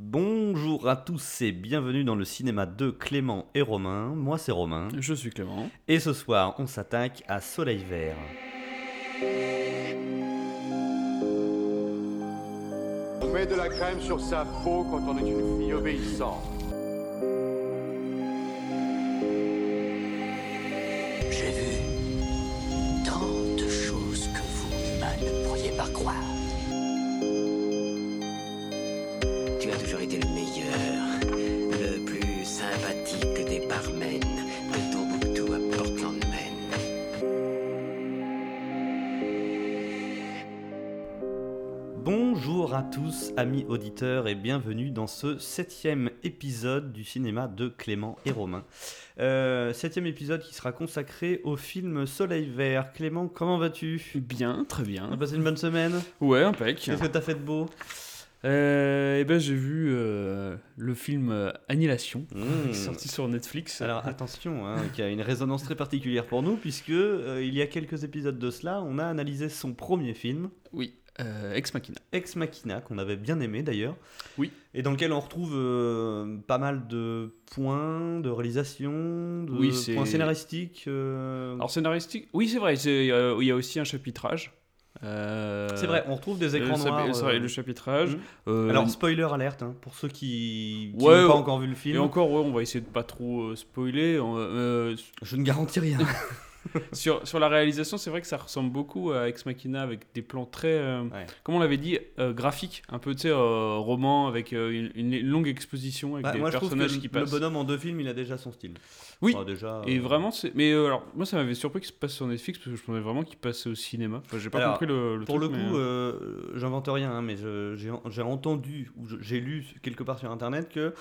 Bonjour à tous et bienvenue dans le cinéma de Clément et Romain. Moi c'est Romain. Je suis Clément. Et ce soir on s'attaque à Soleil Vert. On met de la crème sur sa peau quand on est une fille obéissante. J'ai vu tant de choses que vous, ne pourriez pas croire. Le meilleur, le plus sympathique des barmen de Tombouctou à Portland, Maine. Bonjour à tous amis auditeurs et bienvenue dans ce septième épisode du cinéma de Clément et Romain. Euh, septième épisode qui sera consacré au film Soleil Vert. Clément, comment vas-tu? Bien, très On a bien. passé une bonne semaine? Ouais, impec. Qu'est-ce que t'as fait de beau? Euh, et ben j'ai vu euh, le film euh, Annihilation, Mmh. sorti sur Netflix. Alors attention, hein, qui a une résonance très particulière pour nous, puisque euh, il y a quelques épisodes de cela, on a analysé son premier film, oui, Ex Machina. Ex Machina, qu'on avait bien aimé d'ailleurs. Oui. Et dans lequel on retrouve pas mal de points de réalisation, de Oui, points scénaristiques. Alors scénaristique, oui c'est vrai, il y a aussi un chapitrage. Euh, c'est vrai, on retrouve des écrans noirs. c'est vrai, euh, le chapitrage. Mhm. Euh, Alors, spoiler alerte, hein, pour ceux qui qui Ouais, n'ont pas ouais. encore vu le film, et encore, ouais, on va essayer de pas trop euh, spoiler. Euh, euh, je ne garantis rien. sur, sur la réalisation, c'est vrai que ça ressemble beaucoup à Ex Machina avec des plans très, euh, Ouais. comment on l'avait dit, euh, graphiques, un peu, tu sais, euh, roman avec une, une longue exposition avec Bah, des moi, je trouve que personnages le, qui le passent. bonhomme en deux films, il a déjà son style. Oui. Enfin, déjà, Et vraiment, c'est. Mais alors, moi, ça m'avait surpris qu'il se passe sur Netflix parce que je pensais vraiment qu'il passait au cinéma. Enfin, j'ai pas Alors, compris le, le Pour truc, le coup, j'invente rien, hein, mais je- j'ai entendu ou je- j'ai lu quelque part sur internet que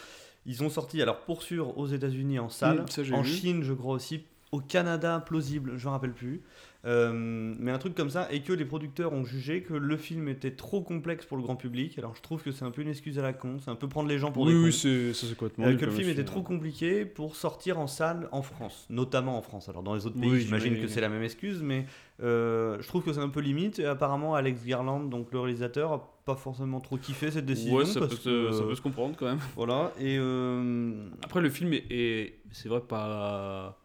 ils ont sorti, alors pour sûr, aux États-Unis en salle, en vu. Chine, je crois aussi, au Canada, plausible, je me rappelle plus, Euh, mais un truc comme ça, et que les producteurs ont jugé que le film était trop complexe pour le grand public. Alors je trouve que c'est un peu une excuse à la con, c'est un peu prendre les gens pour oui, des oui, c'est ça, c'est complètement. Euh, que le film était trop compliqué pour sortir en salle en France, notamment en France. Alors dans les autres pays, Oui, j'imagine que c'est la même excuse, mais euh, je trouve que c'est un peu limite. Et apparemment, Alex Garland, donc le réalisateur, a pas forcément trop kiffé cette décision. Ouais, ça peut, parce se, que, ça peut se comprendre quand même. Voilà. Et Après, le film est. est- c'est vrai, pas.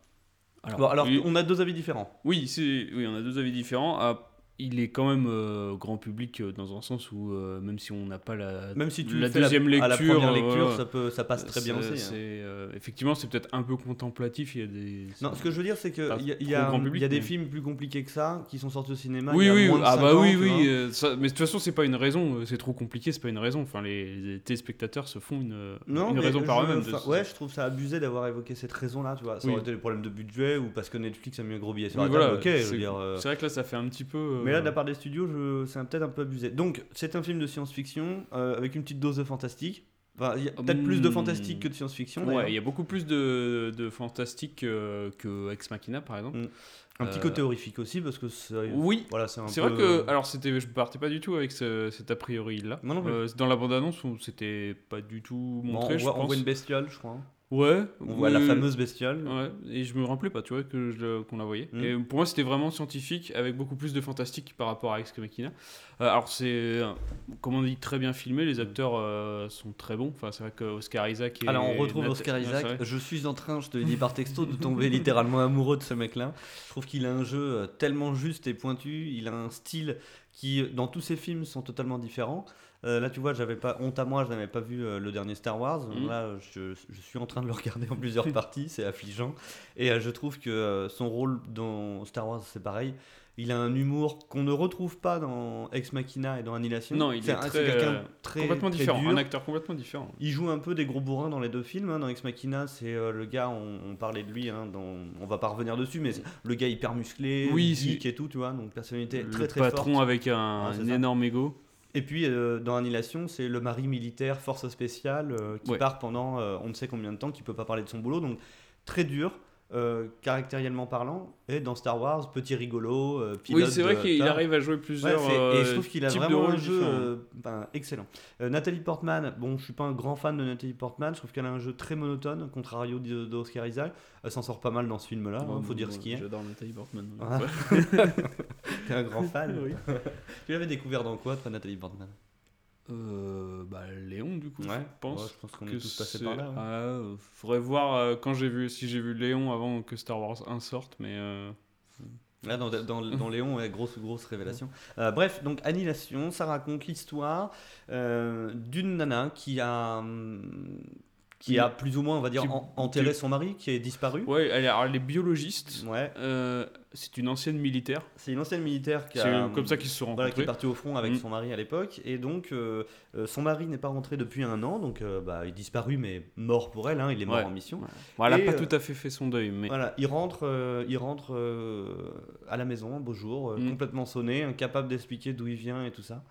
Alors, bon, alors, oui, on a deux avis différents. oui, c'est- oui, on a deux avis différents. Ah, il est quand même euh, grand public euh, dans un sens où, euh, même si on n'a pas la, Même si tu la le fais deuxième à la lecture, première lecture, ça, peut, ça passe très bien c'est- aussi. hein. effectivement, c'est peut-être un peu contemplatif. Il y a des. Non, ce que je veux dire, c'est y a, il y a, public, y a des films plus compliqués que ça qui sont sortis au cinéma. il Oui, y a oui, moins de ah bah ans, oui, oui. ça- mais de toute façon, c'est pas une raison. C'est trop compliqué, c'est pas une raison. Enfin, les, les téléspectateurs se font une, Non, une raison par eux-mêmes. enfin, ouais, je trouve ça abusé d'avoir évoqué cette raison-là, tu vois. Ça Oui. aurait été des problèmes de budget ou parce que Netflix a mis un gros billet sur la table, ok, C'est vrai que là, ça fait un petit peu. Mais là, de la part des studios, je... c'est peut-être un peu abusé. Donc, c'est un film de science-fiction euh, avec une petite dose de fantastique. Enfin, il y a peut-être plus de Hmm. fantastique que de science-fiction. Ouais, il y a beaucoup plus de, de fantastique euh, que Ex Machina, par exemple. Mm. Un petit Euh, côté horrifique aussi parce que c'est. Oui, Voilà, c'est peu- vrai que. Alors, c'était, je partais pas du tout avec ce- cet a priori-là. Moi non plus. Euh, dans la bande-annonce, on- c'était pas du tout Bon, montré, on, je voit, on pense. voit une bestiole, je crois. Ouais. On voit la fameuse bestiole. Ouais, et je me rappelais pas, tu vois, que le- qu'on la voyait. Mm. Et pour moi, c'était vraiment scientifique, avec beaucoup plus de fantastique par rapport à Ex Machina. Euh, alors, c'est, euh, comme on dit, très bien filmé, les acteurs euh, sont très bons. Enfin, c'est vrai que Oscar Isaac et. Alors on retrouve Nat- Oscar Isaac. Je suis en train, je te l'ai dit par texto, de tomber littéralement amoureux de ce mec-là. Je trouve qu'il a un jeu tellement juste et pointu. Il a un style qui, dans tous ses films, sont totalement différents. Euh, là, tu vois, j'avais pas honte à moi, je n'avais pas vu euh, le dernier Star Wars. Mhm. Là, je, je suis en train de le regarder en plusieurs parties, c'est affligeant. Et euh, je trouve que son rôle dans Star Wars, c'est pareil. Il a un humour qu'on ne retrouve pas dans Ex Machina et dans Annihilation. Non, il est un- très, très complètement très différent. dur. Un acteur complètement différent. Il joue un peu des gros bourrins dans les deux films. hein. Dans Ex Machina, c'est le gars, on, on parlait de lui, hein, dans- on va pas revenir dessus, mais le gars hyper musclé, Oui, geek et tout, tu vois, donc personnalité le très très patron forte. avec un, Ouais, c'est un énorme ego. Et puis euh, dans Annihilation, c'est le mari militaire, force spéciale, euh, qui Ouais. part pendant euh, on ne sait combien de temps, qui peut pas parler de son boulot, donc très dur. Euh, caractériellement parlant, et dans Star Wars, petit rigolo, euh, pilote. Oui, c'est vrai qu'il arrive à jouer Ouais, plusieurs. c'est- et euh, je trouve qu'il a vraiment un jeu euh, ben, excellent. Euh, Nathalie Portman, bon, je suis pas un grand fan de Nathalie Portman, je trouve qu'elle a un jeu très monotone, contrario d'Oscar Isaac. Elle s'en sort pas mal dans ce film-là, hein, Ouais, faut dire ce qui est. J'adore Nathalie Portman. Ah. Ouais. T'es un grand fan. Oui. tu l'avais découvert dans quoi, toi, Nathalie Portman? Euh, bah, Léon, du coup, Ouais, je pense. ouais, je pense qu'on est tous passés par là. ouais. Ah, euh, faudrait voir euh, quand j'ai vu, si j'ai vu Léon avant que Star Wars 1 sorte, mais. euh, Là, dans, dans, dans Léon, grosse, grosse révélation. Bref, donc Annihilation, ça raconte l'histoire d'une nana qui a, hum, qui a plus ou moins, on va dire, Qui- en- enterré qui- son mari, qui est disparu. Ouais, elle est, alors, elle est biologiste. Ouais, Euh, c'est une ancienne militaire. c'est une ancienne militaire qui C'est a, comme ça qu'ils se sont voilà, qui rencontrés. est partie au front avec Mm. son mari à l'époque. Et donc, euh, euh, son mari n'est pas rentré depuis un an, donc euh, bah, il est disparu, mais mort pour elle, hein, il est mort Ouais. en mission. Ouais. Bon, elle a Et, pas tout à fait fait son deuil, mais. Voilà, il rentre, il rentre à la maison beau jour, Mm. complètement sonné, incapable d'expliquer d'où il vient et tout ça.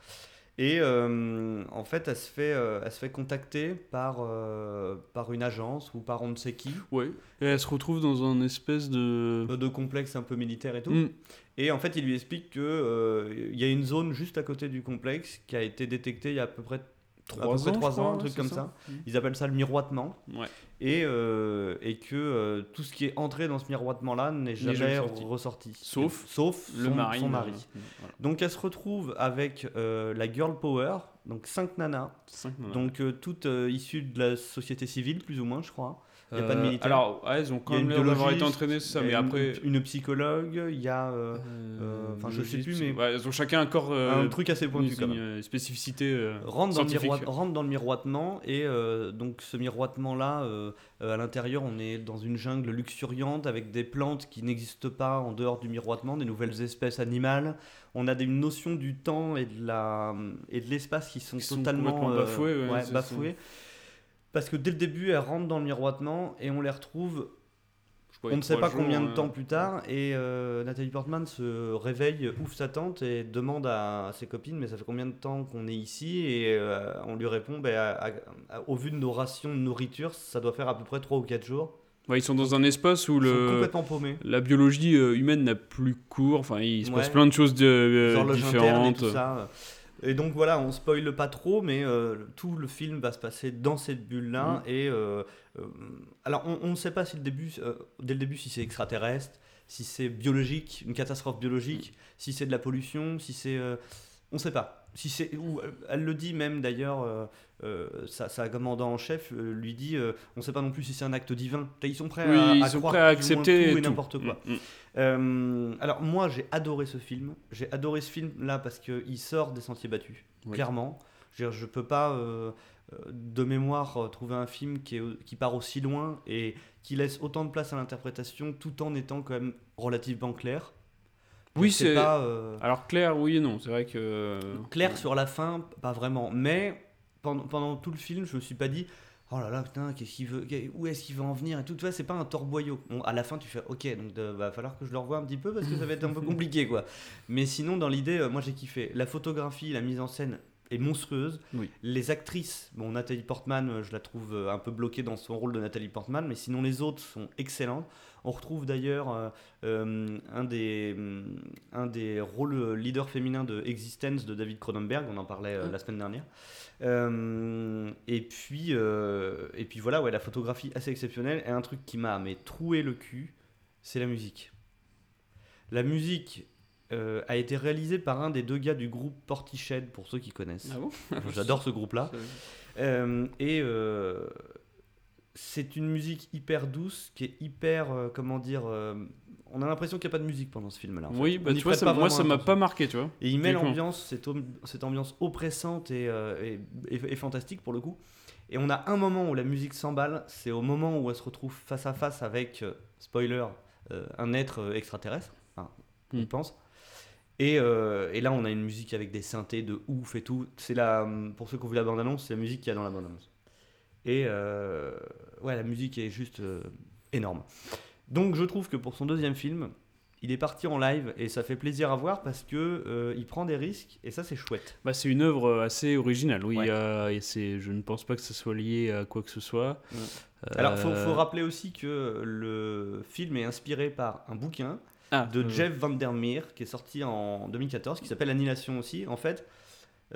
Et euh, en fait, elle se fait, euh, elle se fait contacter par, euh, par une agence ou par on ne sait qui, Ouais. Et elle se retrouve dans un espèce de. de complexe un peu militaire et tout. Mm. Et en fait, il lui explique que euh, il y a une zone juste à côté du complexe qui a été détectée il y a à peu près Trois à peu près ans, trois je ans, crois, un truc comme ça ça. Mm. Ils appellent ça le miroitement. Ouais. Et, euh, et que euh, tout ce qui est entré dans ce miroitement-là n'est jamais, jamais sorti. ressorti. Sauf Sauf Le son, mari. son euh, mari. voilà. Donc elle se retrouve avec euh, la Girl Power, donc cinq nanas, Cinq nanas. donc euh, toutes euh, issues de la société civile, plus ou moins, je crois. Il n'y a pas de Euh, militaire. Alors, ouais, ils ont quand même l'air d'avoir été entraînés, c'est ça, mais une- après. Une, psychologue, il y a euh, euh, enfin, je sais logique, plus, mais- ouais, ils ont chacun un corps. un truc assez pointu quand même. une, spécificité. rentre dans, le rentre dans le miroitement et donc ce miroitement là à l'intérieur on est dans une jungle luxuriante avec des plantes qui n'existent pas en dehors du miroitement des nouvelles espèces animales on a des, une notion du temps et de l'espace qui sont Qui sont totalement euh, bafoués, ouais, bafoués. Parce que dès le début elles rentrent dans le miroitement et on les retrouve on ne sait pas combien de euh, temps plus tard et euh, Nathalie Portman se réveille, ouvre sa tente et demande à, à ses copines mais ça fait combien de temps qu'on est ici? Et euh, on lui répond à- à- à- au vu de nos rations de nourriture ça doit faire à peu près 3 ou 4 jours. Ouais, ils sont dans un espace où le, la biologie euh, humaine n'a plus cours. Enfin, il se passe plein de choses de, euh, internes et différentes. tout ça. Et donc voilà, on spoile pas trop, mais euh, tout le film va se passer dans cette bulle-là. Mm. Et euh, euh, alors, on, ne sait pas si le début, dès le début si c'est extraterrestre, si c'est biologique, une catastrophe biologique, si c'est de la pollution, si c'est, on ne sait pas. Si c'est, elle le dit même d'ailleurs, sa, sa commandant en chef euh, lui dit, euh, on ne sait pas non plus si c'est un acte divin. Ils sont prêts Oui, à, ils à sont croire prêts à accepter tout et n'importe quoi. Mm, mm. Euh, alors moi j'ai adoré ce film. J'ai adoré ce film là parce qu'il sort des sentiers battus, Oui. clairement. Je, je peux pas euh, euh, de mémoire euh, trouver un film qui, est, qui part aussi loin et qui laisse autant de place à l'interprétation tout en étant quand même relativement clair. Oui, c'est euh, Alors, clair, oui et non. C'est vrai que. clair sur la fin, pas vraiment. Mais pendant, pendant tout le film, je me suis pas dit. Oh là là, putain, qu'est-ce qu'il veut, où est-ce qu'il veut en venir et tout. Tu vois, c'est pas un torboyau. Bon, à la fin, tu fais, ok, donc il va falloir que je le revoie un petit peu parce que ça va être un peu compliqué, quoi. Mais sinon, dans l'idée, euh, moi j'ai kiffé. La photographie, la mise en scène est monstrueuse. Oui. Les actrices, bon, Nathalie Portman, euh, je la trouve euh, un peu bloquée dans son rôle de Nathalie Portman, mais sinon les autres sont excellentes. On retrouve d'ailleurs euh, euh, un, des, un des rôles euh, leaders féminins de Existence de David Cronenberg, on en parlait euh, Ah. la semaine dernière. Euh, et, puis, et puis voilà, ouais, la photographie assez exceptionnelle. Et un truc qui m'a mais troué le cul, c'est la musique. La musique euh, a été réalisée par un des deux gars du groupe Portiched, pour ceux qui connaissent. Ah bon? J'adore ce groupe-là. Euh, et euh, c'est une musique hyper douce, qui est hyper, euh, comment dire, euh, on a l'impression qu'il n'y a pas de musique pendant ce film-là. en fait. Oui, bah, tu vois, ça- moi, ça m'a pas marqué, tu vois. Et il met l'ambiance, cette, ambiance oppressante et, euh, et, et- et fantastique pour le coup. Et on a un moment où la musique s'emballe, c'est au moment où elle se retrouve face à face avec, spoiler, un être extraterrestre, enfin, on Hmm. pense. Et, euh, et là, on a une musique avec des synthés de ouf et tout. C'est la, pour ceux qui ont vu la bande-annonce, c'est la musique qu'il y a dans la bande-annonce. Et euh, ouais, la musique est juste euh, énorme. Donc, je trouve que pour son deuxième film, il est parti en live et ça fait plaisir à voir parce que euh, il prend des risques et ça c'est chouette. Bah, c'est une œuvre assez originale, oui. Ouais. euh, et c'est, je ne pense pas que ça soit lié à quoi que ce soit. Alors faut, faut rappeler aussi que le film est inspiré par un bouquin ah, de Jeff Vandermeer qui est sorti en 2014 qui s'appelle Annihilation aussi. En fait,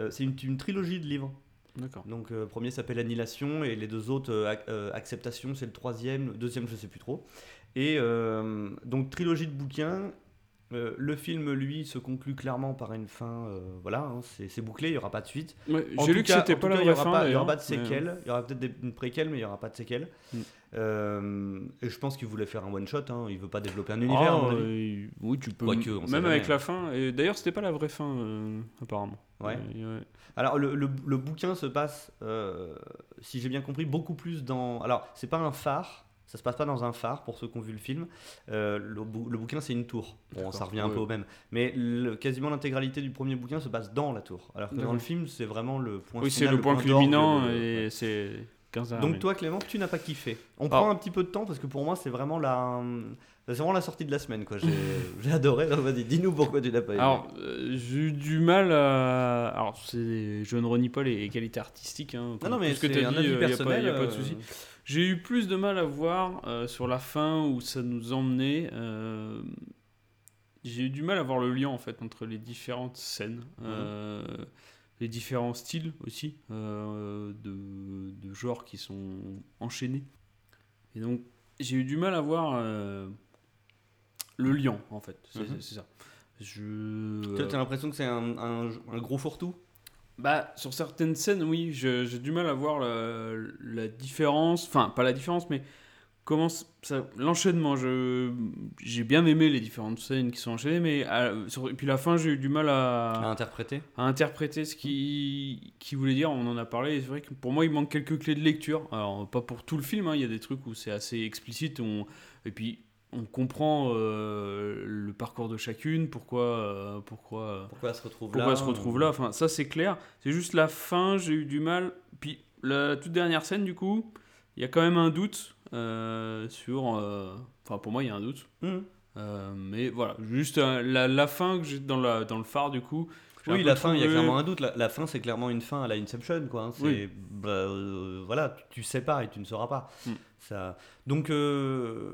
c'est une, une trilogie de livres. D'accord. Donc euh, premier s'appelle Annihilation et les deux autres euh, euh, Acceptation, c'est le troisième, le deuxième je sais plus trop. Et donc trilogie de bouquins le film, lui, se conclut clairement par une fin. voilà, hein, c'est bouclé, il n'y aura pas de suite. Ouais, En J'ai tout lu que cas- c'était en pas la cas, il vraie fin. n'y aura pas de mais, séquelles. Il y aura peut-être une préquelle, mais il n'y aura pas de séquelles. Mm. Euh, et je pense qu'il voulait faire un one shot. Hein. Il veut pas développer un univers. Ah, euh, oui, tu peux. Quoique, même jamais, avec la fin. Et d'ailleurs, c'était pas la vraie fin, euh, apparemment. Ouais. Ouais. Alors le, le- le bouquin se passe, euh, si j'ai bien compris, beaucoup plus dans. Alors c'est pas un phare. Ça se passe pas dans un phare pour ceux qui ont vu le film. Euh, le, bou- le bouquin c'est une tour. Bon, ça revient un ouais. peu au même. Mais le- quasiment l'intégralité du premier bouquin se passe dans la tour. Alors que dans le film c'est vraiment le point. Oui, c'est le point d'orgue, culminant et c'est 15 heures. Donc toi Clément, tu n'as pas kiffé. On prend un petit peu de temps parce que pour moi c'est vraiment la, c'est vraiment la sortie de la semaine quoi. J'ai adoré. Vas-y, dis-nous pourquoi tu n'as pas aimé. Alors, euh, j'ai eu du mal à. Alors, c'est. Je ne renie pas les qualités artistiques. Hein, non non mais ce que c'est t'as un dit, avis euh, y a pas- a de euh, souci. J'ai eu plus de mal à voir euh, sur la fin où ça nous emmenait. euh, J'ai eu du mal à voir le lien en fait entre les différentes scènes, euh, les différents styles aussi euh, de, de genres qui sont enchaînés. Et donc j'ai eu du mal à voir euh, le lien en fait. C'est Mhm. c'est ça. Je. Toi, t'as l'impression que c'est un, un- un gros fourre-tout? Bah, sur certaines scènes, oui, j'ai du mal à voir la, la différence. Enfin, pas la différence, mais comment ça. L'enchaînement, je, j'ai bien aimé les différentes scènes qui sont enchaînées, mais. à- sur- et puis la fin, j'ai eu du mal à à, interpréter à interpréter ce qui, qui voulait dire. On en a parlé, c'est vrai que pour moi, il manque quelques clés de lecture. Alors, pas pour tout le film, hein, il y a des trucs où c'est assez explicite, on, et puis. On comprend euh, le parcours de chacune, pourquoi, euh, pourquoi, Pourquoi elle se retrouve pourquoi là elle se retrouve là. Enfin, ça c'est clair. C'est juste la fin, j'ai eu du mal. Puis la toute dernière scène, du coup, il y a quand même un doute euh, sur. euh, Enfin, pour moi, il y a un doute. Mhm. Euh, mais voilà, juste euh, la, la fin que j'ai dans, la, dans le phare, du coup. Oui, la fin, il y a clairement un doute. La, la fin, c'est clairement une fin à la Inception, quoi. hein. C'est, Oui. bah, euh, voilà, tu, tu sais pas et tu ne sauras pas. Mm. Ça, donc, euh,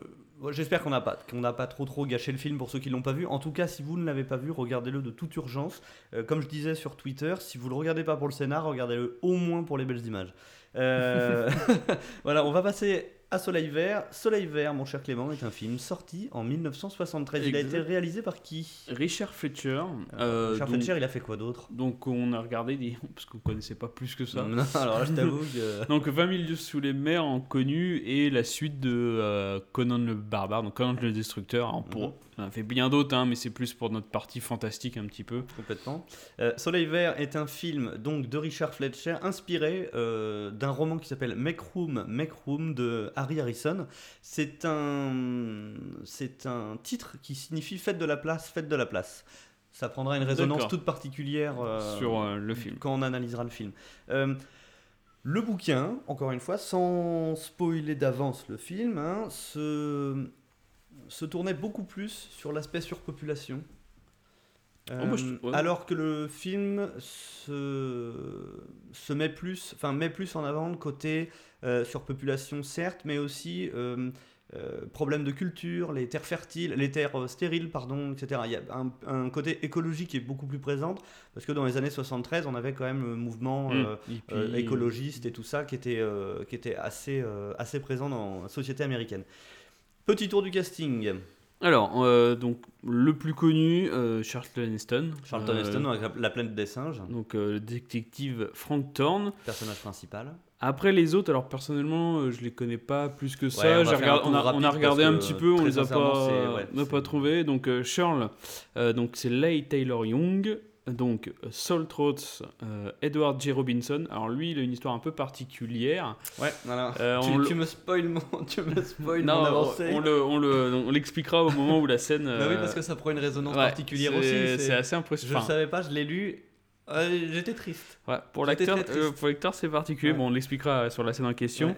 j'espère qu'on n'a pas, qu'on n'a pas trop trop gâché le film pour ceux qui l'ont pas vu. En tout cas, si vous ne l'avez pas vu, regardez-le de toute urgence. Euh, comme je disais sur Twitter, si vous le regardez pas pour le scénar, regardez-le au moins pour les belles images. Euh, voilà, on va passer à Soleil Vert. Soleil Vert, mon cher Clément, est un film sorti en 1973. Il a été réalisé par qui? Richard Fletcher. euh, Richard donc, Fletcher, il a fait quoi d'autre? donc on a regardé, des... parce que vous connaissez pas plus que ça. Non, alors là, je t'avoue que. Donc 20 000 lieues sous les mers en connu et la suite de euh, Conan le barbare, donc Conan le destructeur. Pour, Mhm. On a fait bien d'autres, hein, mais c'est plus pour notre partie fantastique un petit peu. Complètement. Euh, Soleil Vert est un film donc de Richard Fletcher inspiré euh, d'un roman qui s'appelle Make Room, Make Room de Harry Harrison. C'est un, c'est un titre qui signifie fête de la place, fête de la place. Ça prendra une résonance toute particulière euh, sur euh, le film. quand on analysera le film. Euh, le bouquin, encore une fois, sans spoiler d'avance le film, hein, se, se tournait beaucoup plus sur l'aspect surpopulation. Oh, moi, je- Euh, ouais. Alors que le film se, se met, plus, enfin, met plus en avant le côté euh, surpopulation, certes, mais aussi euh, euh, problème de culture, les terres fertiles, les terres stériles, pardon, etc. Il y a un, un côté écologique qui est beaucoup plus présent, parce que dans les années 73, on avait quand même le mouvement Mm. euh, Et puis- euh, écologiste et tout ça qui était, qui était assez, assez présent dans la société américaine. Petit tour du casting. Alors, euh, donc le plus connu, euh, Charlton Heston. Charlton Euh, Heston la, la planète des singes, Donc euh, le détective Frank Thorne. personnage principal. Après les autres, alors personnellement, je les connais pas plus que ça. Ouais, on a, on a rapide regardé un petit peu, on les a pas, ouais, on pas trouvé. Donc euh, donc c'est Leigh Taylor Young. Donc euh, Saul Trots, euh, Edward J. Robinson. Alors lui, il a une histoire un peu particulière. Ouais, voilà. Euh, tu, on le- tu me spoil mon, tu me spoil non, mon on le, on le, on l'expliquera au moment où la scène. Bah oui, euh, parce que ça prend une résonance ouais, particulière aussi. C'est assez impressionnant. Je ne Enfin, savais pas, je l'ai lu. Euh, J'étais triste. ouais, pour l'acteur, euh, pour l'acteur, c'est particulier. Ouais. Bon, on l'expliquera sur la scène en question.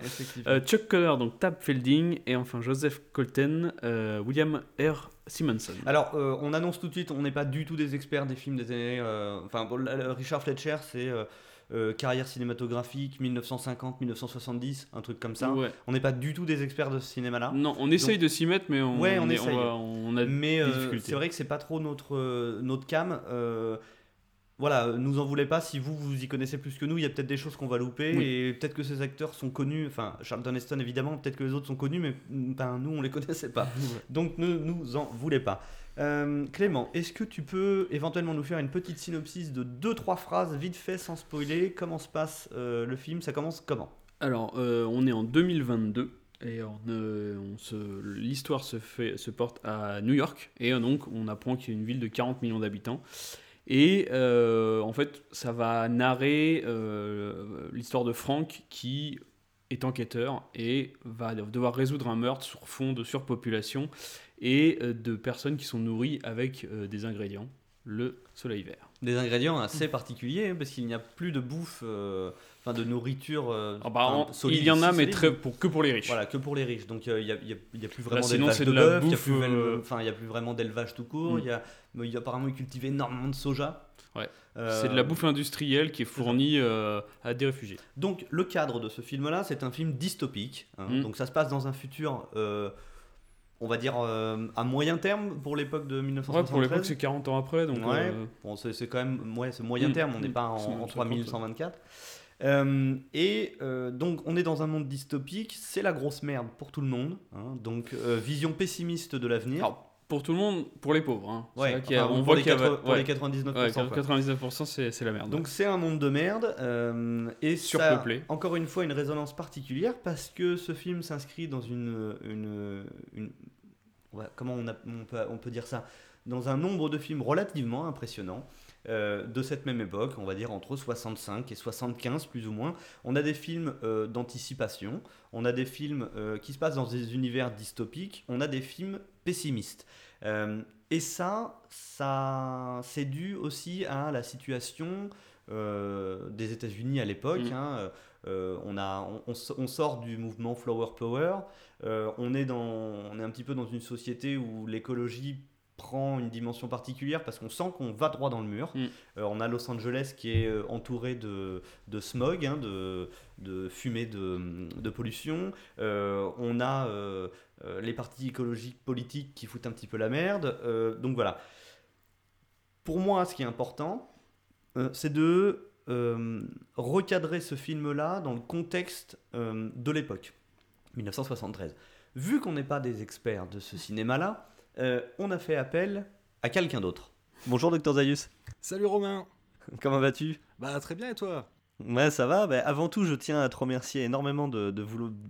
Euh, Chuck Connor, donc Tab Felding, et enfin Joseph Colton, euh, William R. Simonson. Alors, euh, on annonce tout de suite, on n'est pas du tout des experts des films des années. euh, Enfin, bon, Richard Fletcher, c'est euh, euh, carrière cinématographique 1950-1970, un truc comme ça. Ouais. On n'est pas du tout des experts de ce cinéma-là. Non, on essaye de s'y mettre, mais on, Ouais, on est- essaye. va- on a Mais des euh, difficultés. c'est vrai que c'est pas trop notre, euh, notre cam. euh, voilà, euh, nous en voulez pas si vous vous y connaissez plus que nous. Il y a peut-être des choses qu'on va louper Oui. et peut-être que ces acteurs sont connus. Enfin, Charlton Heston évidemment, peut-être que les autres sont connus, mais ben, nous on les connaissait pas. Donc ne nous en voulez pas. Euh, Clément, est-ce que tu peux éventuellement nous faire une petite synopsis de deux trois phrases vite fait sans spoiler? Comment se passe euh, le film? Ça commence comment? Alors, euh, on est en 2022 et on, on se- l'histoire se, fait, se porte à New York et donc on apprend qu'il y a une ville de 40 millions d'habitants. Et euh, en fait, ça va narrer euh, l'histoire de Frank qui est enquêteur et va devoir résoudre un meurtre sur fond de surpopulation et euh, de personnes qui sont nourries avec des ingrédients, le soleil vert. Des ingrédients assez particuliers hein, parce qu'il n'y a plus de bouffe, enfin de nourriture. euh, Ah bah, solide, il y en a, mais très, pour, que pour les riches. Voilà, que pour les riches. Donc euh, il n'y a, plus vraiment d'élevage de bœuf, il y a bouffe, plus vel- euh, enfin, il y a plus vraiment d'élevage tout court. Mm. Il y a, y apparemment ils cultivent énormément de soja. Ouais. Euh, C'est de la bouffe industrielle qui est fournie euh, à des réfugiés. Donc le cadre de ce film-là, c'est un film dystopique. hein. Mm. Donc ça se passe dans un futur, euh, on va dire euh, à moyen terme pour l'époque de Ouais, 1973. pour l'époque, c'est 40 ans après, donc Ouais. euh, Bon, c'est quand même ouais, c'est moyen Mm, terme, on n'est pas en, en 50, 3124. Euh, et euh, donc on est dans un monde dystopique, c'est la grosse merde pour tout le monde. hein. donc euh, vision pessimiste de l'avenir. pour tout le monde, pour les pauvres. Hein. Ouais, a- on pour voit les qu'il y a- 80 pour les 99%. ouais, quoi. 99% c'est la merde. Donc c'est un monde de merde et Surpeuplé. ça encore une fois une résonance particulière parce que ce film s'inscrit dans une, comment on, a- on peut, on peut dire ça? Dans un nombre de films relativement impressionnant euh, de cette même époque, on va dire entre 65 et 75 plus ou moins. On a des films euh, d'anticipation, on a des films euh, qui se passent dans des univers dystopiques, on a des films pessimistes. Et ça, ça c'est dû aussi à la situation des États-Unis à l'époque. Mm. hein. Euh, on, a, on, sort du mouvement Flower Power. Euh, on, est dans, on est un petit peu dans une société où l'écologie prend une dimension particulière parce qu'on sent qu'on va droit dans le mur. Mm. Euh, on a Los Angeles qui est euh, entouré de, de smog, hein, de, de fumée de, de pollution. Euh, on a euh, les partis écologiques politiques qui foutent un petit peu la merde. Donc voilà. Pour moi, ce qui est important, c'est de recadrer ce film-là dans le contexte de l'époque, 1973. Vu qu'on n'est pas des experts de ce cinéma-là, euh, on a fait appel à quelqu'un d'autre. Bonjour, docteur Zayus. Salut Romain Comment vas-tu? Bah très bien et toi? Ouais, ça va. Bah, avant tout, je tiens à te remercier énormément de,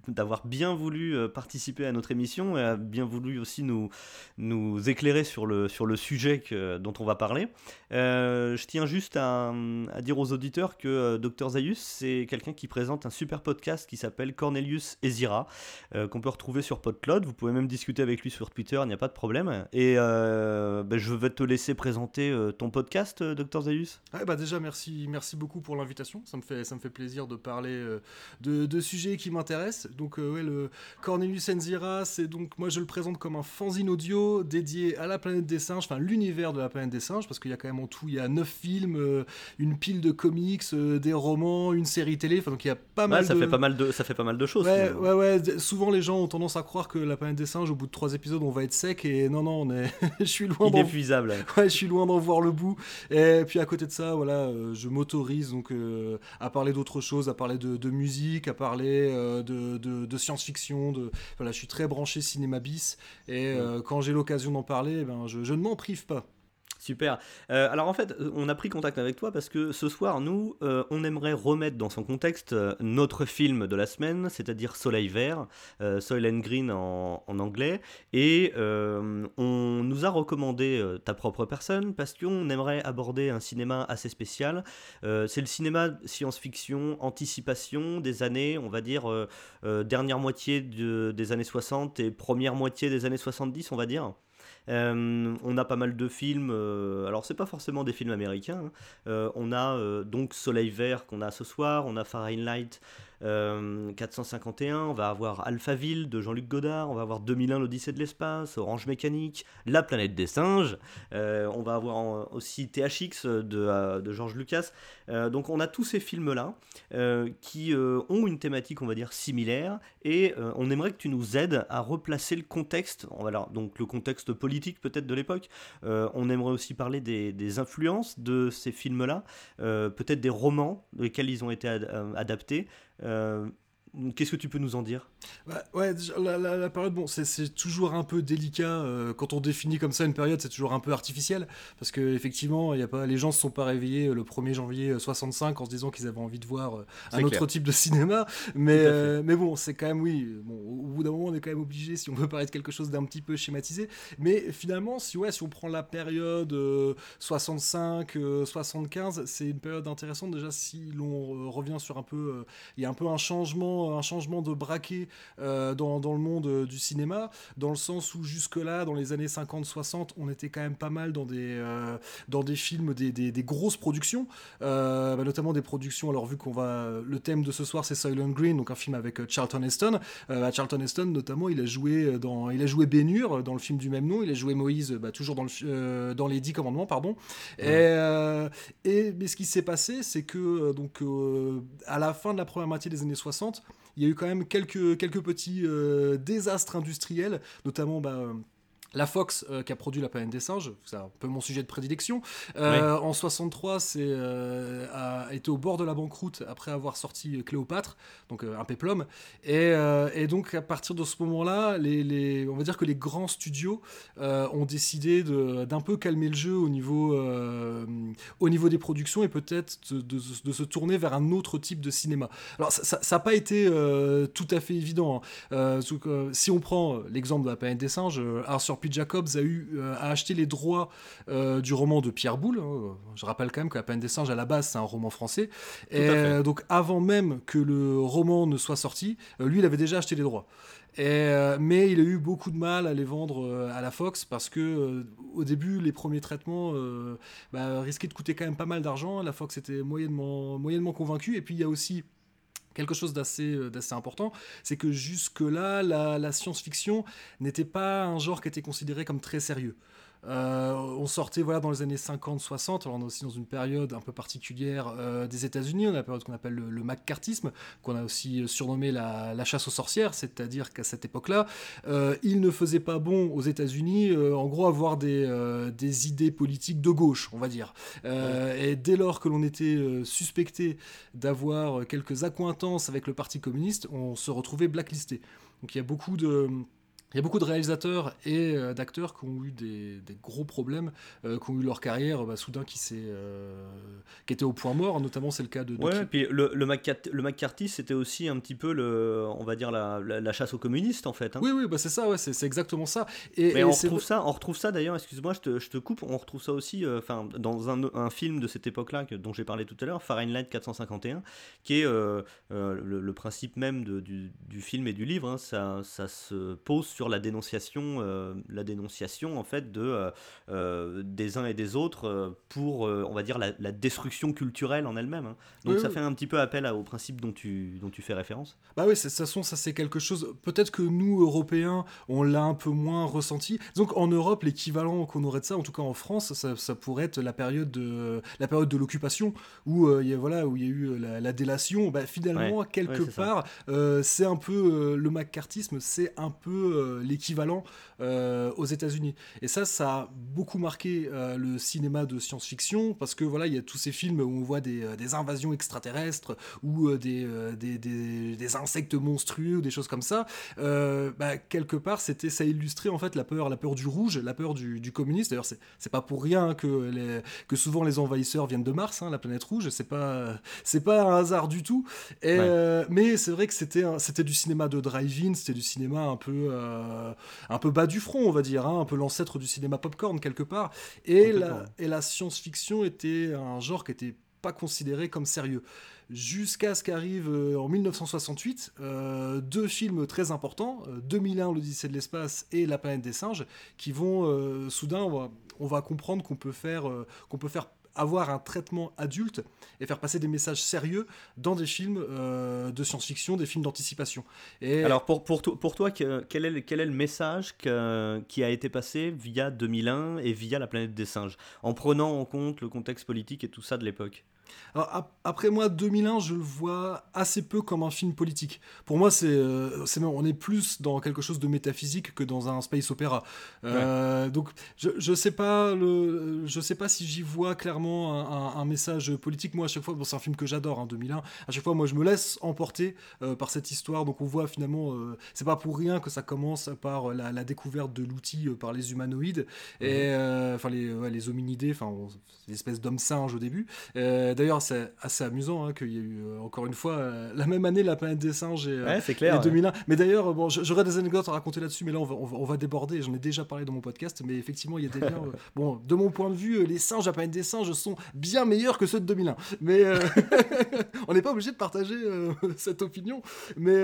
d'avoir bien voulu euh, participer à notre émission et à bien voulu aussi nous, nous éclairer sur le, sur le sujet que- dont on va parler. Euh, je tiens juste à, à dire aux auditeurs que euh, Dr Zayus, c'est quelqu'un qui présente un super podcast qui s'appelle Cornelius Ezira, euh, qu'on peut retrouver sur PodCloud. Vous pouvez même discuter avec lui sur Twitter, il n'y a pas de problème. Et bah, je vais te laisser présenter ton podcast, Dr Zayus. Ouais, bah déjà merci, merci beaucoup pour l'invitation. Fait, ça me fait plaisir de parler euh, de, de sujets qui m'intéressent. Donc euh, ouais, le Cornelius Enzira, c'est donc moi je le présente comme un fanzine audio dédié à la planète des singes, enfin l'univers de la planète des singes, parce qu'il y a quand même en tout il y a neuf films, euh, une pile de comics, euh, des romans, une série télé. Enfin donc il y a pas mal ça de fait pas mal de ça fait pas mal de choses. Ouais, ouais, ouais. Souvent, les gens ont tendance à croire que la planète des singes, au bout de trois épisodes, on va être sec. Et non, non, on est. je suis loin d'en. Inépuisable. Ouais, je suis loin d'en voir le bout. Et puis à côté de ça, voilà, je m'autorise donc euh, à parler d'autres choses, à parler de, de musique, à parler euh, de, de- de science-fiction. De voilà, je suis très branché cinéma bis. Et euh, quand j'ai l'occasion d'en parler, eh ben, je, je ne m'en prive pas. Super. Euh, alors en fait, euh, on a pris contact avec toi parce que ce soir, nous, euh, on aimerait remettre dans son contexte notre film de la semaine, c'est-à-dire Soleil Vert, Soil and Green en, anglais. Et on nous a recommandé ta propre personne parce qu'on aimerait aborder un cinéma assez spécial. C'est le cinéma science-fiction, anticipation des années, on va dire, dernière moitié de- des années 60 et première moitié des années 70, on va dire. Euh, on a pas mal de films, euh, alors c'est pas forcément des films américains. hein. Euh, on a euh, donc Soleil Vert qu'on a ce soir, on a Fahrenheit 451, on va avoir Alphaville de Jean-Luc Godard, on va avoir 2001 l'Odyssée de l'espace, Orange Mécanique, La planète des singes, on va avoir aussi THX de, de Georges Lucas. Donc on a tous ces films-là qui ont une thématique, on va dire, similaire, et on aimerait que tu nous aides à replacer le contexte, donc le contexte politique peut-être de l'époque. on aimerait aussi parler des, influences de ces films-là, euh, peut-être des romans lesquels ils ont été euh, adaptés. Euh, Qu'est-ce que tu peux nous en dire? Bah, Ouais, la, période, bon, c'est toujours un peu délicat euh, quand on définit comme ça une période, c'est toujours un peu artificiel parce que effectivement, il y a pas, les gens se sont pas réveillés le 1er janvier 65 en se disant qu'ils avaient envie de voir euh, un autre type de cinéma, mais euh, mais bon, c'est quand même oui, bon, au bout d'un moment, on est quand même obligé si on veut parler de quelque chose d'un petit peu schématisé, mais finalement, si ouais, si on prend la période 65, 75, c'est une période intéressante. Déjà si l'on revient sur un peu, il y a un peu un changement un changement de braquet euh, dans, dans, le monde euh, du cinéma, dans le sens où jusque-là, dans les années 50-60, on était quand même pas mal dans des, euh, dans des films, des, des, grosses productions, bah, notamment des productions, alors vu qu'on va... Le thème de ce soir, c'est Silent Green, donc un film avec Charlton Heston. Bah, Charlton Heston, notamment, il a joué dans... Il a joué Bénur dans le film du même nom, il a joué Moïse, bah, toujours dans, le, dans les Dix Commandements, pardon. Et, et, mais ce qui s'est passé, c'est que donc, à la fin de la première moitié des années 60, il y a eu quand même quelques, petits euh, désastres industriels, notamment bah, la Fox euh, qui a produit La planète des singes, c'est un peu mon sujet de prédilection. Euh, en 63, c'est euh, a été au bord de la banqueroute après avoir sorti Cléopâtre, donc un péplum. Et, et, donc à partir de ce moment-là, les, les, on va dire que les grands studios ont décidé d'un peu calmer le jeu au niveau, au niveau des productions et peut-être de, de, se tourner vers un autre type de cinéma. Alors ça n'a pas été tout à fait évident. Hein. si on prend l'exemple de La planète des singes, Arthur Jacobs a eu euh, à acheter les droits euh, du roman de Pierre Boulle. Hein. Je rappelle quand même que La peine des singes à la base c'est un roman français. Et euh, donc avant même que le roman ne soit sorti, lui il avait déjà acheté les droits. Et, mais il a eu beaucoup de mal à les vendre à la Fox parce que au début, les premiers traitements bah, risquaient de coûter quand même pas mal d'argent. La Fox était moyennement, moyennement convaincue. Et puis il y a aussi quelque chose d'assez euh, d'assez important, c'est que jusque-là, la, science-fiction n'était pas un genre qui était considéré comme très sérieux. Euh, on sortait voilà dans les années 50-60, alors on est aussi dans une période un peu particulière euh, des États-Unis, on a la période qu'on appelle le, le McCarthyisme, qu'on a aussi surnommé la, chasse aux sorcières, c'est-à-dire qu'à cette époque-là, il ne faisait pas bon aux États-Unis, en gros, avoir des, des, idées politiques de gauche, on va dire. Et dès lors que l'on était suspecté d'avoir quelques accointances avec le Parti communiste, on se retrouvait blacklisté. Donc il y a beaucoup de il y a beaucoup de réalisateurs et euh, d'acteurs qui ont eu des, gros problèmes, euh, qui ont eu leur carrière bah, soudain qui, s'est, euh, qui était au point mort, notamment c'est le cas de... ouais, puis le, le, McCarthy, c'était aussi un petit peu, le, on va dire, la, la, chasse aux communistes en fait. Hein. Oui, oui, bah c'est ça, ouais, c'est, exactement ça. Et, Mais on, retrouve ça, on retrouve ça d'ailleurs, excuse-moi, je te, je te, coupe, on retrouve ça aussi enfin dans un, un, film de cette époque-là dont j'ai parlé tout à l'heure, Fahrenheit 451, qui est le, principe même de, du, du, film et du livre, hein, ça, ça se pose sur la dénonciation, euh, la dénonciation en fait de euh, euh, des uns et des autres pour, on va dire, la, destruction culturelle en elle-même. Hein. Donc ça fait un petit peu appel au principe dont tu, dont tu fais référence. Bah oui, de toute façon, ça c'est quelque chose. Peut-être que nous Européens, on l'a un peu moins ressenti. Donc en Europe, l'équivalent qu'on aurait de ça, en tout cas en France, ça, ça pourrait être la période de la période de l'occupation où il y a voilà où il y a eu la, délation. Bah, finalement, quelque part, c'est un peu le macartisme, c'est un peu l'équivalent euh, aux États-Unis. Et ça, ça a beaucoup marqué euh, le cinéma de science-fiction parce que voilà, il y a tous ces films où on voit des, euh, des invasions extraterrestres ou des, des, des, insectes monstrueux ou des choses comme ça. Bah, quelque part, c'était ça illustrait en fait la peur, la peur du rouge, la peur du, du communiste. D'ailleurs, c'est pas pour rien que, les, que souvent les envahisseurs viennent de Mars, hein, la planète rouge. C'est pas c'est pas un hasard du tout. Et, mais c'est vrai que c'était c'était du cinéma de drive-in, c'était du cinéma un peu euh, un peu bas du front, on va dire, hein, un peu l'ancêtre du cinéma popcorn quelque part. Et la, et la science-fiction était un genre qui était pas considéré comme sérieux. Jusqu'à ce qu'arrive euh, en 1968 euh, deux films très importants, 2001 l'Odyssée de l'espace et La planète des singes, qui vont soudain, on va, comprendre qu'on peut faire qu'on peut faire avoir un traitement adulte et faire passer des messages sérieux dans des films de science-fiction, des films d'anticipation. Et... Alors pour, pour, toi, quel est, quel est le message qui a été passé via 2001 et via La planète des singes, en prenant en compte le contexte politique et tout ça de l'époque? Alors, après moi, 2001, je le vois assez peu comme un film politique. Pour moi, c'est, euh, on est plus dans quelque chose de métaphysique que dans un space opéra. Euh, donc, je, je sais pas le, je sais pas si j'y vois clairement un, message politique. Moi, à chaque fois, bon, c'est un film que j'adore, hein, 2001. À chaque fois, moi, je me laisse emporter euh, par cette histoire. Donc, on voit finalement, c'est pas pour rien que ça commence par la, découverte de l'outil par les humanoïdes et enfin les, les hominidés, enfin l'espèce d'homme singe au début. D'ailleurs, c'est assez amusant hein, qu'il y ait eu euh, encore une fois euh, la même année la planète des singes et, euh, clair, 2001. Mais d'ailleurs, bon, j'aurais des anecdotes à raconter là-dessus, mais là on va, on va, déborder. J'en ai déjà parlé dans mon podcast, mais effectivement il y a des liens. bon, de mon point de vue, les singes à planète des singes sont bien meilleurs que ceux de 2001. Mais on n'est pas obligé de partager cette opinion. Mais,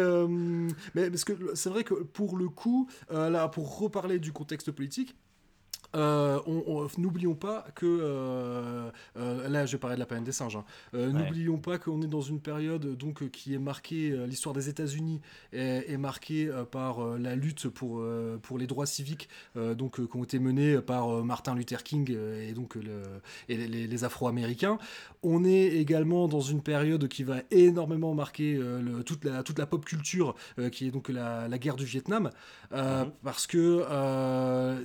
mais parce que c'est vrai que pour le coup, là, pour reparler du contexte politique. Euh, n'oublions pas que euh, euh, là je vais parler de la planète des singes. Hein. N'oublions pas qu'on est dans une période donc qui est marquée l'histoire des États-Unis est, marquée par la lutte pour pour les droits civiques donc qui ont été menés par Martin Luther King et donc le, et les, Afro-Américains. On est également dans une période qui va énormément marquer le, toute la toute la pop culture qui est donc la, la guerre du Vietnam mhm. parce que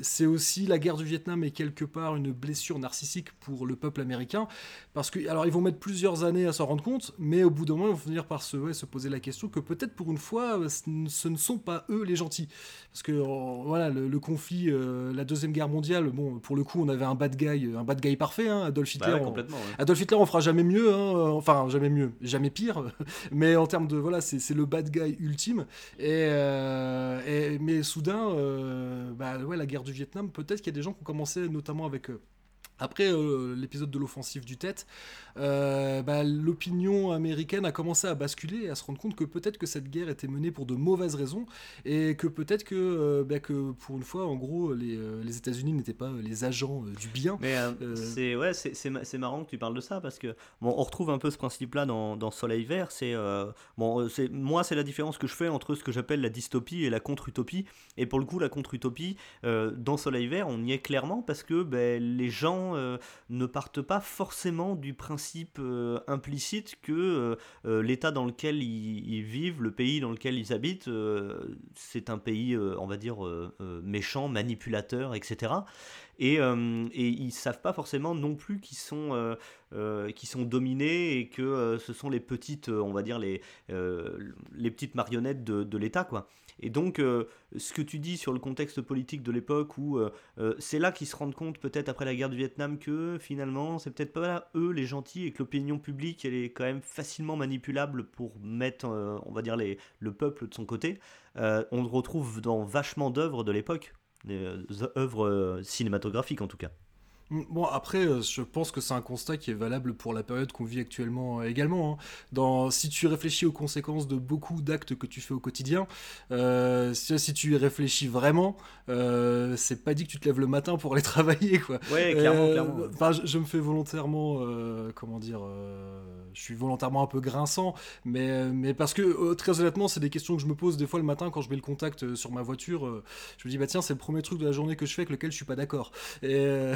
c'est aussi la guerre du Vietnam est quelque part une blessure narcissique pour le peuple américain. Parce que, alors, ils vont mettre plusieurs années à s'en rendre compte, mais au bout d'un moment, ils vont finir par se, se poser la question que peut-être pour une fois, ce ne sont pas eux les gentils. Parce que, voilà, le, conflit, euh, la Deuxième Guerre mondiale, bon, pour le coup, on avait un bad guy, un bad guy parfait, hein, Adolf bah Hitler. on, Adolf Hitler, on fera jamais mieux, hein, enfin, jamais mieux, jamais pire, mais en termes de, voilà, c'est le bad guy ultime. Et, euh, et mais soudain, euh, bah, ouais, la guerre du Vietnam, peut-être qu'il y a des gens qui ont commencé, notamment avec eux. Après euh, l'épisode de l'offensive du tête, euh, bah, l'opinion américaine a commencé à basculer et à se rendre compte que peut-être que cette guerre était menée pour de mauvaises raisons et que peut-être que, euh, bah, que pour une fois, en gros, les, les États-Unis n'étaient pas les agents du bien. Mais c'est ouais, c'est marrant que tu parles de ça parce que bon, on retrouve un peu ce principe-là dans, dans, Soleil Vert. C'est bon, c'est moi, c'est la différence que je fais entre ce que j'appelle la dystopie et la contre-utopie. Et pour le coup, la contre-utopie dans Soleil Vert, on y est clairement parce que ben, les gens euh, ne partent pas forcément du principe euh, implicite que euh, l'état dans lequel ils, vivent, le pays dans lequel ils habitent, c'est un pays, on va dire, méchant, manipulateur, etc. Et, et ils savent pas forcément non plus qu'ils sont, sont dominés et que ce sont les petites, on va dire, les, les petites marionnettes de, de l'État, quoi. Et donc, euh, ce que tu dis sur le contexte politique de l'époque, où euh, euh, c'est là qu'ils se rendent compte, peut-être après la guerre du Vietnam, que finalement, c'est peut-être pas là, eux, les gentils, et que l'opinion publique, elle est quand même facilement manipulable pour mettre, on va dire, le peuple de son côté, on le retrouve dans vachement d'œuvres de l'époque, des œuvres cinématographiques en tout cas. Bon, après, euh, je pense que c'est un constat qui est valable pour la période qu'on vit actuellement euh, également. Hein. Dans, si tu réfléchis aux conséquences de beaucoup d'actes que tu fais au quotidien, euh, si, tu y réfléchis vraiment, c'est pas dit que tu te lèves le matin pour aller travailler. Quoi. Ouais, clairement, clairement. Enfin, je, me fais volontairement, comment dire, je suis volontairement un peu grinçant, mais, mais parce que très honnêtement, c'est des questions que je me pose des fois le matin quand je mets le contact sur ma voiture. je me dis, bah tiens, c'est le premier truc de la journée que je fais avec lequel je suis pas d'accord. Et.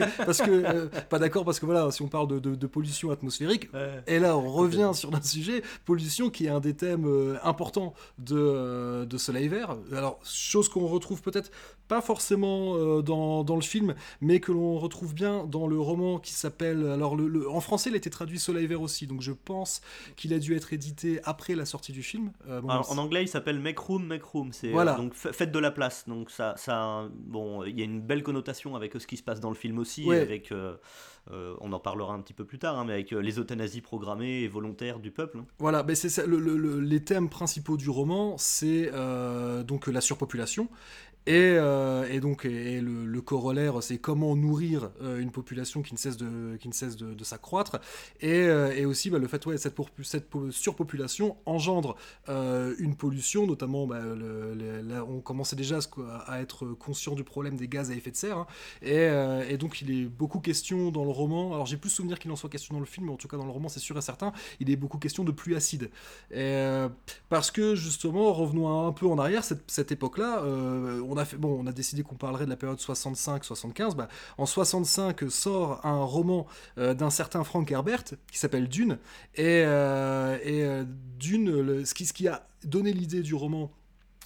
parce que euh, pas d'accord parce que voilà, si on parle de, pollution atmosphérique, et là on revient sur un sujet pollution qui est un des thèmes euh, importants de, euh, de Soleil Vert. Alors chose qu'on retrouve peut-être pas forcément dans, dans, le film, mais que l'on retrouve bien dans le roman qui s'appelle alors le, en français il a été traduit Soleil Vert aussi, donc je pense qu'il a dû être édité après la sortie du film. en anglais il s'appelle Make Room, Make Room, c'est voilà. donc faites de la place, donc ça ça bon il y a une belle connotation avec ce qui se passe dans le film aussi, avec, euh, euh, on en parlera un petit peu plus tard, hein, mais avec euh, les euthanasies programmées et volontaires du peuple. Hein. Voilà, mais c'est le, les thèmes principaux du roman, c'est donc la surpopulation Et, euh, et donc, le, corollaire, c'est comment nourrir euh, une population qui ne cesse de, qui ne cesse de, s'accroître. Et, euh, aussi, bah, le fait, ouais, cette, surpopulation engendre une pollution, notamment, bah, on commençait déjà à, être conscient du problème des gaz à effet de serre. hein. Et, donc, il est beaucoup question dans le roman. Alors, j'ai plus souvenir qu'il en soit question dans le film, mais en tout cas, dans le roman, c'est sûr et certain. Il est beaucoup question de pluie acide. Parce que justement, revenons un peu en arrière, cette, cette époque-là, on a fait, bon, on a décidé qu'on parlerait de la période 65-75. Bah, en 65 sort un roman euh, d'un certain Frank Herbert qui s'appelle Dune. Et, euh, euh, Dune, ce qui a donné l'idée du roman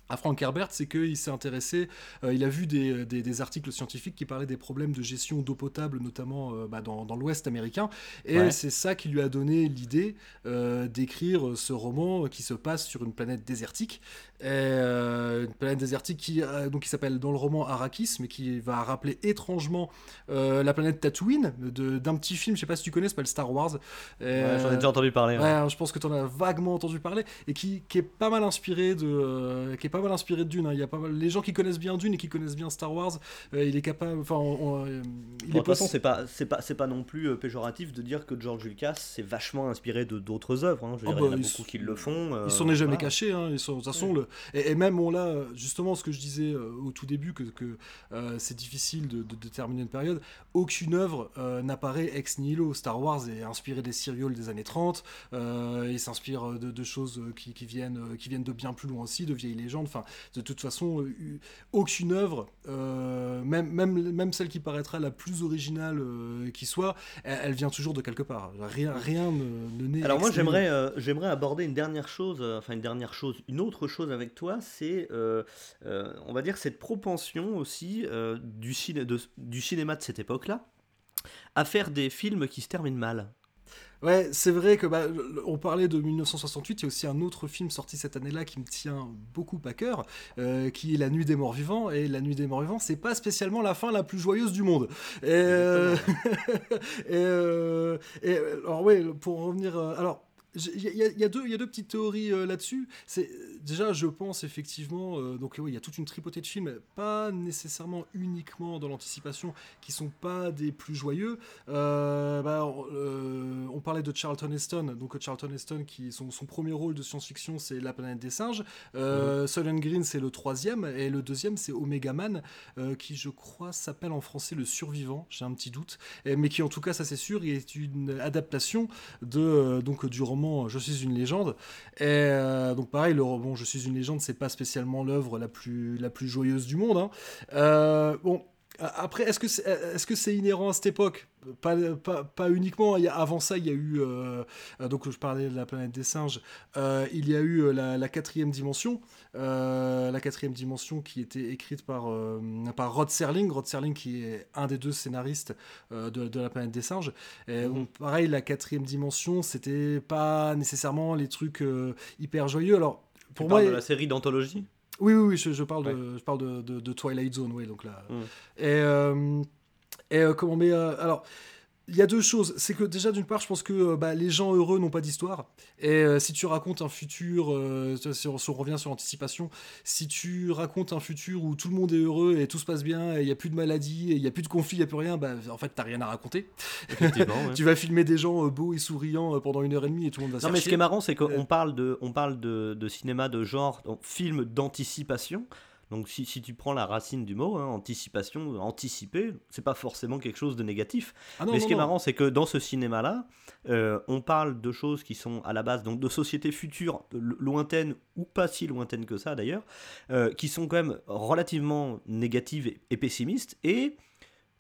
à Frank Herbert, c'est qu'il s'est intéressé, euh, il a vu des, des- des articles scientifiques qui parlaient des problèmes de gestion d'eau potable, notamment euh, bah, dans, dans l'Ouest américain, et Ouais. c'est ça qui lui a donné l'idée euh, d'écrire ce roman qui se passe sur une planète désertique, et, une planète désertique qui, donc, qui s'appelle dans le roman Arrakis, mais qui va rappeler étrangement la planète Tatooine, d'un petit film, je sais pas si tu connais, s'appelle Star Wars. Ouais, J'en ai déjà entendu parler. ouais. Je pense que tu en as vaguement entendu parler et qui, qui est pas mal inspiré de qui est pas mal inspiré de Dune. hein. Il y a pas mal les gens qui connaissent bien Dune et qui connaissent bien Star Wars. euh, il est capable. Enfin, on- on, euh, il Bon, est de toute façon, c'est pas, c'est pas, c'est pas non plus euh, péjoratif de dire que George Lucas s'est vachement inspiré de d'autres œuvres. hein. Je veux Ah dire, il y en bah, a beaucoup qui le font. euh, Ils s'en est jamais voilà. caché. Hein. Ils sont, de toute façon, le... et, et même on l'a justement ce que je disais au tout début que, que euh, c'est difficile de, de déterminer une période. Aucune œuvre n'apparaît ex nihilo. Star Wars est inspiré des serials des années 30. euh, il s'inspire de, de choses qui, qui viennent qui viennent de bien plus loin aussi, de vieilles légendes. Enfin, de toute façon, euh, eu- aucune œuvre, euh, même, même, même celle qui paraîtra la plus originale euh, qui soit, elle, elle vient toujours de quelque part. Rien, rien ne, ne naît. Alors moi j'aimerais euh, j'aimerais aborder une dernière chose, enfin une dernière chose, une autre chose avec toi, c'est on va dire cette propension aussi du, ciné- de- du cinéma de cette époque-là à faire des films qui se terminent mal. Ouais, c'est vrai que bah, on parlait de 1968, il y a aussi un autre film sorti cette année-là qui me tient beaucoup à cœur, euh, qui est La Nuit des Morts Vivants. Et La Nuit des Morts Vivants, c'est pas spécialement la fin la plus joyeuse du monde. Et, euh, et, euh, et, alors ouais, pour revenir, alors. Il y, y y a deux petites théories euh, là-dessus. C'est déjà, je pense effectivement, euh, donc il y a toute une tripotée de films, pas nécessairement uniquement dans l'anticipation, qui sont pas des plus joyeux. Euh, bah, on- parlait de Charlton Heston, donc Charlton Heston qui son, son premier rôle de science-fiction c'est La planète des singes. Euh, Soylent Green c'est le troisième et le deuxième c'est Omega Man qui je crois s'appelle en français le survivant. J'ai un petit doute, mais qui en tout cas ça c'est sûr est une adaptation de donc du roman Je suis une légende. Et euh, donc pareil le roman Je suis une légende c'est pas spécialement l'œuvre la plus la plus joyeuse du monde. hein. Euh, bon. Après, est-ce que c'est est -ce c'est inhérent à cette époque? Pas, pas, pas uniquement. Y a- avant ça, il y a eu. euh, euh, donc, je parlais de la planète des singes. euh, il y a eu euh, la quatrième dimension. Euh, la quatrième dimension qui était écrite par, euh, par Rod Serling. Rod Serling, qui est un des deux scénaristes euh, de, de la planète des singes. Et, bon, pareil, la quatrième dimension, c'était pas nécessairement les trucs hyper joyeux. Alors. Pour Pour moi, de la série d'anthologie? oui, oui, oui, je, je parle, Ouais. de, je parle de, de- de Twilight Zone, oui, donc là. Mm. Et, et comment, mais alors, il y a deux choses. C'est que déjà, d'une part, je pense que euh, bah, les gens heureux n'ont pas d'histoire. Et euh, si tu racontes un futur, euh, si on, revient sur l'anticipation, si tu racontes un futur où tout le monde est heureux et tout se passe bien, et il n'y a plus de maladie, et il n'y a plus de conflit, il n'y a plus rien, bah, en fait, t'as rien à raconter. Effectivement. ouais. Tu vas filmer des gens euh, beaux et souriants pendant une heure et demie et tout le monde va se Non, mais ce qui est marrant, c'est qu'on parle, de, on parle de, de cinéma de genre, donc film d'anticipation. Donc si, si tu prends la racine du mot, hein, anticipation, anticiper, c'est pas forcément quelque chose de négatif. Ah non, mais non, ce qui est marrant, c'est que dans ce cinéma-là, euh, on parle de choses qui sont à la base donc de sociétés futures, lo- lointaines ou pas si lointaines que ça d'ailleurs, euh, qui sont quand même relativement négatives et, et pessimistes. Et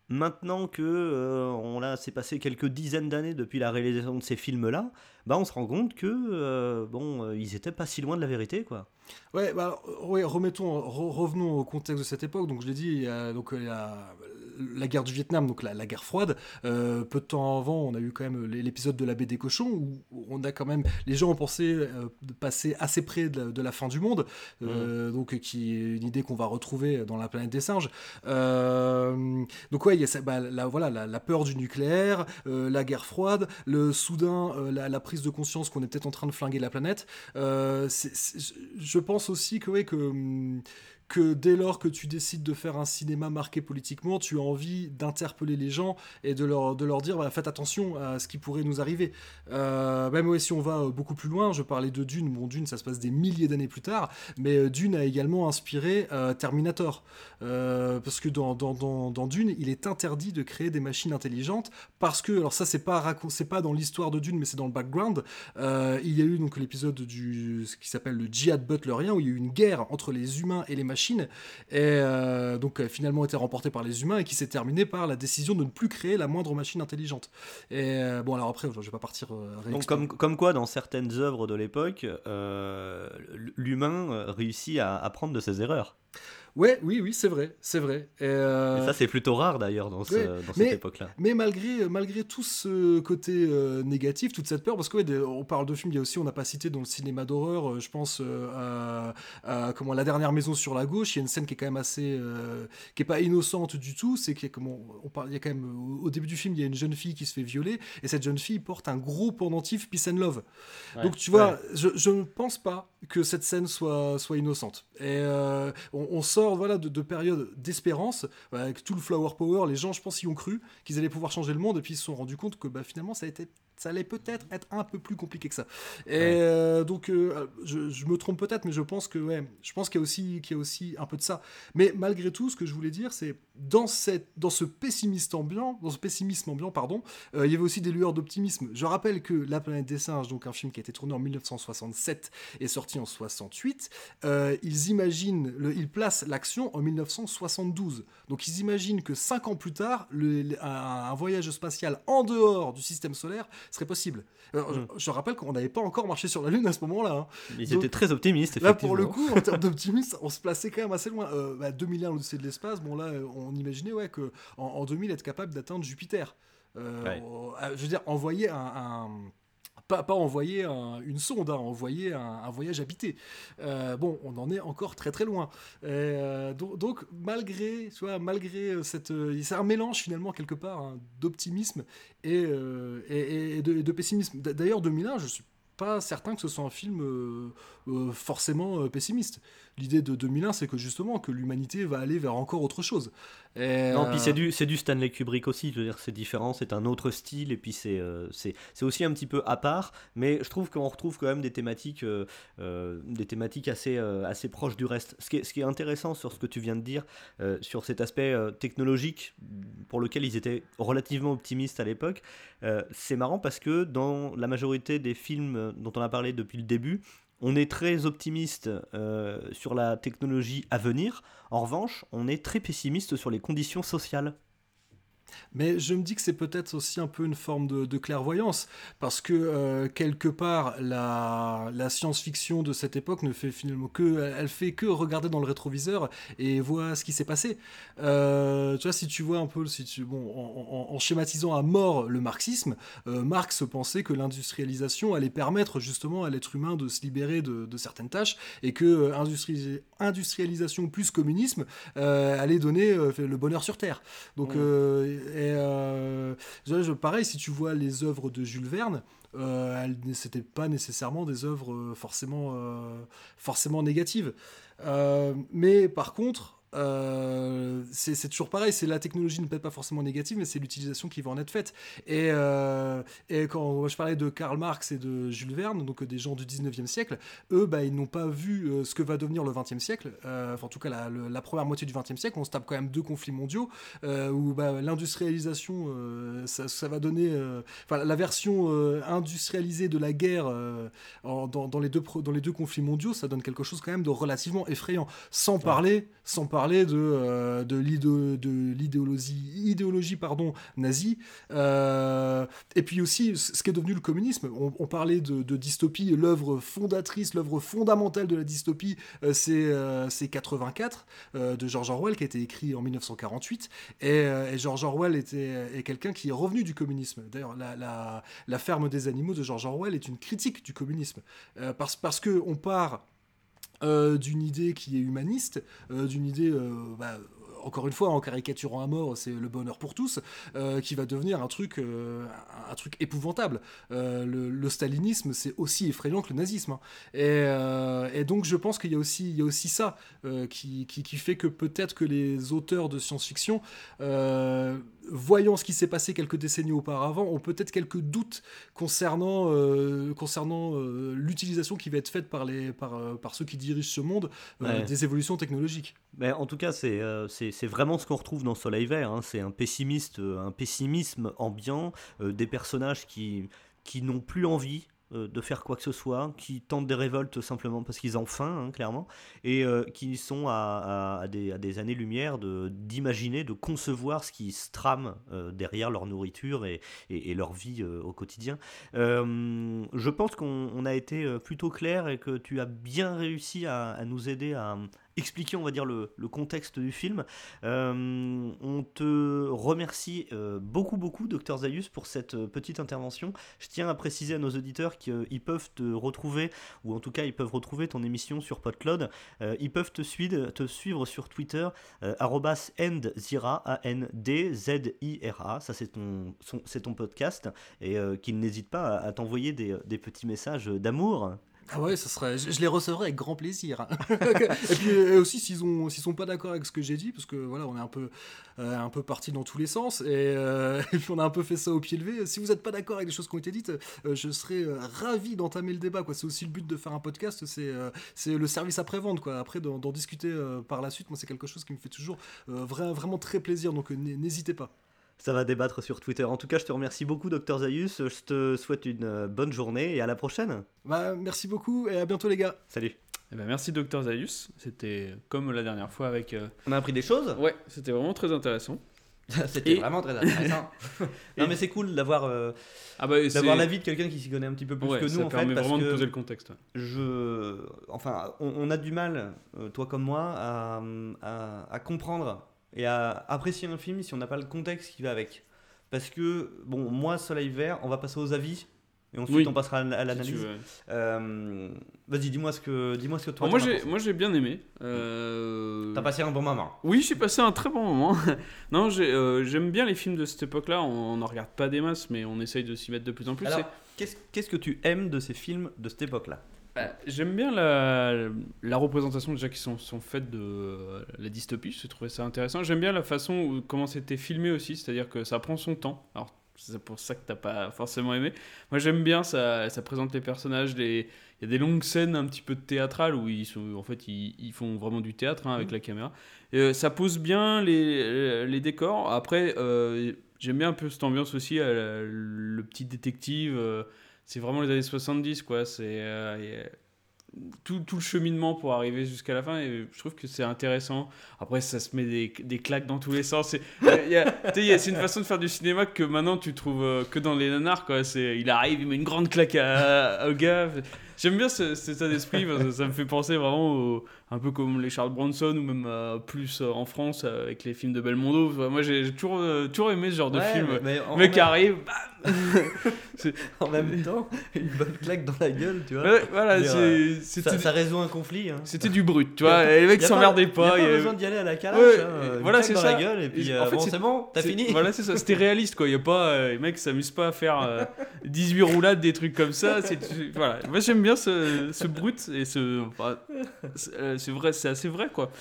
maintenant que euh, on a, c'est passé quelques dizaines d'années depuis la réalisation de ces films-là, bah on se rend compte que euh, bon, euh, ils étaient pas si loin de la vérité, quoi. Ouais, bah, euh, ouais, remettons, re- revenons au contexte de cette époque. Donc, je l'ai dit, donc il y a la guerre du Vietnam, donc la, la guerre froide. Euh, peu de temps avant, on a eu quand même l'é- l'épisode de la baie des cochons où on a quand même les gens ont pensé euh, de passer assez près de la, de la fin du monde, euh, donc qui est une idée qu'on va retrouver dans la planète des singes. Donc ouais, il y a bah, la, voilà la, la peur du nucléaire, la guerre froide, le soudain la, prise de conscience qu'on est peut-être en train de flinguer la planète. Je pense aussi que, ouais, que, hum, que dès lors que tu décides de faire un cinéma marqué politiquement, tu as envie d'interpeller les gens et de leur, de leur dire bah, faites attention à ce qui pourrait nous arriver. Euh, même si on va euh, beaucoup plus loin, je parlais de Dune, bon Dune ça se passe des milliers d'années plus tard, mais euh, Dune a également inspiré Terminator. parce que dans, dans, dans, Dune, il est interdit de créer des machines intelligentes parce que, alors ça c'est pas, c'est pas dans l'histoire de Dune, mais c'est dans le background, il y a eu donc l'épisode du ce qui s'appelle le djihad butlerien où il y a eu une guerre entre les humains et les machines et euh, donc euh, finalement été remporté par les humains et qui s'est terminé par la décision de ne plus créer la moindre machine intelligente. Et euh, bon, alors après, je vais pas partir. donc comme, comme quoi, dans certaines œuvres de l'époque, l'humain réussit à apprendre de ses erreurs. Ouais, oui, oui, c'est vrai, c'est vrai. Et, euh, ça, c'est plutôt rare d'ailleurs dans, cette époque-là. Mais malgré, malgré tout ce côté euh, négatif, toute cette peur, parce que on parle de films, il y a aussi, on n'a pas cité dans le cinéma d'horreur, euh, je pense à, comment La dernière maison sur la gauche, il y a une scène qui est quand même assez. qui est pas innocente du tout, c'est qu'il y a, comment, on parle, il y a quand même. Au début du film, il y a une jeune fille qui se fait violer, et cette jeune fille porte un gros pendentif Peace and Love. Donc tu vois, je, ne pense pas que cette scène soit, soit innocente. Et on, on sort voilà, de, de périodes d'espérance, avec tout le flower power, les gens, je pense, y ont cru qu'ils allaient pouvoir changer le monde, et puis ils se sont rendus compte que bah, finalement, ça a été ça allait peut-être être un peu plus compliqué que ça. Et euh, donc, euh, je, me trompe peut-être, mais je pense que ouais, je pense qu'il y a aussi qu'il y a aussi un peu de ça. Mais malgré tout, ce que je voulais dire, c'est dans cette dans ce pessimisme ambiant, dans ce pessimisme ambiant, pardon, euh, il y avait aussi des lueurs d'optimisme. Je rappelle que La planète des singes, donc un film qui a été tourné en 1967 et sorti en 68, ils imaginent, le, ils placent l'action en 1972. Donc ils imaginent que cinq ans plus tard, le, un voyage spatial en dehors du système solaire serait possible. Euh, hmm. je, rappelle qu'on n'avait pas encore marché sur la Lune à ce moment-là. Hein. Ils étaient très optimistes. Là, pour le coup, en termes d'optimisme, on se plaçait quand même assez loin. Euh, bah, 2001, l'Odyssée de l'espace, bon là, on imaginait ouais, qu'en en, 2000, être capable d'atteindre Jupiter. Euh, je veux dire, envoyer un pas, pas envoyer une sonde, hein, envoyer un, voyage habité. Euh, bon, on en est encore très très loin. Euh, donc, malgré, vois, malgré cette, c'est un mélange finalement quelque part hein, d'optimisme et, euh, et, de, de, pessimisme. D'ailleurs, 2001, je suis pas certain que ce soit un film forcément pessimiste l'idée de 2001, c'est que justement, que l'humanité va aller vers encore autre chose. Et non, puis c'est du, c'est du Stanley Kubrick aussi, je veux dire, c'est différent, c'est un autre style, et puis c'est, euh, c'est, aussi un petit peu à part, mais je trouve qu'on retrouve quand même des thématiques, euh, euh, des thématiques assez, assez proches du reste. Ce qui, est, ce qui est intéressant sur ce que tu viens de dire, sur cet aspect technologique pour lequel ils étaient relativement optimistes à l'époque, c'est marrant parce que dans la majorité des films dont on a parlé depuis le début, on est très optimiste euh, sur la technologie à venir. En revanche, on est très pessimiste sur les conditions sociales. Mais je me dis que c'est peut-être aussi un peu une forme de, clairvoyance, parce que euh, quelque part, la, science-fiction de cette époque ne fait finalement que, elle fait que regarder dans le rétroviseur et voir ce qui s'est passé. Euh, tu vois, si tu vois un peu, si tu, bon, en, schématisant à mort le marxisme, euh, Marx pensait que l'industrialisation allait permettre justement à l'être humain de se libérer de, certaines tâches et que industrialisation plus communisme allait donner le bonheur sur terre. Donc et euh, pareil, si tu vois les œuvres de Jules Verne, euh, n'étaient pas nécessairement des œuvres euh, forcément, euh, forcément négatives. mais par contre, euh, c'est toujours pareil, c'est la technologie ne peut être pas forcément négative, mais c'est l'utilisation qui va en être faite. Et, euh, et quand je parlais de Karl Marx et de Jules Verne, donc des gens du 19e siècle, eux, bah, ils n'ont pas vu euh, ce que va devenir le 20e siècle, enfin, en tout cas la, la, première moitié du 20e siècle, on se tape quand même deux conflits mondiaux, où bah, l'industrialisation, ça, ça, va donner, enfin la version industrialisée de la guerre dans, dans, les deux, dans les deux conflits mondiaux, ça donne quelque chose quand même de relativement effrayant, sans parler, sans parler de, euh, de l'idéologie idéologie, pardon, nazie. Euh, et puis aussi, ce qui est devenu le communisme. On, parlait de, dystopie. L'œuvre fondatrice, l'œuvre fondamentale de la dystopie, euh, c'est 84 de George Orwell, qui a été écrit en 1948. Et, George Orwell était, est quelqu'un qui est revenu du communisme. D'ailleurs, la, la, ferme des animaux de George Orwell est une critique du communisme. parce parce qu'on part euh, d'une idée qui est humaniste, euh, d'une idée euh, bah, encore une fois, en caricaturant à mort, c'est le bonheur pour tous, qui va devenir un truc, un truc épouvantable. Le, stalinisme, c'est aussi effrayant que le nazisme. Hein. Et, donc, je pense qu'il y a aussi, y a aussi ça qui, fait que peut-être que les auteurs de science-fiction voyant ce qui s'est passé quelques décennies auparavant, ont peut-être quelques doutes concernant, euh, concernant euh, l'utilisation qui va être faite par, les, par, euh, par ceux qui dirigent ce monde des évolutions technologiques. Mais en tout cas, c'est c'est vraiment ce qu'on retrouve dans Soleil Vert. Hein. C'est un, pessimiste, un pessimisme ambiant, des personnages qui, qui n'ont plus envie de faire quoi que ce soit, qui tentent des révoltes simplement parce qu'ils ont faim, hein, clairement, et euh, qui sont à, des, années-lumière d'imaginer, de, concevoir ce qui se trame euh, derrière leur nourriture et, leur vie au quotidien. je pense qu'on a été plutôt clair et que tu as bien réussi à nous aider à, expliquer, on va dire, le, contexte du film. Euh, on te remercie euh, beaucoup, beaucoup, Dr Zayus, pour cette euh, petite intervention. Je tiens à préciser à nos auditeurs qu'ils peuvent te retrouver, ou en tout cas, ils peuvent retrouver ton émission sur PodCloud. ils peuvent te suivre, sur Twitter, endzira, A-N-D-Z-I-R-A. Ça, c'est ton, podcast. Et qu'ils n'hésitent pas à, t'envoyer des petits messages d'amour. Ah ouais, ça serait, je, les recevrai avec grand plaisir. Hein. et puis aussi s'ils ont, s'ils sont pas d'accord avec ce que j'ai dit, parce que voilà, on est un peu, euh, un peu parti dans tous les sens, euh, et, puis on a un peu fait ça au pied levé. Si vous n'êtes pas d'accord avec les choses qui ont été dites, euh, je serais ravi d'entamer le débat. Quoi, c'est aussi le but de faire un podcast, c'est, c'est le service après vente. Quoi, après d'en, discuter par la suite, moi c'est quelque chose qui me fait toujours vraiment très plaisir. Donc n'hésitez pas ça va débattre sur Twitter. En tout cas, je te remercie beaucoup, Dr Zayus. Je te souhaite une euh, bonne journée et à la prochaine. Bah, merci beaucoup et à bientôt, les gars. Salut. Eh ben, merci, Dr Zayus. C'était comme la dernière fois avec. Euh, On a appris des choses Ouais, c'était vraiment très intéressant. c'était vraiment très intéressant. non, mais c'est cool d'avoir euh, ah bah, d'avoir l'avis de quelqu'un qui s'y connaît un petit peu plus que nous, en fait. Parce vraiment de poser le contexte. Je. Enfin, on, a du mal, toi comme moi, à, à, à comprendre et à apprécier un film si on n'a pas le contexte qui va avec. Parce que, bon, moi, Soleil Vert, on va passer aux avis. Et ensuite, on passera à l'analyse. Euh, vas-y, dis-moi ce que, dis-moi ce que toi. moi, j'ai, moi, j'ai bien aimé. Euh... T'as passé un bon moment. Oui, j'ai passé un très bon moment. non, euh, j'aime bien les films de cette époque-là. On n'en regarde pas des masses, mais on essaye de s'y mettre de plus en plus. Alors, qu'est-ce, qu'est-ce que tu aimes de ces films de cette époque-là? Bah, j'aime bien la, la, représentation déjà qui sont, sont faites de euh, la dystopie, je trouvais ça intéressant. J'aime bien la façon où, comment c'était filmé aussi, c'est-à-dire que ça prend son temps. Alors c'est pour ça que t'as pas forcément aimé. Moi j'aime bien, ça, ça présente les personnages, il y a des longues scènes un petit peu théâtrales où ils, sont, en fait, ils, ils font vraiment du théâtre hein, avec mmh. la caméra. Euh, ça pose bien les, les décors. Après, euh, j'aime bien un peu cette ambiance aussi, le petit détective c'est vraiment les années 70, quoi. C'est euh, tout, tout, le cheminement pour arriver jusqu'à la fin. Et je trouve que c'est intéressant. Après, ça se met des, des claques dans tous les sens. C'est une façon de faire du cinéma que maintenant tu trouves euh, que dans les nanars, quoi. Il arrive, il met une grande claque à, au gars. J'aime bien cet état d'esprit parce que ça me fait penser vraiment un peu comme les Charles Bronson ou même euh, plus euh, en France avec les films de Belmondo. moi j'ai toujours, euh, toujours aimé ce genre de film. Mais, mec arrive, en même temps, une bonne claque dans la gueule, tu vois. voilà, ça, ça, résout un conflit. Hein. C'était du brut, tu vois. Et les mecs s'emmerdaient pas. Il n'y a pas besoin d'y aller à la calage. Hein, voilà, c'est ça. la gueule et puis en fait, c'est bon, t'as fini. Voilà, c'est ça. C'était réaliste, quoi. Il y a pas, les mecs s'amusent pas à faire 18 roulades, des trucs comme ça. Voilà. Moi j'aime bien ce, ce brut et ce. Euh, c'est vrai, c'est assez vrai quoi.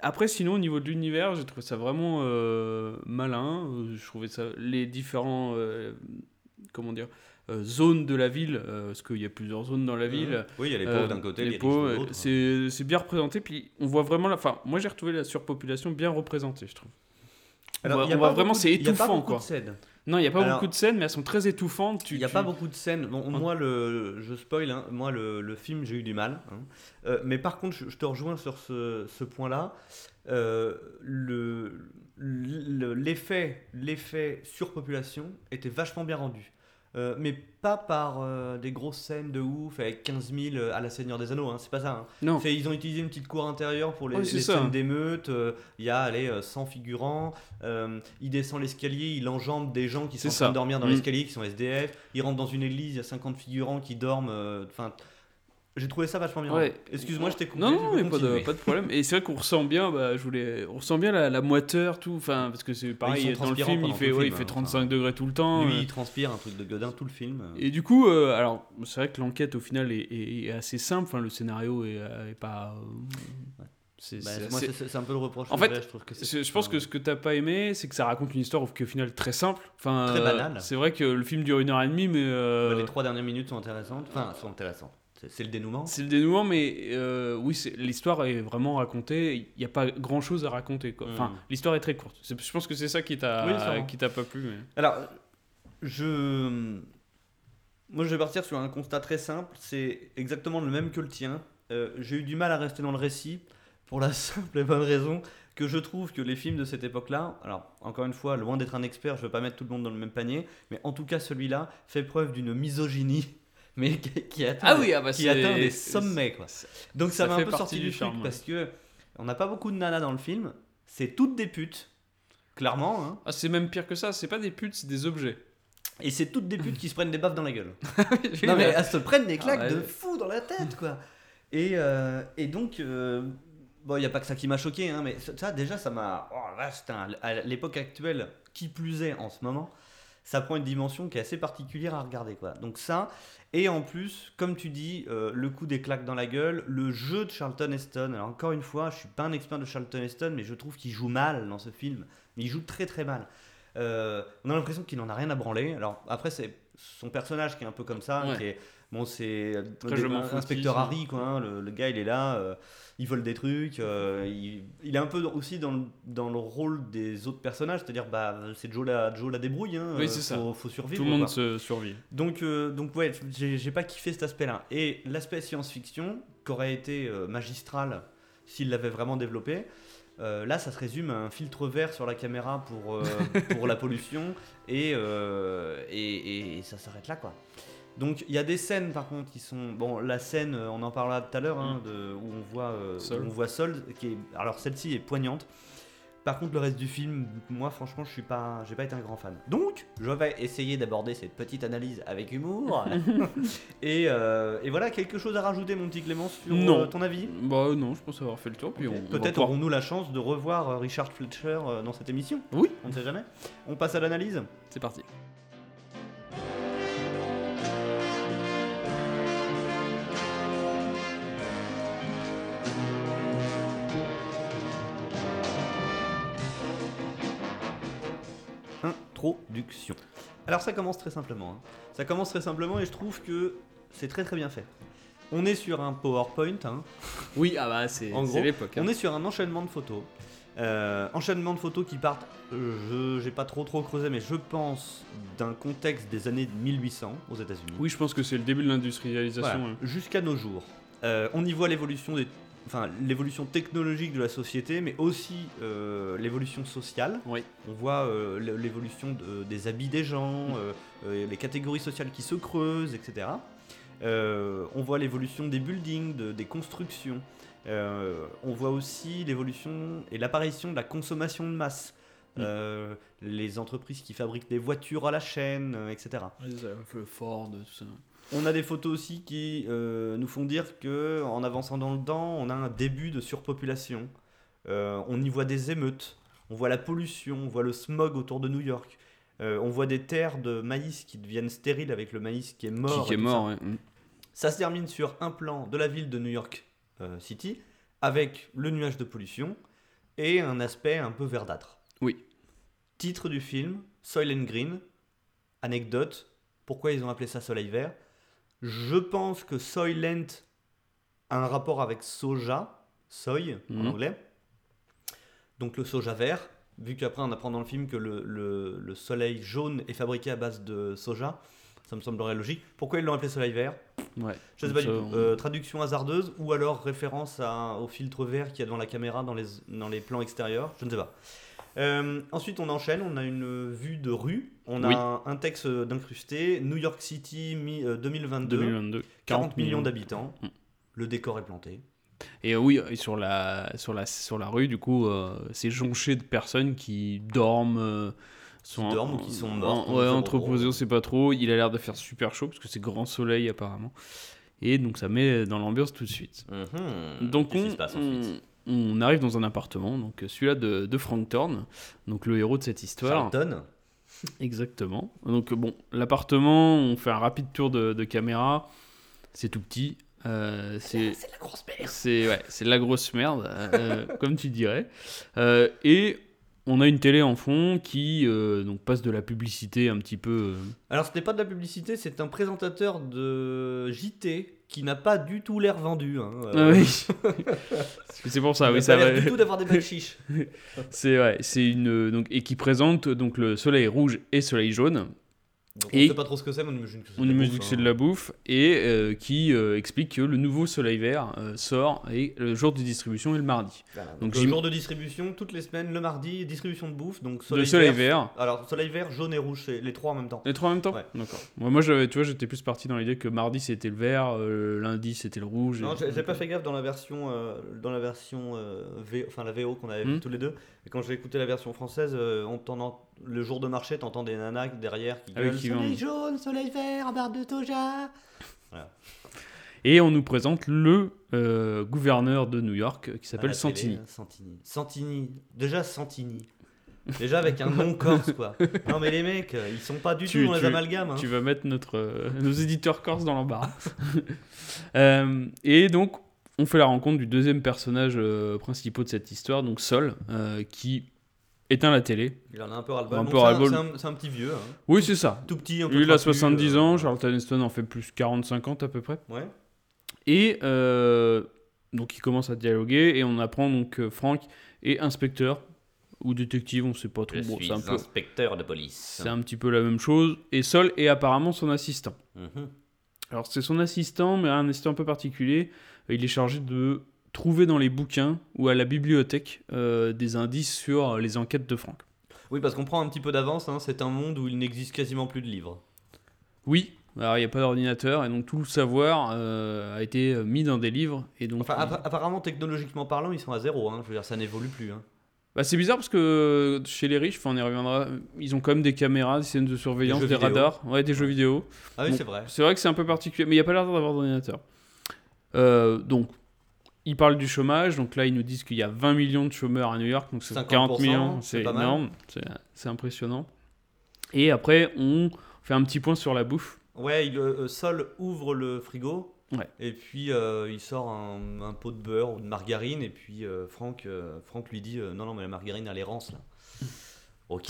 Après, sinon, au niveau de l'univers, j'ai trouvé ça vraiment euh, malin. Euh, je trouvais ça. Les différents. comment dire zones de la ville, parce qu'il y a plusieurs zones dans la mmh. ville. Oui, il y a les pauvres d'un côté, les, les pauvres. C'est bien représenté, puis on voit vraiment la. Enfin, moi j'ai retrouvé la surpopulation bien représentée, je trouve. Alors, on voit, vraiment, c'est étouffant quoi. Non, il n'y a pas beaucoup de scènes, mais elles sont très étouffantes. Il n'y a pas beaucoup de scènes. Bon, moi, le, je spoil, hein, moi, le, le film, j'ai eu du mal. Hein. Euh, mais par contre, je, te rejoins sur ce, ce point-là. Euh, l'effet, l'effet surpopulation était vachement bien rendu. Euh, mais pas par euh, des grosses scènes de ouf avec 15 000 euh, à la Seigneur des Anneaux, hein, c'est pas ça. Hein. Non. Ils ont utilisé une petite cour intérieure pour les, scènes d'émeute, il y a allez, 100 figurants, il descend l'escalier, il enjambe des gens qui sont en train de dormir dans mm. l'escalier, qui sont SDF, il rentre dans une église, il y a 50 figurants qui dorment. Enfin j'ai trouvé ça vachement bien. Ouais. Excuse-moi, je t'ai coupé. Non, non, mais pas de, pas de problème. Et c'est vrai qu'on ressent bien, bah, je voulais, on ressent bien la, la moiteur, tout. Enfin, parce que c'est pareil, dans le film, il fait, ouais, il fait hein, 35 degrés tout le temps. Lui, euh. il transpire un truc de godin tout le film. Et du coup, euh, alors, c'est vrai que l'enquête au final est, est- est assez simple. Enfin, le scénario est, euh, est pas. euh, c'est- Bah, c'est un peu le reproche. En fait, je trouve que c'est. je je pense que ce que t'as pas aimé, c'est que ça raconte une histoire qui au final très simple. Enfin, Très euh, banale. c'est vrai que le film dure une heure et demie, mais euh, Bah, les trois dernières minutes sont intéressantes. Enfin, sont intéressantes. C'est le dénouement? c'est le dénouement. Mais euh, oui, l'histoire est vraiment racontée. Il n'y a pas grand chose à raconter. Quoi. Enfin, Mm. l'histoire est très courte. Je pense que c'est ça qui t'a Oui, t'a pas plu. mais- Alors, je. Moi, je vais partir sur un constat très simple. C'est exactement le même que le tien. Euh, J'ai eu du mal à rester dans le récit pour la simple et bonne raison que je trouve que les films de cette époque-là, alors encore une fois, loin d'être un expert, je veux pas mettre tout le monde dans le même panier, mais en tout cas celui-là fait preuve d'une misogynie, mais qui, atteint, Ah oui, ah bah qui c'est- atteint des sommets quoi. Donc ça m'a un peu sorti du ouais. parce que on n'a pas beaucoup de nanas dans le film, c'est toutes des putes, clairement, hein, Ah, c'est même pire que ça. C'est pas des putes, c'est des objets. et c'est toutes des putes qui se prennent des baffes dans la gueule. Oui, Non mais elles se prennent des claques Ah ouais. de fou dans la tête quoi. Et, euh, et donc euh, bon il y a pas que ça qui m'a choqué hein, mais ça, déjà ça m'a oh à l'époque actuelle qui plus est en ce moment ça prend une dimension qui est assez particulière à regarder quoi. Donc ça et en plus comme tu dis euh, le coup des claques dans la gueule, le jeu de Charlton Heston. Alors encore une fois je suis pas un expert de Charlton Heston mais je trouve qu'il joue mal dans ce film. Il joue très très mal. Euh, on a l'impression qu'il en a rien à branler. Alors après c'est son personnage qui est un peu comme ça, Ouais. qui est bon c'est inspecteur Harry quoi. hein, le, le gars il est là, euh, il vole des trucs, euh, il, il est un peu aussi dans le, dans le rôle des autres personnages, c'est-à-dire bah c'est Joe la Joe la débrouille. Hein, Oui, euh, c'est faut, faut survivre. Tout le monde se survit. Donc, euh, donc ouais, j'ai pas kiffé cet aspect-là. Et l'aspect science-fiction, qui aurait été magistral s'il l'avait vraiment développé, euh, là, ça se résume à un filtre vert sur la caméra pour, euh, pour la pollution, et, euh, et, et ça s'arrête là, quoi. Donc, il y a des scènes, par contre, qui sont... Bon, la scène, euh, on en parlera tout à l'heure, hein, de- où on voit, euh, où on voit Sol, qui est... Alors, celle-ci est poignante. Par contre, le reste du film, moi, franchement, je suis pas, j'ai pas été un grand fan. Donc, je vais essayer d'aborder cette petite analyse avec humour. et, euh, et voilà, quelque chose à rajouter, mon petit Clément, sur Non. euh, ton avis? Bah non, je pense avoir fait le tour. Puis Peut-être pouvoir- aurons-nous la chance de revoir Richard Fletcher dans cette émission? Oui. On ne sait jamais. On passe à l'analyse. C'est parti. Introduction. Alors ça commence très simplement. hein. Ça commence très simplement et je trouve que c'est très très bien fait. On est sur un PowerPoint, hein. Oui, ah bah c'est En c'est gros, l'époque. hein. on est sur un enchaînement de photos. Euh, enchaînement de photos qui partent, euh, je j'ai pas trop trop creusé, mais je pense d'un contexte des années 1800 aux États-Unis. Oui, je pense que c'est le début de l'industrialisation. Voilà, hein. jusqu'à nos jours. Euh, on y voit l'évolution des, enfin l'évolution technologique de la société, mais aussi euh, l'évolution sociale. Oui. On voit euh, l'évolution de- des habits des gens, euh, euh, les catégories sociales qui se creusent, etc. On voit l'évolution des buildings, de- des constructions. On voit aussi l'évolution et l'apparition de la consommation de masse. Mm. Euh, les entreprises qui fabriquent des voitures à la chaîne, euh, etc. Ford, tout ça. On a des photos aussi qui euh, nous font dire que en avançant dans le temps, on a un début de surpopulation. Euh, on y voit des émeutes, on voit la pollution, on voit le smog autour de New York. Euh, on voit des terres de maïs qui deviennent stériles avec le maïs qui est mort. Qui, est mort, ça. ouais. Mm. Ça se termine sur un plan de la ville de New York City avec le nuage de pollution et un aspect un peu verdâtre. Oui. Titre du film Soil and Green. Anecdote pourquoi ils ont appelé ça Soleil Vert? Je pense que Soylent a un rapport avec soja, soy en Mhm. anglais. Donc le soja vert, vu qu'après on apprend dans le film que le, le- le soleil jaune est fabriqué à base de soja, ça me semblerait logique. Pourquoi ils l'ont appelé soleil vert? Ouais. je sais pas du tout. Euh, traduction hasardeuse ou alors référence à- au filtre vert qu'il y a devant la caméra dans les, dans les plans extérieurs? Je ne sais pas. Euh, ensuite, on enchaîne. On a une vue de rue. On a Oui. un, un texte d'incrusté. New York City mi- euh, 2022. 2022. 40 millions d'habitants. Mm. Le décor est planté. Et euh, oui, et sur la, sur la, sur la rue, du coup, euh, c'est jonché de personnes qui dorment. euh, sont dorment ou qui sont on ouais, sait pas entreposées, trop. on sait pas trop. Il a l'air de faire super chaud parce que c'est grand soleil apparemment. Et donc ça met dans l'ambiance tout de suite. Mhm. Donc Qu'est-ce qui on, se passe on, ensuite on arrive dans un appartement, donc celui-là de, de Frank Thorne, donc le héros de cette histoire. Charlton. Exactement. Donc bon, l'appartement, on fait un rapide tour de, de caméra. C'est tout petit. Euh, c'est la grosse merde. c'est ouais, c'est de la grosse merde, euh, comme tu dirais. Euh, et on a une télé en fond qui euh, donc passe de la publicité un petit peu. euh, Alors, ce n'est pas de la publicité, c'est un présentateur de JT qui n'a pas du tout l'air vendu. hein. Ah Euh, oui. c'est pour ça. il Oui, ça va. du tout d'avoir des bacs chiches. C'est ouais, c'est une donc et qui présente donc le soleil rouge et soleil jaune. Donc, Et- on sait pas trop ce que c'est, mais on imagine que c'est de la bouffe, que hein. de la bouffe et euh, qui euh, explique que le nouveau soleil vert euh, sort et le jour de distribution est le mardi. Voilà. Donc, Donc, j'im- le jour de distribution, toutes les semaines, le mardi, distribution de bouffe. Donc, soleil, le soleil vert. vert. Alors, soleil vert, jaune et rouge, c'est les trois en même temps. Les trois en même temps Ouais. D'accord. Moi, moi j'avais- tu vois, j'étais plus parti dans l'idée que mardi c'était le vert, lundi c'était le rouge. Non, j'ai pas fait gaffe dans la version, dans la version V- enfin la VO qu'on avait vu tous les deux. Et quand j'ai écouté la version française, on t'entend- le jour de marché, t'entends des nanas derrière qui Ah oui, gueulent Soleil jaune, soleil vert, barre de toja. Et on nous présente le euh, gouverneur de New York euh, qui s'appelle télé, Santini. Santini. Santini. Déjà Santini. Déjà avec un nom corse quoi. Non mais les mecs, euh, ils sont pas du Tu- tout dans les tu- amalgames. hein. Tu vas mettre notre, euh, nos éditeurs corses dans l'embarras. Euh, et donc, on fait la rencontre du deuxième personnage principal de cette histoire, donc Sol, qui éteint la télé. Il en a un peu ras-le-bol. C'est un, c'est un petit vieux. hein. Oui, c'est ça. Tout petit, un peu Lui, il a trapu, 70 euh, ans, Charlton Heston en fait plus 40-50 à peu près. Ouais. Et euh, donc, il commence à dialoguer et on apprend donc que Frank est inspecteur ou détective, on sait pas trop. Je Bon, suis c'est un, peu- inspecteur de police. c'est un petit peu la même chose. Et Sol est apparemment son assistant. Mhm. Alors c'est son assistant, mais un assistant un peu particulier. Il est chargé de trouver dans les bouquins ou à la bibliothèque euh, des indices sur les enquêtes de Franck. Oui, parce qu'on prend un petit peu d'avance. hein, C'est un monde où il n'existe quasiment plus de livres. Oui, alors il n'y a pas d'ordinateur et donc tout le savoir euh, a été mis dans des livres et donc Enfin, apparemment, technologiquement parlant, ils sont à zéro. hein. Je veux dire, ça n'évolue plus. hein. Bah, c'est bizarre parce que chez les riches, on y reviendra, ils ont quand même des caméras, des systèmes de surveillance, Des radars, ouais, des jeux vidéo. Ah oui, Bon, c'est vrai. C'est vrai que c'est un peu particulier, mais il n'y a pas l'air d'avoir d'ordinateur. Euh, donc, ils parlent du chômage. Donc là, ils nous disent qu'il y a 20 millions de chômeurs à New York. Donc c'est 50%, 40 millions, c'est énorme. C'est impressionnant. Et après, on fait un petit point sur la bouffe. Ouais, il, euh, Sol ouvre le frigo. Ouais. Et puis euh, il sort un, un pot de beurre ou de margarine. Et puis euh, Franck, euh, Franck lui dit euh, Non, non, mais la margarine, elle est rance là.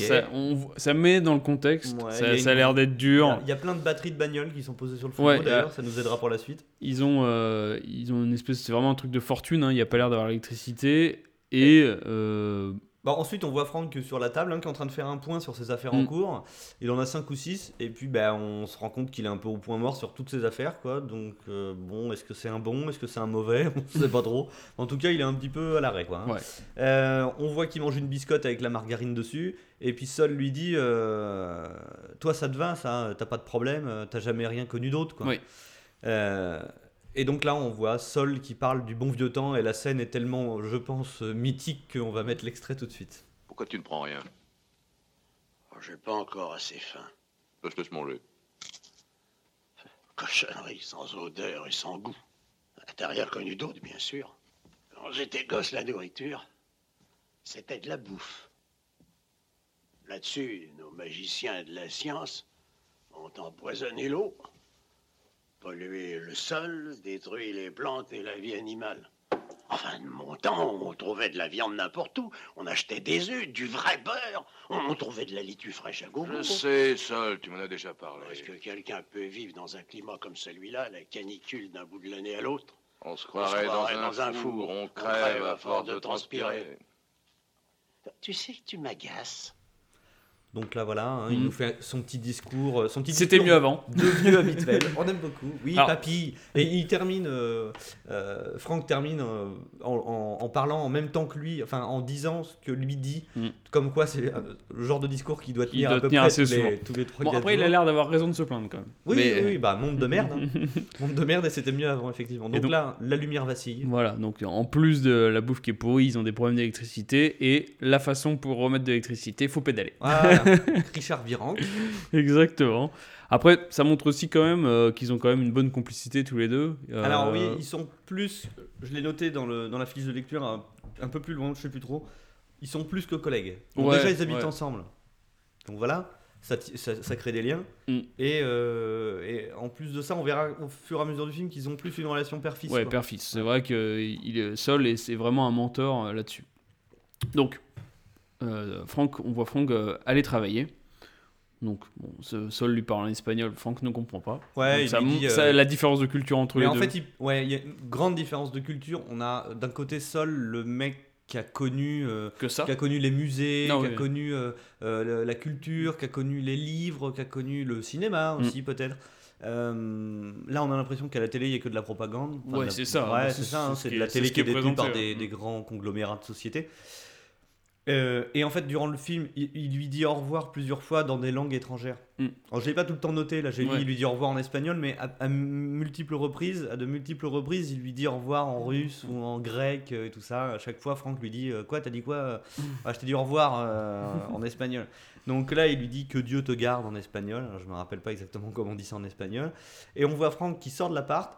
Ça, on vo- ça met dans le contexte. Ouais, ça, a une- ça a l'air d'être dur. il y a plein de batteries de bagnoles qui sont posées sur le Ouais, d'ailleurs. Ça nous aidera pour la suite. Ils ont, euh, ils ont une espèce. C'est vraiment un truc de fortune. hein. Il n'y a pas l'air d'avoir l'électricité. Et. euh, Bah, ensuite, on voit Franck sur la table hein, qui est en train de faire un point sur ses affaires en Mm. cours. Il en a 5 ou 6. Et puis, bah, on se rend compte qu'il est un peu au point mort sur toutes ses affaires. Quoi. Donc, euh, bon, est-ce que c'est un bon Est-ce que c'est un mauvais? On sait pas trop. En tout cas, il est un petit peu à l'arrêt. Quoi, hein. Ouais. Euh, on voit qu'il mange une biscotte avec la margarine dessus. Et puis, Sol lui dit euh, Toi, ça te va, ça? T'as pas de problème T'as jamais rien connu d'autre quoi. Oui. Et donc là, on voit Sol qui parle du bon vieux temps. Et la scène est tellement, je pense, mythique qu'on va mettre l'extrait tout de suite. Pourquoi tu ne prends rien? Oh, J'ai pas encore assez faim. Je te laisse manger. Cochonnerie sans odeur et sans goût. T'as rien connu d'autre, bien sûr. Quand j'étais gosse, la nourriture, c'était de la bouffe. Là-dessus, nos magiciens de la science ont empoisonné l'eau, pollué le sol, détruit les plantes et la vie animale. Enfin, de mon temps, on trouvait de la viande n'importe où. On achetait des œufs, du vrai beurre. On, on trouvait de la litue fraîche à gogo. Je sais, Sol, tu m'en as déjà parlé. Est-ce que quelqu'un peut vivre dans un climat comme celui-là, la canicule d'un bout de l'année à l'autre? On se croirait, croirait dans, dans un, four, four. on On crève à force de transpirer. transpirer. Tu sais que tu m'agaces. Donc là, voilà, hein, il Mhm. nous fait son petit discours. euh, son petit C'était mieux avant. De vieux habituel. On aime beaucoup. Oui, Alors- papy. Et il termine. euh, euh, Franck termine euh, en, en- en parlant en même temps que lui, enfin en disant ce que lui dit. Mhm. Comme quoi, c'est euh, le genre de discours qui doit tenir doit à peu tenir près assez tous, les, tous les 3 Bon, après, il a l'air d'avoir raison de se plaindre quand même. Oui, Mais- oui, oui, bah monde de merde. hein. monde de merde et c'était mieux avant, effectivement. Donc, donc- là, la lumière vacille. Voilà, donc en plus de la bouffe qui est pourrie, ils ont des problèmes d'électricité et la façon pour remettre de l'électricité, faut pédaler. Voilà. Richard Virenque. Exactement. Après, ça montre aussi quand même euh, qu'ils ont quand même une bonne complicité tous les deux. Euh, Alors oui, ils sont plus, je l'ai noté dans, le, dans la fiche de lecture, un, un peu plus loin, je sais plus trop, ils sont plus que collègues. Donc Ouais, déjà, ils habitent ouais. ensemble. Donc voilà, ça, ça, ça crée des liens. Mm. Et, euh, et en plus de ça, on verra au fur et à mesure du film qu'ils ont plus une relation père-fils. Ouais, père-fils. C'est vrai que il est seul et c'est vraiment un mentor là-dessus. Donc, Franck, on voit Franck euh, aller travailler. Donc, bon, ce- Sol lui parle en espagnol, Franck ne comprend pas. Ouais, ça dit, ça, euh, la différence de culture entre Mais les en deux. fait, il, ouais, il y a une grande différence de culture. On a d'un côté Sol, le mec qui a connu, euh, que ça. qui a connu les musées, Non, qui a oui. connu euh, euh, la culture, qui a connu les livres, qui a connu le cinéma Mm. aussi peut-être. Euh, là, on a l'impression qu'à la télé, il n'y a que de la propagande. Ouais, la- c'est ça, Ouais, bah, c'est ça. hein, c'est de la télé qui est détenue par des, des grands conglomérats de société. Euh, et en fait, durant le film, il, il lui dit au revoir plusieurs fois dans des langues étrangères. Mm. Alors, je l'ai pas tout le temps noté. Là, j'ai Ouais. il lui dit au revoir en espagnol, mais à, à multiples reprises, à de multiples reprises, il lui dit au revoir en russe ou en grec euh, et tout ça. À chaque fois, Franck lui dit euh, quoi T'as dit quoi Euh, Ah, Je t'ai dit au revoir euh, en espagnol. Donc là, il lui dit que Dieu te garde en espagnol. Alors, je me rappelle pas exactement comment on dit ça en espagnol. Et on voit Franck qui sort de l'appart.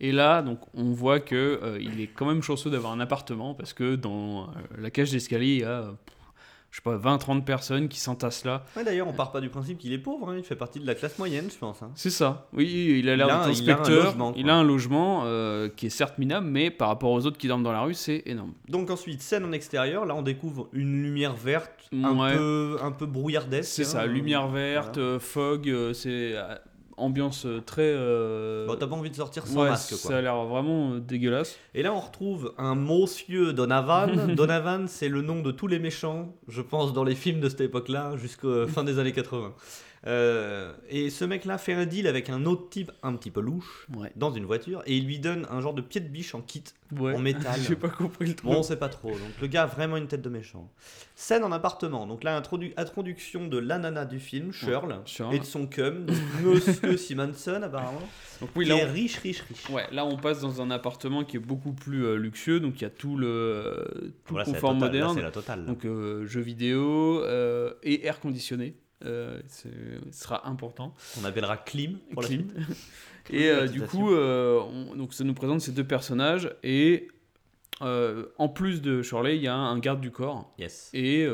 Et là, donc, on voit que euh, il est quand même chanceux d'avoir un appartement parce que dans euh, la cage d'escalier, il y a, euh, je sais pas, 20-30 personnes qui s'entassent là. Ouais, D'ailleurs, on part pas du principe qu'il est pauvre. hein, Il fait partie de la classe moyenne, je pense. hein. C'est ça. Oui, il a l'air d'être inspecteur. Il a un logement euh, qui est certes minable, mais par rapport aux autres qui dorment dans la rue, c'est énorme. Donc ensuite, scène en extérieur, là on découvre une lumière verte, un, Ouais. peu, un peu brouillardesque. C'est ça, hein. lumière verte, Voilà. fog, c'est ambiance euh, très. euh, Bon, t'as pas envie de sortir sans ouais, masque ça quoi. a l'air vraiment euh, dégueulasse. Et là on retrouve un monsieur Donovan. Donovan c'est le nom de tous les méchants, je pense, dans les films de cette époque-là, jusqu'à fin des années 80. Euh, et ce mec-là fait un deal avec un autre type un petit peu louche Ouais. dans une voiture et il lui donne un genre de pied de biche en kit Ouais. en métal. J'ai pas compris le truc. Bon, on sait pas trop. Donc le gars a vraiment une tête de méchant. Scène en appartement. Donc là, introdu- introduction de l'anana du film, Shirl, Shirl. et de son cum, donc Monsieur Simonson apparemment, Donc oui, là, est on- riche, riche, riche. Ouais, là on passe dans un appartement qui est beaucoup plus euh, luxueux, donc il y a tout le, tout Voilà, c'est la confort moderne, c'est la totale. là. donc euh, jeux vidéo euh, et air conditionné, euh, ce sera important. On appellera Clim. pour la. Et euh, du coup, euh, on- donc ça nous présente ces deux personnages et en plus de Shirley, il y a un garde du corps Yes. et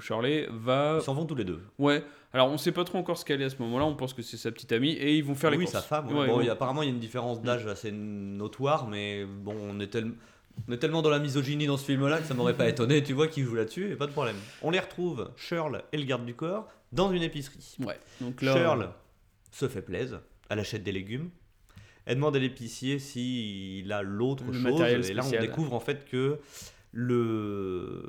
Shirley va, Ils s'en vont tous les deux. ouais. Alors on sait pas trop encore ce qu'elle est à ce moment-là, on pense que c'est sa petite amie et ils vont faire les oui, courses. sa femme. ouais. Ouais, bon, apparemment, il y a une différence d'âge assez notoire, mais bon, on est, tel- on est tellement dans la misogynie dans ce film-là que ça m'aurait pas étonné, tu vois, qu'ils jouent là-dessus, et pas de problème. On les retrouve, Shirl et le garde du corps, dans une épicerie. Ouais. Donc là, Shirl se fait plaisir, elle achète des légumes. Elle demande à l'épicier s'il a l'autre chose. matériel Et là, on découvre en fait que le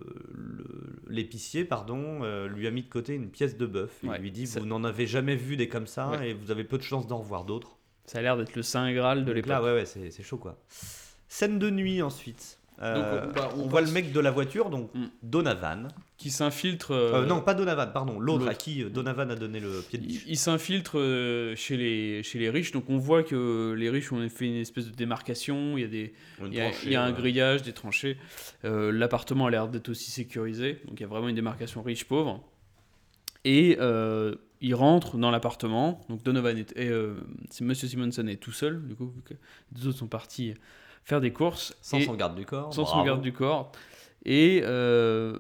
l'épicier pardon euh, lui a mis de côté une pièce de bœuf. Il Ouais, lui dit vous n'en avez jamais vu des comme ça Ouais. et vous avez peu de chances d'en revoir d'autres. ça a l'air d'être le saint graal de l'époque. là ouais ouais c'est chaud quoi. Scène de nuit ensuite. Euh, Donc, bah, on on voit le mec de la voiture donc Mm. Donovan. Qui s'infiltre. Euh, euh, non pas Donovan pardon l'autre à qui Donovan a donné le pied de Il, biche. il s'infiltre chez les, chez les riches, donc on voit que les riches ont fait une espèce de démarcation, il y a, des, il y a, tranchée, il y a un ouais. grillage, des tranchées, Euh, l'appartement a l'air d'être aussi sécurisé, donc il y a vraiment une démarcation riche-pauvre. Et il rentre dans l'appartement, donc Donovan est, et, Monsieur Simonson est tout seul, du coup, vu que les autres sont partis faire des courses. Sans et- son garde du corps. sans son bravo. garde du corps. Et euh,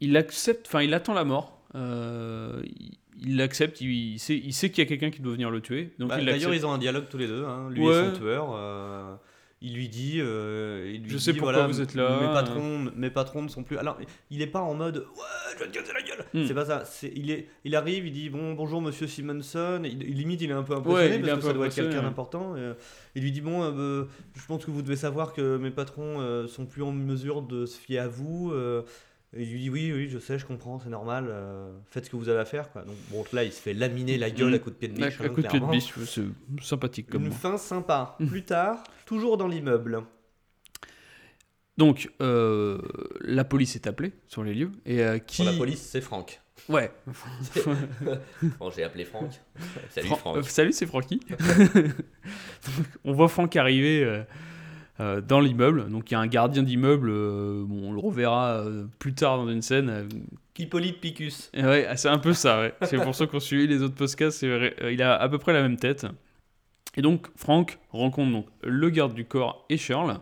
il accepte, enfin, il attend la mort. Euh, il- il l'accepte, il, il sait, il sait qu'il y a quelqu'un qui doit venir le tuer. Donc Bah, il D'ailleurs, ils ont un dialogue tous les deux. hein, Lui Ouais. et son tueur. Il lui dit. euh, il lui Je dit, sais pourquoi voilà, vous êtes là, Mes patrons, mes patrons ne sont plus. Alors, il est pas en mode. Ouais, je vais te casser la gueule. Hmm. C'est pas ça. Il, est, il arrive, il dit bon, bonjour monsieur Simonson. Il, limite, il est un peu impressionné Ouais, parce que ça doit être quelqu'un d'important. et, euh, il lui dit bon, euh, je pense que vous devez savoir que mes patrons sont plus en mesure de se fier à vous. Et il lui dit oui, oui, je sais, je comprends, c'est normal. euh, faites ce que vous avez à faire. Quoi. Donc, bon, là, il se fait laminer la gueule à coups de pied de biche. à hein, coup de pied de biche, c'est sympathique comme Une fin sympa. Plus tard, toujours dans l'immeuble. Donc, euh, la police est appelée sur les lieux. Et euh, qui. Pour la police, c'est Franck. Ouais. Bon, j'ai appelé Franck. Salut Fran- Franck. salut, c'est Francky. On voit Franck arriver euh, dans l'immeuble. Donc il y a un gardien d'immeuble, euh, bon, on le reverra euh, plus tard dans une scène. Hippolyte Picus. et ouais, c'est un peu ça, ouais. C'est pour ceux qui ont suivi les autres podcasts, il a à peu près la même tête. Et donc, Frank rencontre donc le garde du corps et Shirl.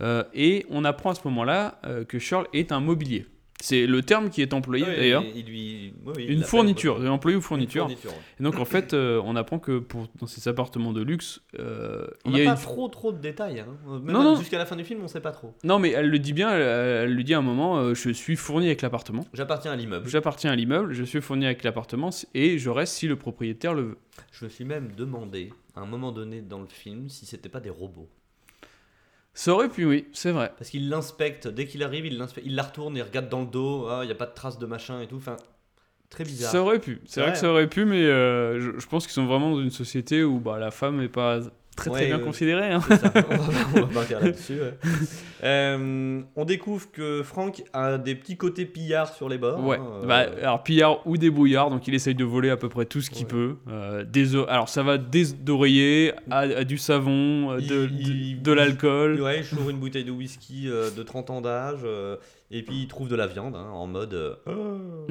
Euh, et on apprend à ce moment-là que Shirl est un mobilier. C'est le terme qui est employé Ouais, d'ailleurs. il lui- oui, oui, il Une fourniture, un employé ou fourniture. Une fourniture, ouais. Et donc en fait, euh, on apprend que pour, dans ces appartements de luxe, euh, On il y n'a a pas une... trop trop de détails. hein. Même Non, non. Jusqu'à la fin du film, on sait pas trop. Non mais elle le dit bien, elle, elle le dit à un moment, euh, je suis fourni avec l'appartement. J'appartiens à l'immeuble. J'appartiens à l'immeuble, je suis fourni avec l'appartement et je reste si le propriétaire le veut. Je me suis même demandé, à un moment donné dans le film, si c'était pas des robots. Ça aurait pu, oui, c'est vrai. Parce qu'il l'inspecte, dès qu'il arrive, il il la retourne, il regarde dans le dos, ah, il n'y a pas de traces de machin et tout. Enfin, très bizarre. Ça aurait pu, c'est vrai Ouais. que ça aurait pu, mais euh, je, je pense qu'ils sont vraiment dans une société où bah, la femme n'est pas très très Ouais, bien ouais. considérée. hein. Ça. on va, on va partir là-dessus. ouais. Euh, on découvre que Frank a des petits côtés pillards sur les bords. Ouais, hein, bah, euh, alors pillard ou débrouillard, donc il essaye de voler à peu près tout ce qu'il Ouais. peut. Euh, des alors ça va des d'oreiller à, à du savon, de, Il- de- l'alcool. Ouais, il choure une bouteille de whisky de 30 ans d'âge. et puis il trouve de la viande hein, en mode oh,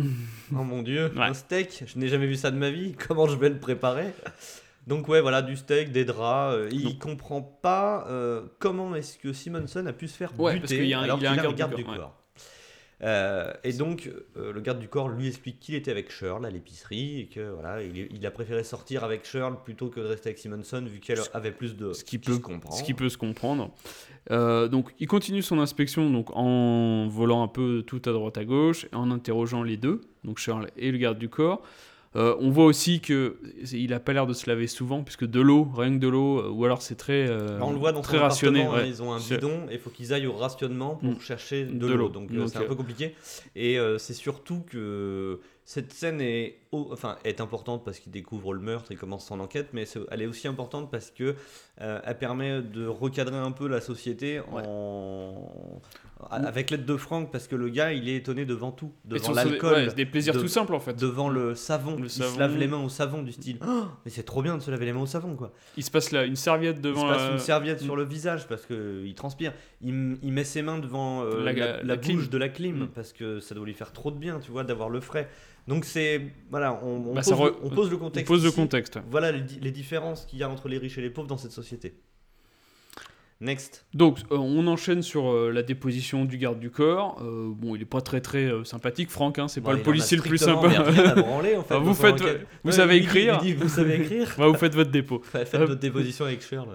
oh mon dieu, un steak, je n'ai jamais vu ça de ma vie, comment je vais le préparer? Donc, ouais, voilà, du steak, des draps. euh, il comprend pas euh, comment est-ce que Simonson a pu se faire Ouais, buter parce qu'il y a un- alors il y a qu'il un a un garde garde du du corps. Euh, et donc, euh, le garde du corps lui explique qu'il était avec Shirl à l'épicerie et que voilà, il, il a préféré sortir avec Shirl plutôt que de rester avec Simonson vu qu'elle avait plus de. ce qui se peut, comprend. ce qui peut se comprendre. Donc il continue son inspection donc en volant un peu tout à droite à gauche, et en interrogeant les deux, donc Charles et le garde du corps. Euh, on voit aussi que il a pas l'air de se laver souvent puisque de l'eau, rien que de l'eau, euh, ou alors c'est très euh, Bah, on le voit dans très rationné. hein, ouais. ils ont un bidon et il faut qu'ils aillent au rationnement pour Mm. chercher de, De l'eau. Donc euh, c'est un peu compliqué. Et euh, c'est surtout que cette scène est, au- enfin, est importante parce qu'il découvre le meurtre et commence son enquête, mais elle est aussi importante parce que euh, elle permet de recadrer un peu la société en... avec l'aide de Franck parce que le gars il est étonné devant tout, devant l'alcool, ouais, des plaisirs de- tout simples en fait. devant le savon. Le il savon. se lave les mains au savon du style. Oh, mais c'est trop bien de se laver les mains au savon quoi. Il se passe là une serviette Il devant se passe la- une serviette Mm. sur le visage parce qu'il transpire. Il, m- il met ses mains devant euh, La- la, la la clim. bouche de la clim Mm. parce que ça doit lui faire trop de bien, tu vois, d'avoir le frais. Donc c'est voilà, on, on Bah, pose, re- le, on pose le On contexte. pose le ici. contexte. Voilà les différences qu'il y a entre les riches et les pauvres dans cette société. Next. Donc, euh, on enchaîne sur euh, la déposition du garde du corps. Euh, bon, il est pas très très euh, sympathique, Franck. Hein, c'est Bon, pas le policier le plus sympa. branler, en fait, vous faites, vous Ouais, savez il lui dit- écrire. il lui dit, vous savez écrire vous faites votre dépôt. Faites votre déposition avec Shirl,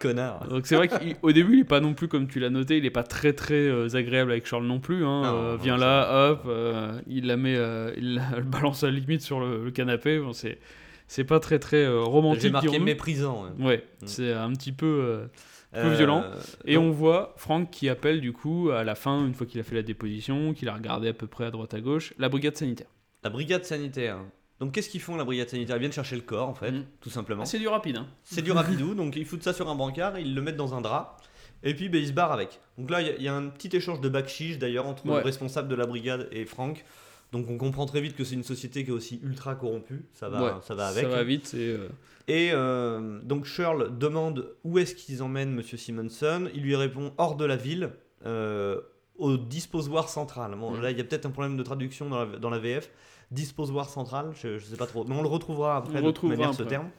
connard. Donc c'est vrai qu'au début, il est pas non plus comme tu l'as noté, il est pas très très euh, agréable avec Charles non plus. Hein. Non, Euh, non, viens là, hop, euh, il la met, euh, il la balance à la limite sur le, le canapé. Bon, c'est c'est pas très très euh, romantique. J'ai marqué méprisant. ouais. Ouais, Mm. c'est un petit peu. Euh, peu Euh, violent. Et donc- on voit Franck qui appelle du coup à la fin, une fois qu'il a fait la déposition, qu'il a regardé à peu près à droite à gauche, la brigade sanitaire. La brigade sanitaire. Donc qu'est-ce qu'ils font la brigade sanitaire? Ils viennent chercher le corps en fait, Mhm. tout simplement. Ah, c'est du rapide, hein. C'est du rapidou, donc ils foutent ça sur un brancard, ils le mettent dans un drap, et puis ben, ils se barrent avec. Donc là, il y a- il y, a un petit échange de backchiche d'ailleurs entre Ouais. le responsable de la brigade et Franck. Donc on comprend très vite que c'est une société qui est aussi ultra corrompue, ça va, Ouais, ça va avec. Ça va vite. Et, euh, Et euh, donc Shirl demande où est-ce qu'ils emmènent Monsieur Simonson. Il lui répond hors de la ville, euh, au disposoir central. Bon, Mm. Là, il y a peut-être un problème de traduction dans la, dans la VF. Disposoir central, je, je sais pas trop. Mais on le retrouvera après On de toute retrouvera manière ce terme.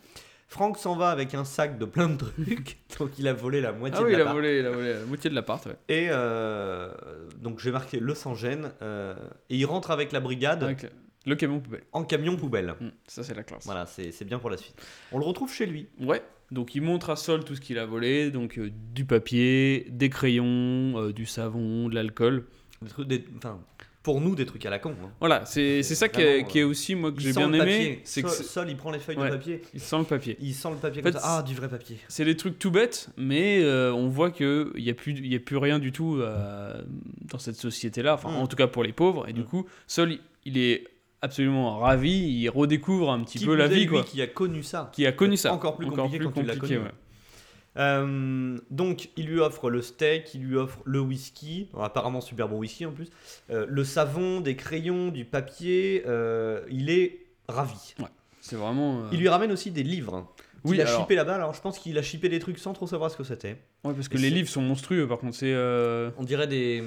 Franck s'en va avec un sac de plein de trucs, donc il a volé la moitié Ah oui, de il a, l'appart. volé, il a volé la moitié de l'appart. Ouais. Et euh, donc j'ai marqué le sans gêne. euh, et il rentre avec la brigade Avec le- camion poubelle. en camion poubelle. Mm, Ça, c'est la classe. Voilà, c'est c'est bien pour la suite. On le retrouve chez lui. Ouais. Donc il montre à Sol tout ce qu'il a volé, donc euh, du papier, des crayons, euh, du savon, de l'alcool. Des trucs- des- enfin, pour nous, des trucs à la con. hein. Voilà, c'est ça qui est, aussi moi que j'ai bien aimé, c'est que Sol, il prend les feuilles Ouais. de papier. il sent le papier. Il sent le papier En comme fait, ça. Ah, du vrai papier. C'est des trucs tout bêtes, mais euh, on voit qu'il n'y a, plus- y a plus rien du tout euh, dans cette société-là, enfin Mm. en tout cas pour les pauvres, et du Mm. coup, Sol, il- est absolument ravi, il redécouvre un petit Qui peu la plus vie, lui quoi. qui a connu ça. Qui a connu ça. Encore plus compliqué quand tu l'as connu. ouais. Euh, donc, il lui offre le steak, il lui offre le whisky, apparemment super bon whisky en plus, euh, le savon, des crayons, du papier. euh, il est ravi. C'est vraiment. euh, Il lui ramène aussi des livres. qu'il Oui, a alors- shippé là-bas. Alors je pense qu'il a shippé des trucs sans trop savoir ce que c'était. Ouais, parce que Et les c'est- livres sont monstrueux, par contre, c'est euh, On dirait des.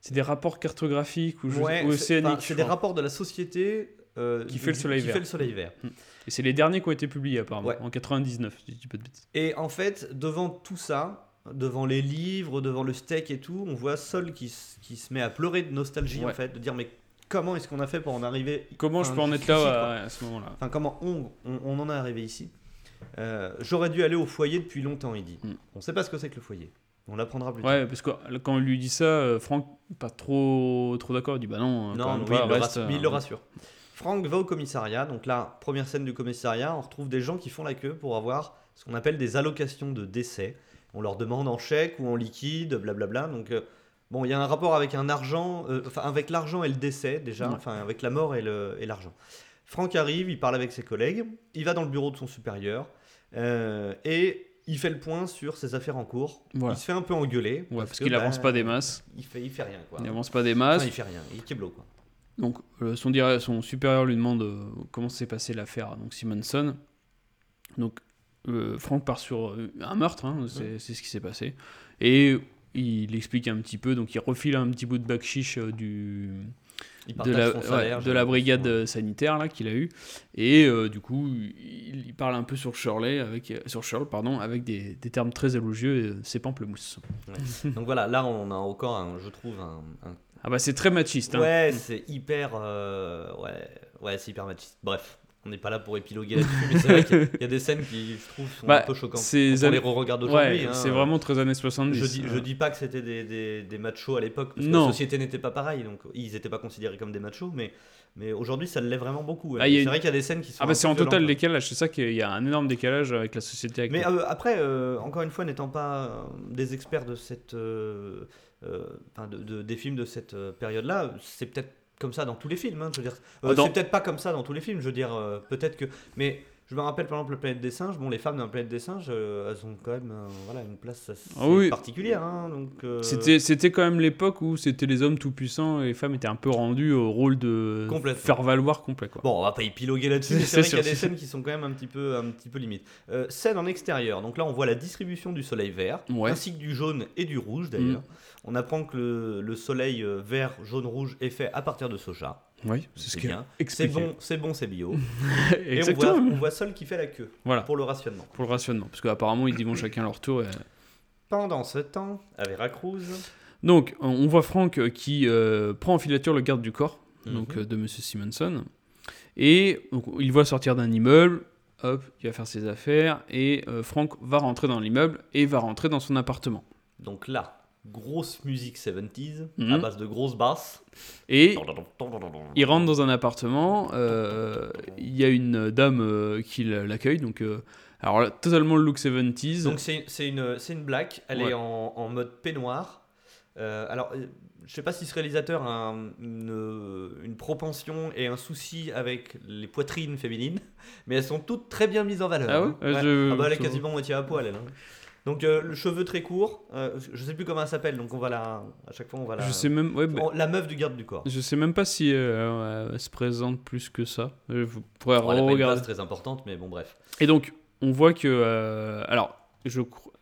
c'est des rapports cartographiques ou, je- Ouais, ou c'est océaniques. enfin, c'est je des crois. rapports de la société euh, Qui fait le soleil qui vert. fait le soleil vert. Et c'est les derniers qui ont été publiés, apparemment, Ouais. en 99, si je dis pas de bêtises. Et en fait, devant tout ça, devant les livres, devant le steak et tout, on voit Sol qui, s- qui se met à pleurer de nostalgie Ouais. en fait, de dire mais comment est-ce qu'on a fait pour en arriver Comment je enfin, peux en être là quoi. ouais, à ce moment-là Enfin, comment on, on, on en est arrivé ici Euh, J'aurais dû aller au foyer depuis longtemps, il dit. Mm. On sait pas ce que c'est que le foyer. On l'apprendra plus Ouais, parce que quand on lui dit ça, euh, Franck, pas trop, trop d'accord, il dit bah non, tard. quand Non, même oui, pas, il, le reste, rassure, mais il euh, le rassure. Franck va au commissariat. Donc là, première scène du commissariat, on retrouve des gens qui font la queue pour avoir ce qu'on appelle des allocations de décès. On leur demande en chèque ou en liquide, blablabla. Donc euh, bon, il y a un rapport avec un argent, euh, enfin avec l'argent et le décès déjà, Ouais. enfin avec la mort et l'argent. Franck arrive, il parle avec ses collègues, il va dans le bureau de son supérieur euh, et il fait le point sur ses affaires en cours. Voilà. Il se fait un peu engueuler. Ouais, parce qu'il bah, avance pas des masses. Il fait, il fait rien quoi. Il avance pas des Enfin, masses. il fait rien, il est keblo quoi. Donc euh, son, supérieur lui demande euh, comment s'est passée l'affaire donc Simonson. Donc euh, Franck part sur un meurtre, hein, c'est ce qui s'est passé. Et il explique un petit peu, donc il refile un petit bout de bakchiche euh, du, de la, ouais, de brigade sanitaire là qu'il a eu. Et euh, du coup, il, il parle un peu sur Shirley, avec, sur Shirl, pardon, avec des, des termes très élogieux, c'est pamplemousse. Donc voilà, là on a encore, un, je trouve, un, un Ah bah c'est très machiste. hein. Ouais, c'est hyper. euh, ouais, ouais c'est hyper machiste. Bref, on n'est pas là pour épiloguer là-dessus, mais c'est vrai qu'il y a- il y a des scènes qui, je trouve, sont Bah, un peu choquantes. Quand on les re-regarde aujourd'hui. Ouais, hein, c'est vraiment très années 70. Je dis, je euh. dis pas que c'était des, des, des machos à l'époque, parce que la société n'était pas pareille, donc ils n'étaient pas considérés comme des machos, mais, mais aujourd'hui ça l'est vraiment beaucoup. Ah, a c'est vrai qu'il y a des scènes qui sont. Ah bah c'est en total décalage, c'est ça qu'il y a un énorme décalage avec la société actuelle. Mais euh, après, euh, encore une fois, n'étant pas des experts de cette, euh, de, de- des films de cette euh, période-là, c'est peut-être comme ça dans tous les films. hein, je veux dire, Euh, Ah, dans- c'est peut-être pas comme ça dans tous les films. Je veux dire, euh, peut-être que, mais je me rappelle par exemple la planète des singes. Bon, les femmes dans la planète des singes, euh, elles ont quand même, euh, voilà, une place assez Ah oui. particulière. hein, donc. euh, C'était, c'était quand même l'époque où c'était les hommes tout puissants et les femmes étaient un peu rendues au rôle de faire valoir complet quoi. Bon, on va pas épiloguer là-dessus, mais C'est vrai qu'il y a des scènes qui sont quand même un petit peu, un petit peu limites. Euh, scène en extérieur, donc là on voit la distribution du soleil vert, Ouais. Mm. ainsi que du jaune et du rouge d'ailleurs. On apprend que le, le soleil vert, jaune, rouge est fait à partir de soja. Oui, c'est ce qui bien. C'est bon, c'est bon, c'est bio. et on voit, on voit Sol qui fait la queue Voilà, pour le rationnement. pour le rationnement. Parce qu'apparemment ils y vont chacun leur tour. et- Pendant ce temps, à Veracruz, Donc on- voit Franck euh, qui euh, prend en filature le garde du corps donc, Mhm. euh, de Monsieur Simonson. Et donc, il voit sortir d'un immeuble, hop, il va faire ses affaires, et euh, Franck va rentrer dans l'immeuble et va rentrer dans son appartement. donc là, grosse musique 70s, Mhm. à base de grosses basses. Et il rentre dans un appartement, euh, il y a une dame euh, qui l'accueille, donc euh, alors là, totalement le look 70s. Donc c'est une, une blague, elle Ouais. est en, en mode peignoir. Alors, je sais pas si ce réalisateur a un- une, une propension et un souci avec les poitrines féminines, mais elles sont toutes très bien mises en valeur. Ah ouais hein. Ah, je- Ah bah, elle est quasiment moitié à poil, elle. hein. Donc euh, le cheveu très court, euh, je sais plus comment elle s'appelle, donc on va la, à chaque fois on va la, je sais même, ouais, la meuf du garde du corps. je sais même pas si euh, elle se présente plus que ça. Je pourrais Bon, elle pas regarder. place très importante, mais bon bref. Et donc, on voit que. euh, alors, je crois.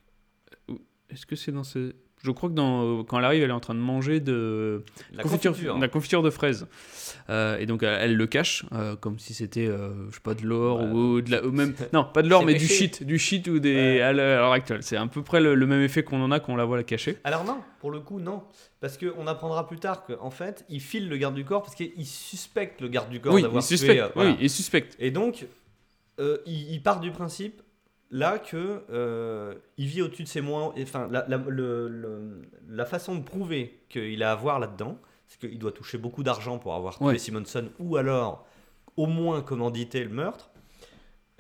Est-ce que c'est dans ce. Je crois que dans, quand elle arrive, elle est en train de manger de La confiture, confiture. la confiture de fraises. Euh, et donc, elle, elle le cache, euh, comme si c'était, euh, je sais pas, de l'or Ouais. ou de la. ou même, non, pas de l'or, mais du shit. Du shit ou des. À l'heure actuelle. C'est à peu près le, le même effet qu'on en a quand on la voit la cacher. Alors non, pour le coup non, parce qu'on apprendra plus tard qu'en fait il file le garde du corps parce qu'il suspecte le garde du corps oui, il d'avoir tué. suspecte. euh, voilà. Oui, il suspecte. Et donc euh, il, il part du principe là que euh, il vit au-dessus de ses moyens. Enfin la, la- le- le- la façon de prouver qu'il a à voir là-dedans, c'est qu'il doit toucher beaucoup d'argent pour avoir tué Ouais. Simonson ou alors au moins commanditer le meurtre.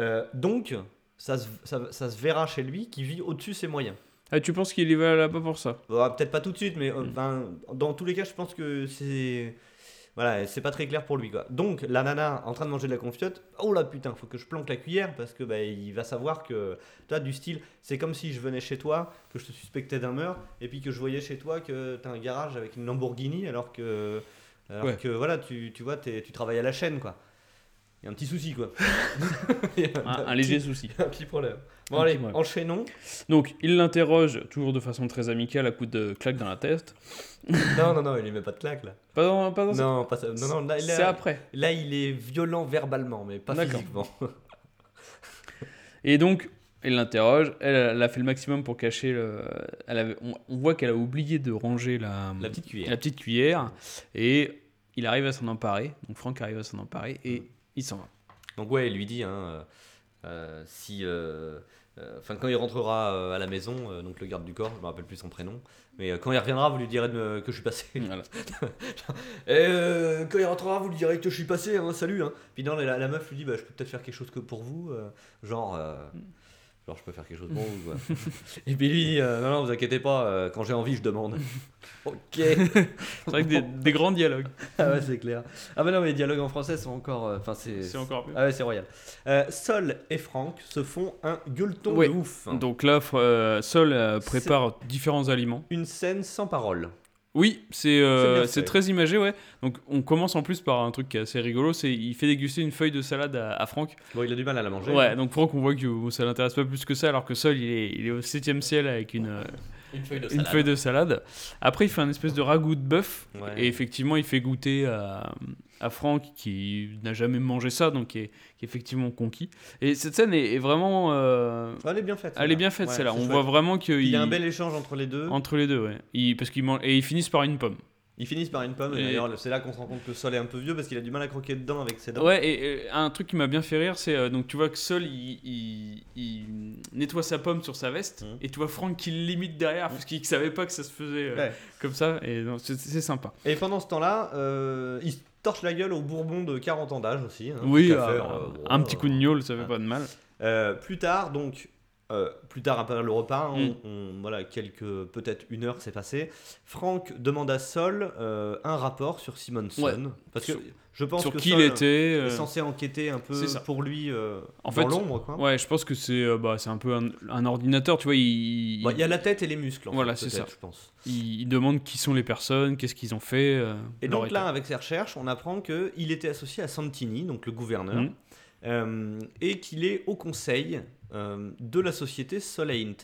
Euh, donc ça se, ça- ça se verra chez lui qui vit au-dessus de ses moyens. Ah, tu penses qu'il y va là-bas pour ça? Bah, Peut-être pas tout de suite, mais euh, Mm. ben, dans tous les cas, je pense que c'est. Voilà, c'est pas très clair pour lui. Quoi. Donc, la nana en train de manger de la confiote, oh là putain, faut que je planque la cuillère parce que bah, il va savoir que. Toi, du style, c'est comme si je venais chez toi, que je te suspectais d'un meurtre, et puis que je voyais chez toi que t'as un garage avec une Lamborghini alors que. Alors Ouais. que voilà, tu, tu vois, t'es- tu travailles à la chaîne, quoi. Il y a un petit souci, quoi. Un, un léger souci. un petit problème. Bon, allez, enchaînons. Donc, il l'interroge, toujours de façon très amicale, à coup de claque dans la tête. non, non, non, il lui met pas de claque, là. Pas dans, pas dans Non, pas. Non, non, là, C'est après. là, il est violent verbalement, mais pas physiquement. Et donc, il l'interroge. Elle, elle a fait le maximum pour cacher le. Elle avait, on, on voit qu'elle a oublié de ranger la, La petite cuillère. la petite cuillère. Et il arrive à s'en emparer. Donc, Franck arrive à s'en emparer et il s'en va. Donc ouais, il lui dit, hein, euh, euh, si, euh, enfin quand il rentrera euh, à la maison, euh, donc le garde du corps, je me rappelle plus son prénom, mais euh, quand il reviendra, vous lui direz de me- que je suis passé. Voilà. Et euh, quand il rentrera, vous lui direz que je suis passé, hein, salut. Hein. Puis non, la, la meuf lui dit, bah, je peux peut-être faire quelque chose que pour vous, euh, genre, euh, genre je peux faire quelque chose pour vous. quoi. Et puis lui, dit, euh, non non, vous inquiétez pas, euh, quand j'ai envie, je demande. ok. C'est vrai que des, des grands dialogues. ah ouais, c'est clair. Ah bah non, mais les dialogues en français sont encore, euh, enfin c'est. C'est encore mieux. Ah ouais, c'est royal. Euh, Sol et Franck se font un gueuleton Ouais. de ouf. Donc là, euh, Sol euh, prépare différents aliments. Une scène sans parole. Oui, c'est euh, très imagé, ouais. Donc on commence en plus par un truc qui est assez rigolo, c'est il fait déguster une feuille de salade à, à Franck. Bon, il a du mal à la manger. Ouais, donc Franck, on voit que ça l'intéresse pas plus que ça, alors que Sol, il est, il est au 7ème ciel avec une, euh, Une feuille de une salade. feuille de salade. Après, il fait un espèce de ragoût de bœuf, Ouais. et effectivement, il fait goûter à, à Franck qui n'a jamais mangé ça, donc qui est, qui est effectivement conquis. Et cette scène est, est vraiment. euh, Elle est bien faite. elle est bien faite, Ouais, celle-là. On chouette. voit vraiment qu'il Il y a un bel échange entre les deux. Entre les deux, ouais. Il- parce qu'ils mangent- Et ils finissent par une pomme. Ils finissent par une pomme. Et Et- d'ailleurs, c'est là qu'on se rend compte que Sol est un peu vieux parce qu'il a du mal à croquer dedans avec ses dents. Ouais, et, et un truc qui m'a bien fait rire, c'est euh, donc tu vois que Sol il, il- il nettoie sa pomme sur sa veste, Mhm. et tu vois Franck qui l'imite derrière parce qu'il savait pas que ça se faisait euh, Ouais. comme ça, et donc, c'est c'est sympa. Et pendant ce temps-là, euh, il torche la gueule au bourbon de 40 ans d'âge aussi. hein, oui, euh, faire, euh, un petit euh, coup de gnôle, ça fait pas de mal. Euh, plus tard, donc, euh, plus tard après le repas, on- Mm. on- voilà, quelques, peut-être une heure s'est passée. Franck demande à Sol euh, un rapport sur Simonson. Ouais. Parce que Sur- je pense Sur que qui Sol il était. euh, est censé enquêter un peu pour lui En dans l'ombre. Ouais, je pense que c'est bah, un peu un, un ordinateur, tu vois. Il, Bah, Il y a la tête et les muscles, en Voilà, c'est ça. je pense. il, il demande qui sont les personnes, qu'est-ce qu'ils ont fait. Et donc là, état. avec ses recherches, on apprend qu'il était associé à Santini, donc le gouverneur, euh, et qu'il est au conseil de la société Soleil.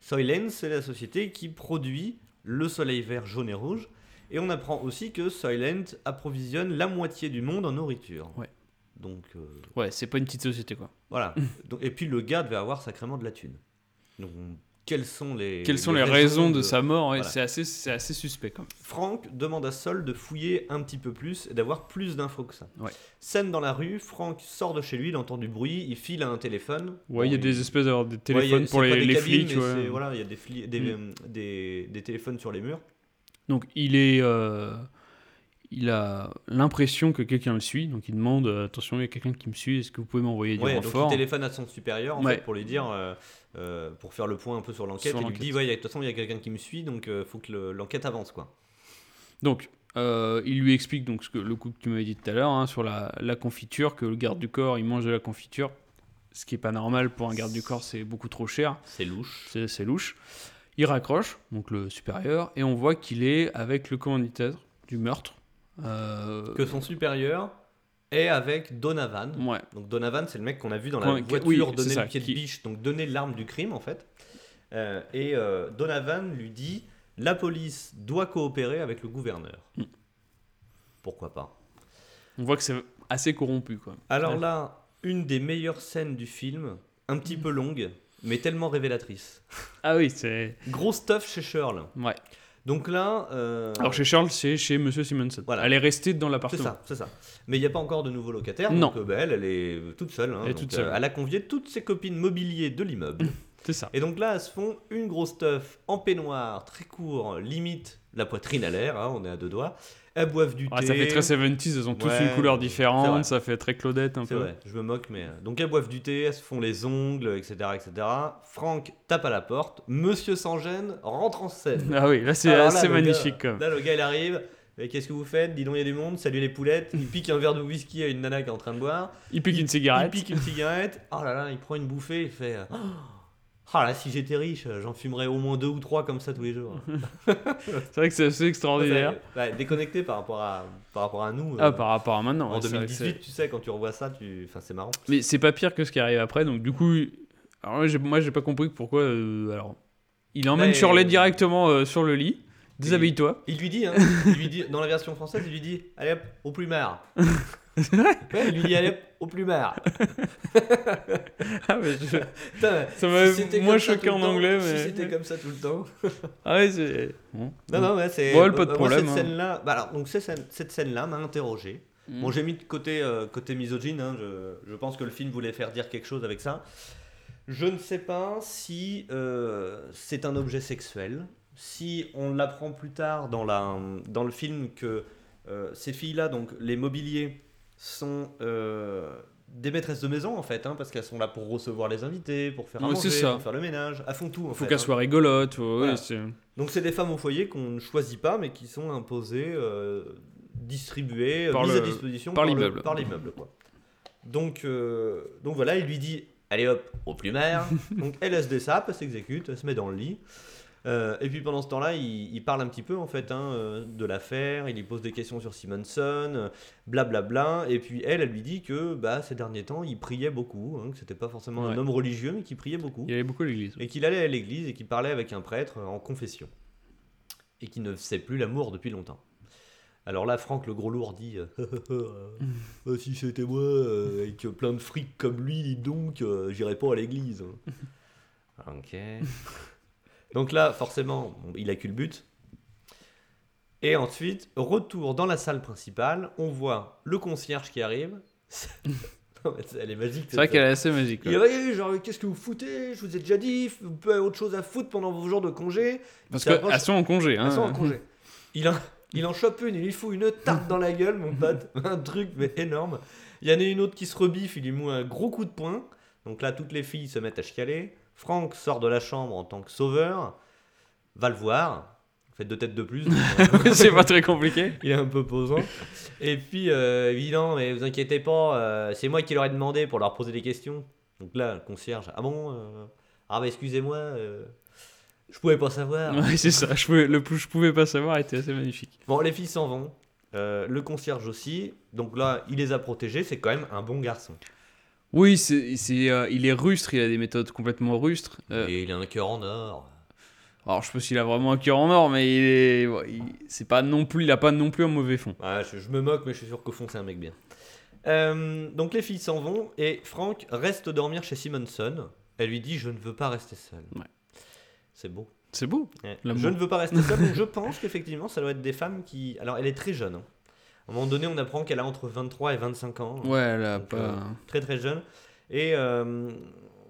Soylent, c'est la société qui produit le soleil vert, jaune et rouge. Et on apprend aussi que Soylent approvisionne la moitié du monde en nourriture. Ouais. Donc euh, Ouais, c'est pas une petite société quoi. voilà. Donc, et puis le gars devait avoir sacrément de la thune. Donc quelles sont les Quelles sont les raisons de, sa mort Voilà. C'est assez, suspect quand même. Franck demande à Sol de fouiller un petit peu plus et d'avoir plus d'infos que ça. Ouais. Scène dans la rue, Franck sort de chez lui, il entend du bruit, il file à un téléphone. Ouais, il y a des espèces d'avoir des Ouais, a- téléphones pour les, des les cabines, flics. ouais. Voilà, il y a des, fli- des, Mm. euh, des, des téléphones sur les murs. Donc il est, euh, il a l'impression que quelqu'un le suit, donc il demande euh, attention, il y a quelqu'un qui me suit, est-ce que vous pouvez m'envoyer du Ouais, donc il téléphone à son supérieur en Ouais. fait, pour lui dire, euh, euh, pour faire le point un peu sur l'enquête. Il lui dit, ouais, il y a- de toute façon, il y a quelqu'un qui me suit, donc il faut que le- l'enquête avance. quoi. Donc il lui explique donc ce que le coup que tu m'avais dit tout à l'heure hein, sur la, la confiture, que le garde du corps il mange de la confiture, ce qui est pas normal pour un garde du corps, c'est beaucoup trop cher, C'est louche. c'est c'est louche. Il raccroche, donc le supérieur, et on voit qu'il est avec le commanditaire du meurtre. Euh, Que son supérieur est avec Donovan. Ouais. Donc Donovan, c'est le mec qu'on a vu dans la voiture oui, donner le pied de qui- biche, donc donner l'arme du crime en fait. Euh, et euh, Donovan lui dit la police doit coopérer avec le gouverneur. Mm. Pourquoi pas On voit que c'est assez corrompu quoi. Alors Ouais. là, une des meilleures scènes du film, un petit peu longue, mais tellement révélatrice. Ah oui, c'est. Gros stuff chez Shirley. Ouais. Donc là, euh, Alors chez Charles, c'est chez Monsieur Simonson. Voilà. Elle est restée dans c'est l'appartement. ça, c'est ça. Mais il n'y a pas encore de nouveaux locataires. Non. Donc euh, bah, elle, elle est toute seule. hein. Elle est Donc, toute seule. euh, elle a convié toutes ses copines mobiliers de l'immeuble. C'est ça. Et donc là, elles se font une grosse stuff en peignoir, très court, limite la poitrine à l'air, hein, on est à deux doigts. Elles boivent du Ah, thé. ça fait très 70s, elles ont tous Ouais, une couleur différente, ça fait très Claudette un peu. vrai, je me moque, mais. euh, Donc elles boivent du thé, elles se font les ongles, etc. etc. Franck tape à la porte, Monsieur sans gêne rentre en scène. Ah oui, là c'est assez magnifique gars- quand même. Là, le gars il arrive. Qu'est-ce que vous faites? Dis donc, il y a du monde, salut les poulettes. Il pique un verre de whisky à une nana qui est en train de boire. Il pique une Il cigarette. pique une cigarette. Oh là là, il prend une bouffée, il fait. euh, Ah là, si j'étais riche, j'en fumerais au moins deux ou trois comme ça tous les jours. C'est vrai que c'est assez extraordinaire. Déconnecté par rapport à, par rapport à nous. Ah, euh, par rapport à maintenant. en ouais, c'est vrai que 2018, tu sais, quand tu revois ça, tu... enfin, c'est marrant. Mais c'est pas pire que ce qui arrive après, donc du coup. Alors moi, j'ai- pas compris pourquoi. euh, alors, il emmène Mais- Shirley directement euh, sur le lit. Déshabille-toi. Il lui dit, hein, il lui dit, dans la version française, il lui dit Allez hop, au plumard. ouais, il lui hop, au plumard. Ah, mais je- Putain, Ça m'a si moins choqué en temps, anglais, Si mais- c'était comme ça tout le temps. Ah ouais, c'est. Bon. Non, non, mais c'est. Ouais, pas de moi, problème, Cette hein. scène-là, bah alors, donc, cette scène-là m'a interrogé. Mm. Bon, j'ai mis de côté, euh, côté misogyne, hein, je, je pense que le film voulait faire dire quelque chose avec ça. Je ne sais pas si euh, c'est un objet sexuel, si on l'apprend plus tard dans, la, dans le film que euh, ces filles-là, donc les mobiliers, sont euh, des maîtresses de maison en fait, hein, parce qu'elles sont là pour recevoir les invités, pour faire à manger, ça. pour faire le ménage, elles font tout en Faut fait, qu'elle hein. soit rigolote. ouais, Voilà. c'est- Donc c'est des femmes au foyer qu'on ne choisit pas, mais qui sont imposées, euh, distribuées, euh, Par mises le- à disposition par le- l'immeuble. Par l'immeuble, quoi. Donc, euh, donc voilà, il lui dit, allez hop, au plumaire. donc elle, elle se dessape, elle s'exécute, elle se met dans le lit. Euh, et puis pendant ce temps-là, il, il parle un petit peu en fait hein, euh, de l'affaire, il lui pose des questions sur Simonson, euh, blablabla. Et puis elle, elle lui dit que bah, ces derniers temps, il priait beaucoup, hein, que c'était pas forcément un homme religieux, mais qu'il priait beaucoup Il y avait beaucoup à l'église. et qu'il allait à l'église et qu'il parlait avec un prêtre en confession et qui ne faisait plus l'amour depuis longtemps. Alors là, Franck le gros lourd dit euh, Euh, Si c'était moi, euh, avec plein de fric comme lui, dis donc, j'irais pas à l'église. ok. Donc là, forcément, il a le but. Et ensuite, retour dans la salle principale, on voit le concierge qui arrive. Elle est magique. C'est vrai qu'elle est assez magique. il est genre, qu'est-ce que vous foutez? Je vous ai déjà dit, vous pouvez avoir autre chose à foutre pendant vos jours de congé. Parce qu'elles sont en congé. Hein. Elles sont en congé. Il, en, il en chope une, il lui fout une tarte dans la gueule, mon pote. Un truc, mais énorme. Il y en a une autre qui se rebiffe, il lui met un gros coup de poing. Donc là, toutes les filles se mettent à chialer. Franck sort de la chambre en tant que sauveur, va le voir. Fait deux têtes de plus. c'est pas très compliqué. Il est un peu posant. Et puis, euh, évident, mais vous inquiétez pas, euh, c'est moi qui leur ai demandé pour leur poser des questions. Donc là, le concierge, ah bon euh, Ah bah excusez-moi, euh, je pouvais pas savoir. Ouais, c'est ça. Je pouvais, le je pouvais pas savoir était assez magnifique. Bon, les filles s'en vont. Euh, le concierge aussi. Donc là, il les a protégées. C'est quand même un bon garçon. Oui, c'est, c'est, euh, il est rustre. Il a des méthodes complètement rustres. Euh, Et il a un cœur en or. alors, je sais pas s'il a vraiment un cœur en or, mais il est, ouais, il- c'est pas non plus, il a pas non plus un mauvais fond. Ouais, je, je me moque, mais je suis sûr qu'au fond, c'est un mec bien. Euh, donc les filles s'en vont et Franck reste dormir chez Simonson. Elle lui dit Je ne veux pas rester seul. Ouais. C'est beau. C'est beau. Ouais. Je ne veux pas rester seul. donc je pense qu'effectivement, ça doit être des femmes qui. Alors, elle est très jeune. hein. À un moment donné, on apprend qu'elle a entre 23 et 25 ans. Ouais, elle a Donc, pas. euh, très très jeune. Et euh,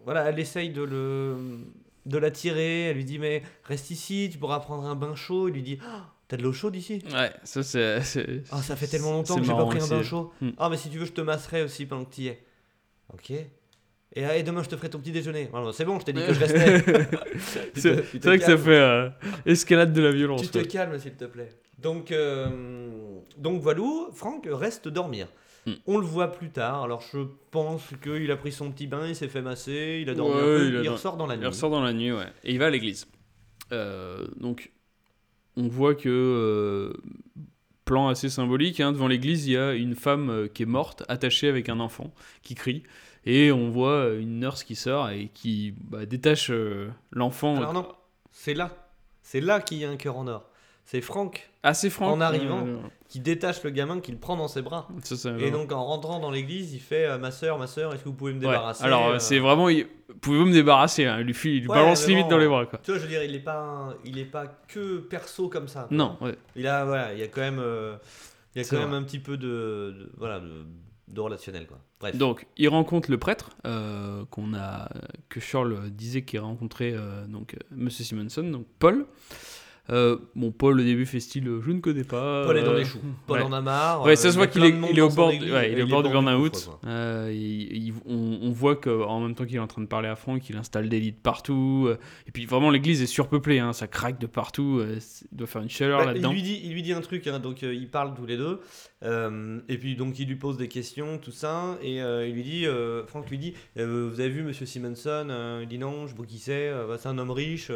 voilà, elle essaye de le de l'attirer. Elle lui dit mais reste ici, tu pourras prendre un bain chaud. Il lui dit Ah, t'as de l'eau chaude ici? Ouais, ça c'est. Ah ça fait tellement longtemps que j'ai pas pris un bain chaud. Hmm. Ah mais si tu veux je te masserai aussi pendant que tu y es. Ok. Et, ah, et demain je te ferai ton petit déjeuner. C'est bon, je t'ai dit que je restais. C'est vrai que ça fait euh, escalade de la violence. Tu te calmes, s'il te plaît. Donc, euh, donc voilà, Franck reste dormir. Hmm. On le voit plus tard. Alors, je pense qu'il a pris son petit bain, il s'est fait masser, il a dormi Ouais, un peu, il ressort dans la nuit. Il ressort dans la nuit, ouais. Et il va à l'église. Euh, donc, on voit que, euh, plan assez symbolique, hein, devant l'église, il y a une femme euh, qui est morte, attachée avec un enfant, qui crie. Et on voit une nurse qui sort et qui bah, détache euh, l'enfant. Alors non, c'est là. C'est là qu'il y a un cœur en or. C'est Franck Ah, c'est Franck. En arrivant. euh, qui détache le gamin, qui le prend dans ses bras. ça, ça, Et donc, en rentrant dans l'église, il fait euh, Ma soeur, ma soeur, est-ce que vous pouvez me ouais. débarrasser Alors, euh, c'est vraiment. il- Pouvez-vous me débarrasser hein, Il lui, file- il lui Ouais, balance limite bon, dans les bras, quoi. Tu vois, je veux dire, il est pas, il est pas que perso comme ça. quoi. Non, ouais. Il a, voilà, il y a quand même, euh, il y a quand même vrai. un petit peu de, de- voilà, de, de relationnel, quoi. Bref. Donc, il rencontre le prêtre euh, qu'on a, que Charles disait qu'il rencontrait euh, donc euh, Monsieur Simonson, donc Paul. Euh, bon, Paul, au début, fait style euh, je ne connais pas. Paul est dans euh, les choux. Paul ouais. en a marre. Ouais, euh, ça se y voit qu'il est, il est au bord, église, ouais, il et est au bord du burn-out. Euh, on, voit qu'en même temps qu'il est en train de parler à Franck, il installe des lits de partout. euh, et puis vraiment, l'église est surpeuplée, hein, ça craque de partout. euh, il doit faire une chaleur Bah, il, là-dedans. lui dit, il lui dit un truc, hein, donc euh, ils parlent tous les deux, euh, et puis donc il lui pose des questions, tout ça, et euh, il lui dit, euh, Franck lui dit, euh, vous avez vu Monsieur Simonson Euh, Il dit non, je sais qui c'est, euh, bah, c'est un homme riche.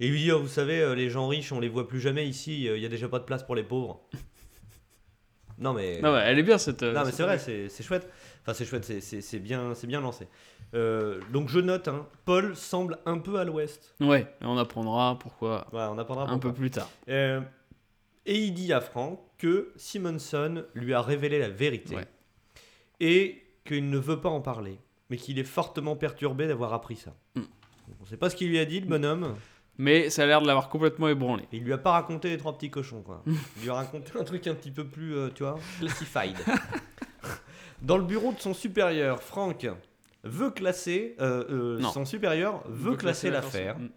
Et il lui dit, oh, vous savez, euh, les gens riches, on les voit plus jamais ici, euh, il y a déjà pas de place pour les pauvres. non mais, Non, ouais, elle est bien cette. euh, non, mais c'est vrai, c'est chouette. Enfin, c'est chouette, c'est- bien, bien lancé. Euh, donc je note, hein, Paul semble un peu à l'ouest. Ouais, et on apprendra pourquoi Voilà, on apprendra un pourquoi. peu plus tard. Euh, et il dit à Franck que Simonson lui a révélé la vérité Ouais. et qu'il ne veut pas en parler, mais qu'il est fortement perturbé d'avoir appris ça. Mm. On sait pas ce qu'il lui a dit, le bonhomme. Mais ça a l'air de l'avoir complètement ébranlé. Il lui a pas raconté les trois petits cochons, quoi. Il lui a raconté un truc un petit peu plus, euh, tu vois, classified. Dans le bureau de son supérieur, Franck veut classer, euh, euh, son supérieur veut, classer l'affaire. Mm.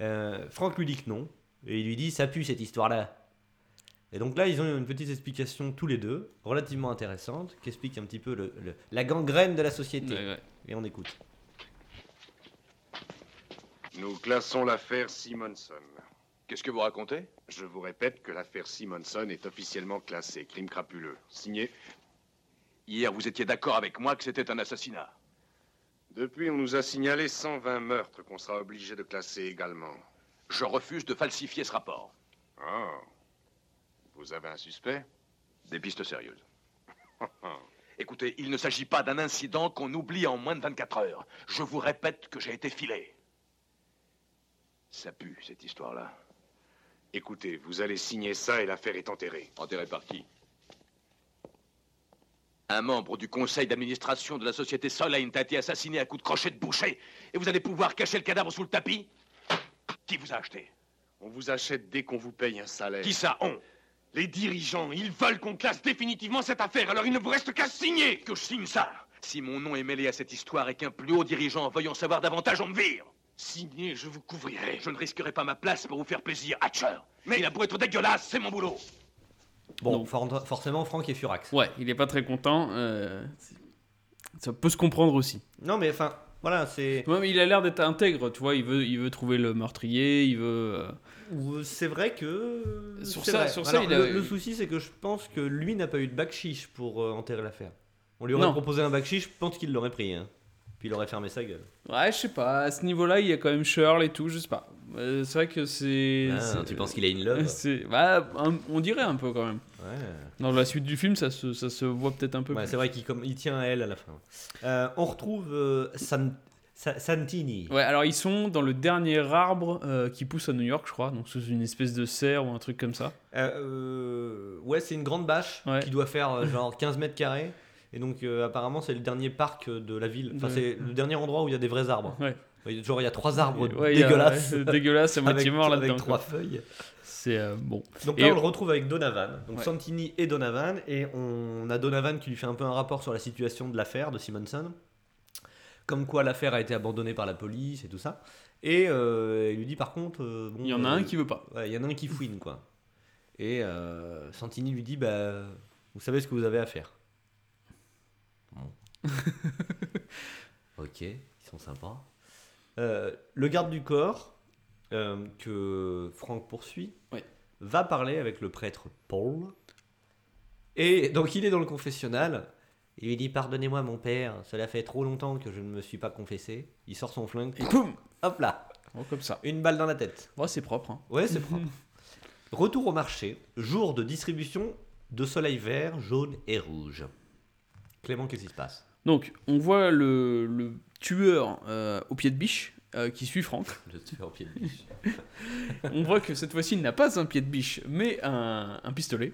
Euh, Franck lui dit que non. Et il lui dit ça pue cette histoire-là. Et donc là, ils ont une petite explication tous les deux, relativement intéressante, qui explique un petit peu le- le- la gangrène de la société. Ouais, ouais. Et on écoute. Nous classons l'affaire Simonson. Qu'est-ce que vous racontez? Je vous répète que l'affaire Simonson est officiellement classée crime crapuleux. Signé. Hier, vous étiez d'accord avec moi que c'était un assassinat. Depuis, on nous a signalé 120 meurtres qu'on sera obligé de classer également. Je refuse de falsifier ce rapport. Ah. Vous avez un suspect? Des pistes sérieuses. Écoutez, il ne s'agit pas d'un incident qu'on oublie en moins de 24 heures. Je vous répète que j'ai été filé. Ça pue, cette histoire-là. Écoutez, vous allez signer ça et l'affaire est enterrée. Enterré par qui? Un membre du conseil d'administration de la société Solane a été assassiné à coups de crochet de boucher. Et vous allez pouvoir cacher le cadavre sous le tapis? Qui vous a acheté? On vous achète dès qu'on vous paye un salaire. Qui ça, on? Les dirigeants, ils veulent qu'on classe définitivement cette affaire, alors il ne vous reste qu'à signer Que je signe ça Si mon nom est mêlé à cette histoire et qu'un plus haut dirigeant veuille en savoir davantage, on me vire Signez, je vous couvrirai. Je ne risquerai pas ma place pour vous faire plaisir, Hatcher. Mais il a beau être dégueulasse, c'est mon boulot. Bon, for- forcément, Franck est furax. Ouais, il est pas très content. euh, ça peut se comprendre aussi. Non, mais enfin, voilà, c'est. Ouais, mais il a l'air d'être intègre, tu vois. Il veut, il veut trouver le meurtrier, il veut. euh, C'est vrai que. Sur c'est ça- vrai. sur ça, Alors, il a- le, le souci, c'est que je pense que lui n'a pas eu de bac chiche pour euh, enterrer l'affaire. On lui aurait Non. proposé un bac chiche, je pense qu'il l'aurait pris. hein. Puis il aurait fermé sa gueule. Ouais, je sais pas. À ce niveau-là, il y a quand même Shirl et tout, je sais pas. Euh, c'est vrai que c'est. Ah, tu penses qu'il a une love c'est- bah, un- On dirait un peu quand même. Ouais. Dans la suite du film, ça se, ça se voit peut-être un peu Ouais, plus. c'est vrai qu'il comme- il tient à elle à la fin. Euh, on retrouve euh, San- Sa- Santini. Ouais, alors ils sont dans le dernier arbre qui pousse à New York, je crois. Donc c'est une espèce de serre ou un truc comme ça. Ouais, c'est une grande bâche Ouais. qui doit faire genre 15 mètres carrés. Et donc, euh, apparemment, c'est le dernier parc de la ville. Enfin, c'est le dernier endroit où il y a des vrais arbres. Ouais. Genre, il y a trois arbres Ouais, y a- dégueulasses. dégueulasses, à moitié avec, mort avec là-dedans. trois quoi. feuilles. C'est euh, bon. Donc Et- là, on le retrouve avec Donovan. Donc Ouais. Santini et Donovan. Et on a Donovan qui lui fait un peu un rapport sur la situation de l'affaire de Simonson. Comme quoi l'affaire a été abandonnée par la police et tout ça. Et euh, il lui dit par contre. euh, bon, Il y en a euh, un qui veut pas. Ouais, il y en a un qui fouine, quoi. Et euh, Santini lui dit bah, Vous savez ce que vous avez à faire. Ok, ils sont sympas. Euh, le garde du corps, euh, que Franck poursuit, Ouais. va parler avec le prêtre Paul. Et donc il est dans le confessionnal. Il lui dit Pardonnez-moi, mon père, cela fait trop longtemps que je ne me suis pas confessé. Il sort son flingue. Et boum Hop là Bon, Comme ça. Une balle dans la tête. Ouais, c'est propre. hein. Ouais, c'est propre. Retour au marché, jour de distribution de soleil vert, jaune et rouge. Clément, qu'est-ce qui se passe? Donc, on voit le, le tueur euh, au pied de biche euh, qui suit Franck. Te fais au pied de biche. on voit que cette fois-ci, il n'a pas un pied de biche, mais un, un pistolet.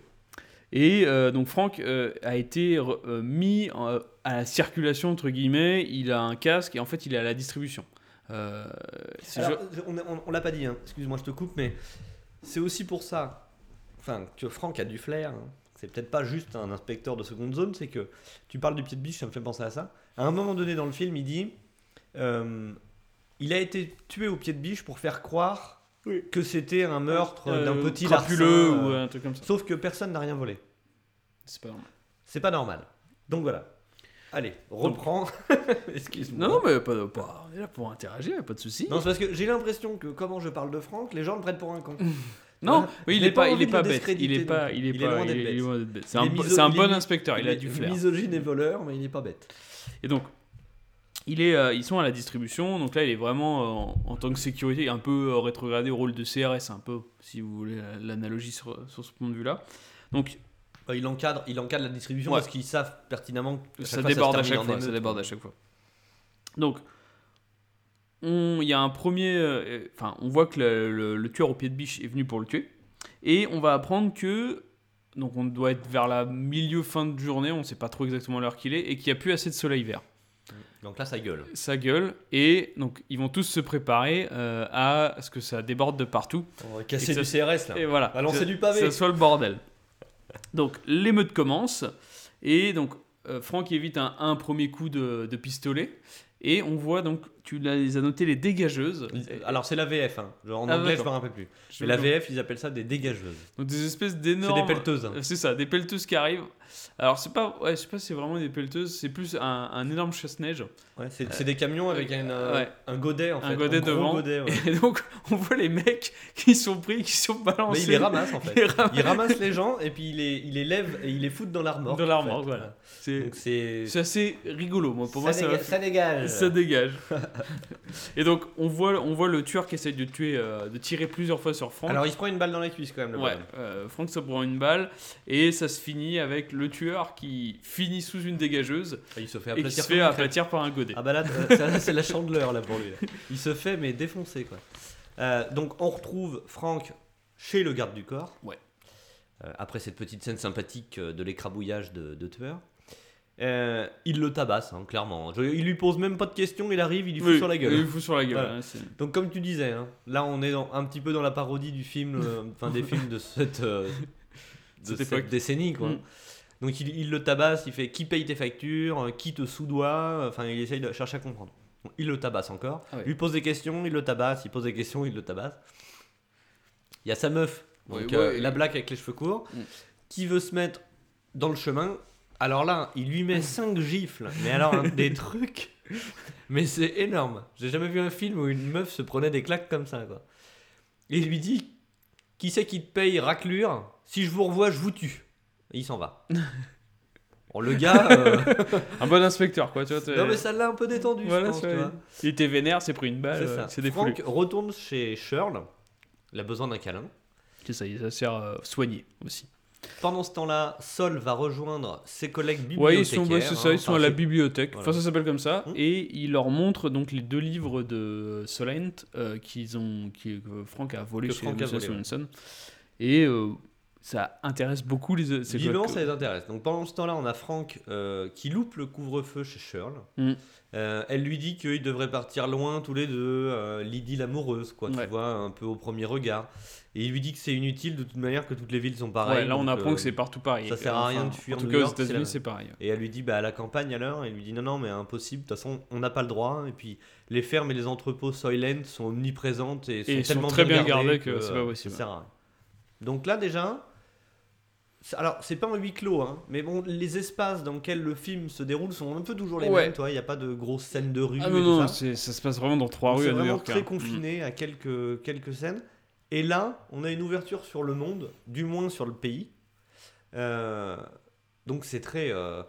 Et euh, donc, Franck euh, a été euh, mis en- à la circulation, entre guillemets. Il a un casque et en fait, il est à la distribution. Euh, Alors, on on- on l'a pas dit, hein. excuse-moi, je te coupe, mais c'est aussi pour ça enfin, que Franck a du flair. hein. C'est peut-être pas juste un inspecteur de seconde zone, c'est que tu parles du pied de biche, ça me fait penser à ça. À un moment donné dans le film, il dit euh, il a été tué au pied de biche pour faire croire que c'était un meurtre Euh, d'un petit crapuleux larcin, ou euh, un truc comme ça. Sauf que personne n'a rien volé. C'est pas normal. C'est pas normal. Donc voilà. Allez, reprends. Excuse-moi. Non, non, mais pas, pas- on est là pour interagir, pas de souci. Non, c'est parce que j'ai l'impression que comment je parle de Franck, les gens le prennent pour un con. Non, oui, il est pas, il est pas bête. Il est pas, il est pas, bête. C'est un, bon inspecteur. Il a du flair. Misogyne et voleur, mais il est pas bête. Et donc, il est, euh, ils sont à la distribution. Donc là, il est vraiment euh, en, en tant que sécurité, un peu euh, rétrogradé au rôle de CRS, un peu, si vous voulez la- l'analogie sur, sur ce point de vue-là. Donc, Enfin, il encadre, il encadre la distribution Ouais. parce qu'ils savent pertinemment que ça fois, déborde à chaque fois. Ça déborde à chaque fois. Donc, on- il y a un premier. euh, Enfin, on voit que le, le- le tueur au pied de biche est venu pour le tuer. Et on va apprendre que. Donc, on doit être vers la milieu fin de journée, on ne sait pas trop exactement l'heure qu'il est, et qu'il n'y a plus assez de soleil vert. Donc là, ça gueule. Ça gueule, et donc ils vont tous se préparer euh, à ce que ça déborde de partout. On va casser du CRS là. Et voilà. Va lancer du pavé. Que ça soit le bordel. Donc l'émeute commence et donc euh, Franck évite un, un premier coup de, de pistolet et on voit donc tu les as noté les dégageuses. Alors c'est la VF, hein. Genre, en Ah, anglais je me rappelle plus. Mais la VF ils appellent ça des dégageuses. Donc des espèces C'est d'énormes. des pelleteuses. hein. C'est ça, des pelleteuses qui arrivent. Alors c'est pas, ouais, je sais pas si c'est vraiment des pelleteuses, c'est plus un, un énorme chasse-neige. Ouais, c'est c'est des camions avec un, un- ouais. un godet en fait. un godet devant. godet, ouais. Et donc on voit les mecs qui sont pris, qui sont balancés. Mais il les ramasse en Il fait. les ramasse. Il ramasse les gens et puis il les, il les lève et il les fout dans l'armor. Dans l'armor, voilà. C'est Donc c'est. c'est assez rigolo. Moi, pour moi, ça dégage. Ça dégage. et donc on voit, on voit le tueur qui essaye de tuer, euh, de tirer plusieurs fois sur Franck. Alors il se prend une balle dans la cuisse quand même. Le ouais, euh, Franck se prend une balle et ça se finit avec le tueur qui finit sous une dégageuse Il se fait et qui aplatir. se fait aplatir par un godet. Ah bah là, euh, ça, c'est la chandeleur là pour lui. là. Il se fait mais défoncer quoi. Euh, donc on retrouve Franck chez le garde du corps. Ouais. Euh, après cette petite scène sympathique de l'écrabouillage de, de tueur. Euh, il le tabasse, hein, clairement. Je- il lui pose même pas de questions, il arrive, il lui fout Oui, sur la gueule. Il lui fout sur la gueule. Voilà. hein, Donc comme tu disais, hein, là on est dans- un petit peu dans la parodie du film, euh, enfin des films de cette, euh, de Cette cette, époque. décennie quoi. Mm. Donc il, il le tabasse, il fait qui paye tes factures, euh, qui te soudoie, enfin il essaye de chercher à comprendre. Bon, Il le tabasse encore, Ah il lui pose des questions, il le tabasse, il pose des questions, il le tabasse. Il y a sa meuf, donc euh, la blague avec les cheveux courts, Mm. qui veut se mettre dans le chemin. Alors là, il lui met 5 gifles, mais alors des trucs, mais c'est énorme. J'ai jamais vu un film où une meuf se prenait des claques comme ça, quoi. Et il lui dit Qui c'est qui te paye raclure? Si je vous revois, je vous tue. Et il s'en va. Bon, le gars. euh, Un bon inspecteur, quoi. Tu vois, t'es- non, mais ça l'a un peu détendu, Voilà, je pense. c'est tu vrai. vois. Il était vénère, s'est pris une balle, C'est euh, ça. défoulé. Franck retourne chez Shirl. Il a besoin d'un câlin. C'est ça, il sert euh, soigné aussi. Pendant ce temps-là, Sol va rejoindre ses collègues Ouais, ils bibliothécaires. sont, ouais, c'est ça, hein. ils sont à la bibliothèque. Voilà. Enfin, ça s'appelle comme ça. Hmm. Et il leur montre donc les deux livres de Solent euh, qu'ils ont, qui, que Franck a volé Que chez Franck a volé, ouais. Et euh, ça intéresse beaucoup les. Visiblement, joueurs. ça les intéresse. Donc pendant ce temps-là, on a Franck euh, qui loupe le couvre-feu chez Shirl. Mm. Euh, elle lui dit qu'ils devraient partir loin tous les deux, euh, l'idylle amoureuse, quoi, Ouais. tu vois, un peu au premier regard. Et il lui dit que c'est inutile de toute manière, que toutes les villes sont pareilles. Ouais, là, on donc, apprend euh, que c'est partout pareil. ça sert à rien Enfin, de fuir En tout cas, aux États-Unis, c'est pareil. Et elle lui dit, bah à la campagne alors? Et il lui dit, non, non, mais impossible, de toute façon, on n'a pas le droit. Et puis, les fermes et les entrepôts Soylent sont omniprésentes et sont ils sont tellement très bien gardés gardés que c'est pas euh, possible. Ça sert à rien. Donc là, déjà, alors c'est pas un huis clos, hein, mais bon, les espaces dans lesquels le film se déroule sont un peu toujours les Ouais. mêmes, toi. Il n'y a pas de grosses scènes de rue Ah et non, tout non, ça. c'est- ça se passe vraiment dans trois rues C'est à New vraiment York. très hein. confiné à quelques, quelques scènes. Et là, on a une ouverture sur le monde, du moins sur le pays. Euh, donc c'est très... euh,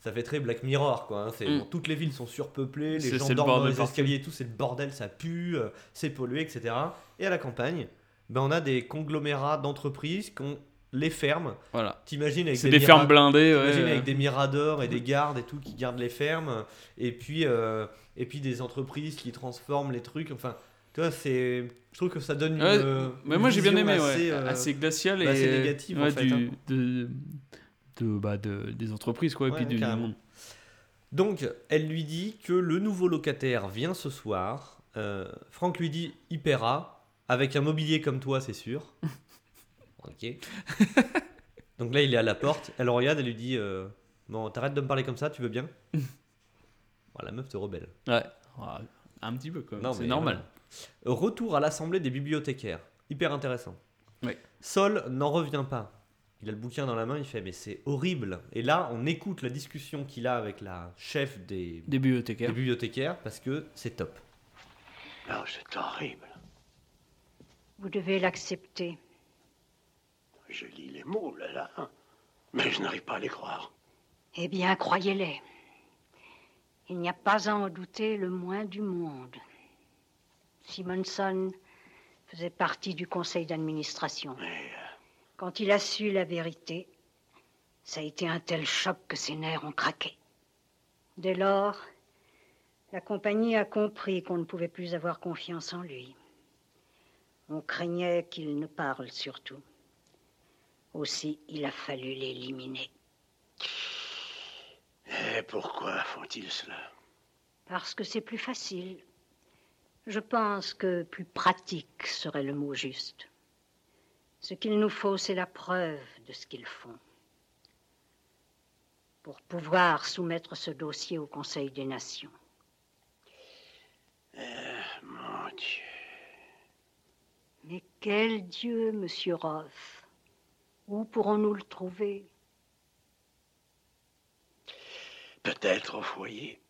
ça fait très Black Mirror, quoi. hein. C'est, Mm. bon, toutes les villes sont surpeuplées, les C'est- gens c'est le dorment dans les escaliers et tout, c'est le bordel, ça pue, euh, c'est pollué, etc. Et à la campagne, ben, on a des conglomérats d'entreprises qui ont les fermes. Voilà. T'imagines avec C'est des, des fermes blindées. ouais. T'imagines avec des miradors et des gardes et tout qui gardent les fermes, et puis, euh, et puis des entreprises qui transforment les trucs. Enfin, tu vois, c'est. Je trouve que ça donne une. Ouais, euh, Mais moi j'ai bien aimé, assez, ouais. euh, assez glacial bah, et assez négative, en ouais, fait, du- hein. de, de, bah, de- des entreprises quoi, et Ouais, puis du, monde. Donc, elle lui dit que le nouveau locataire vient ce soir. Euh, Franck lui dit il paiera. Avec un mobilier comme toi, c'est sûr. ok. Donc là, il est à la porte. Elle le regarde, elle lui dit euh, Bon, t'arrêtes de me parler comme ça, tu veux bien Bon, La meuf te rebelle. Ouais. Ah, Un petit peu, quand même. C'est normal. Retour à l'assemblée des bibliothécaires. Hyper intéressant. Oui. Sol n'en revient pas. Il a le bouquin dans la main, il fait mais c'est horrible. Et là, on écoute la discussion qu'il a avec la chef des, Des bibliothécaires. des bibliothécaires parce que c'est top. Non, c'est horrible. Vous devez l'accepter. Je lis les mots, là, là. Mais je n'arrive pas à les croire. Eh bien, croyez-les. Il n'y a pas à en douter le moins du monde. Simonson faisait partie du conseil d'administration. Mais euh, Quand il a su la vérité, ça a été un tel choc que ses nerfs ont craqué. Dès lors, la compagnie a compris qu'on ne pouvait plus avoir confiance en lui. On craignait qu'il ne parle surtout. Aussi, il a fallu l'éliminer. et pourquoi font-ils cela? Parce que c'est plus facile. Je pense que plus pratique serait le mot juste. Ce qu'il nous faut, c'est la preuve de ce qu'ils font. Pour pouvoir soumettre ce dossier au Conseil des Nations. Mon Dieu. Mais quel Dieu, monsieur Roth? Où pourrons-nous le trouver? Peut-être au foyer.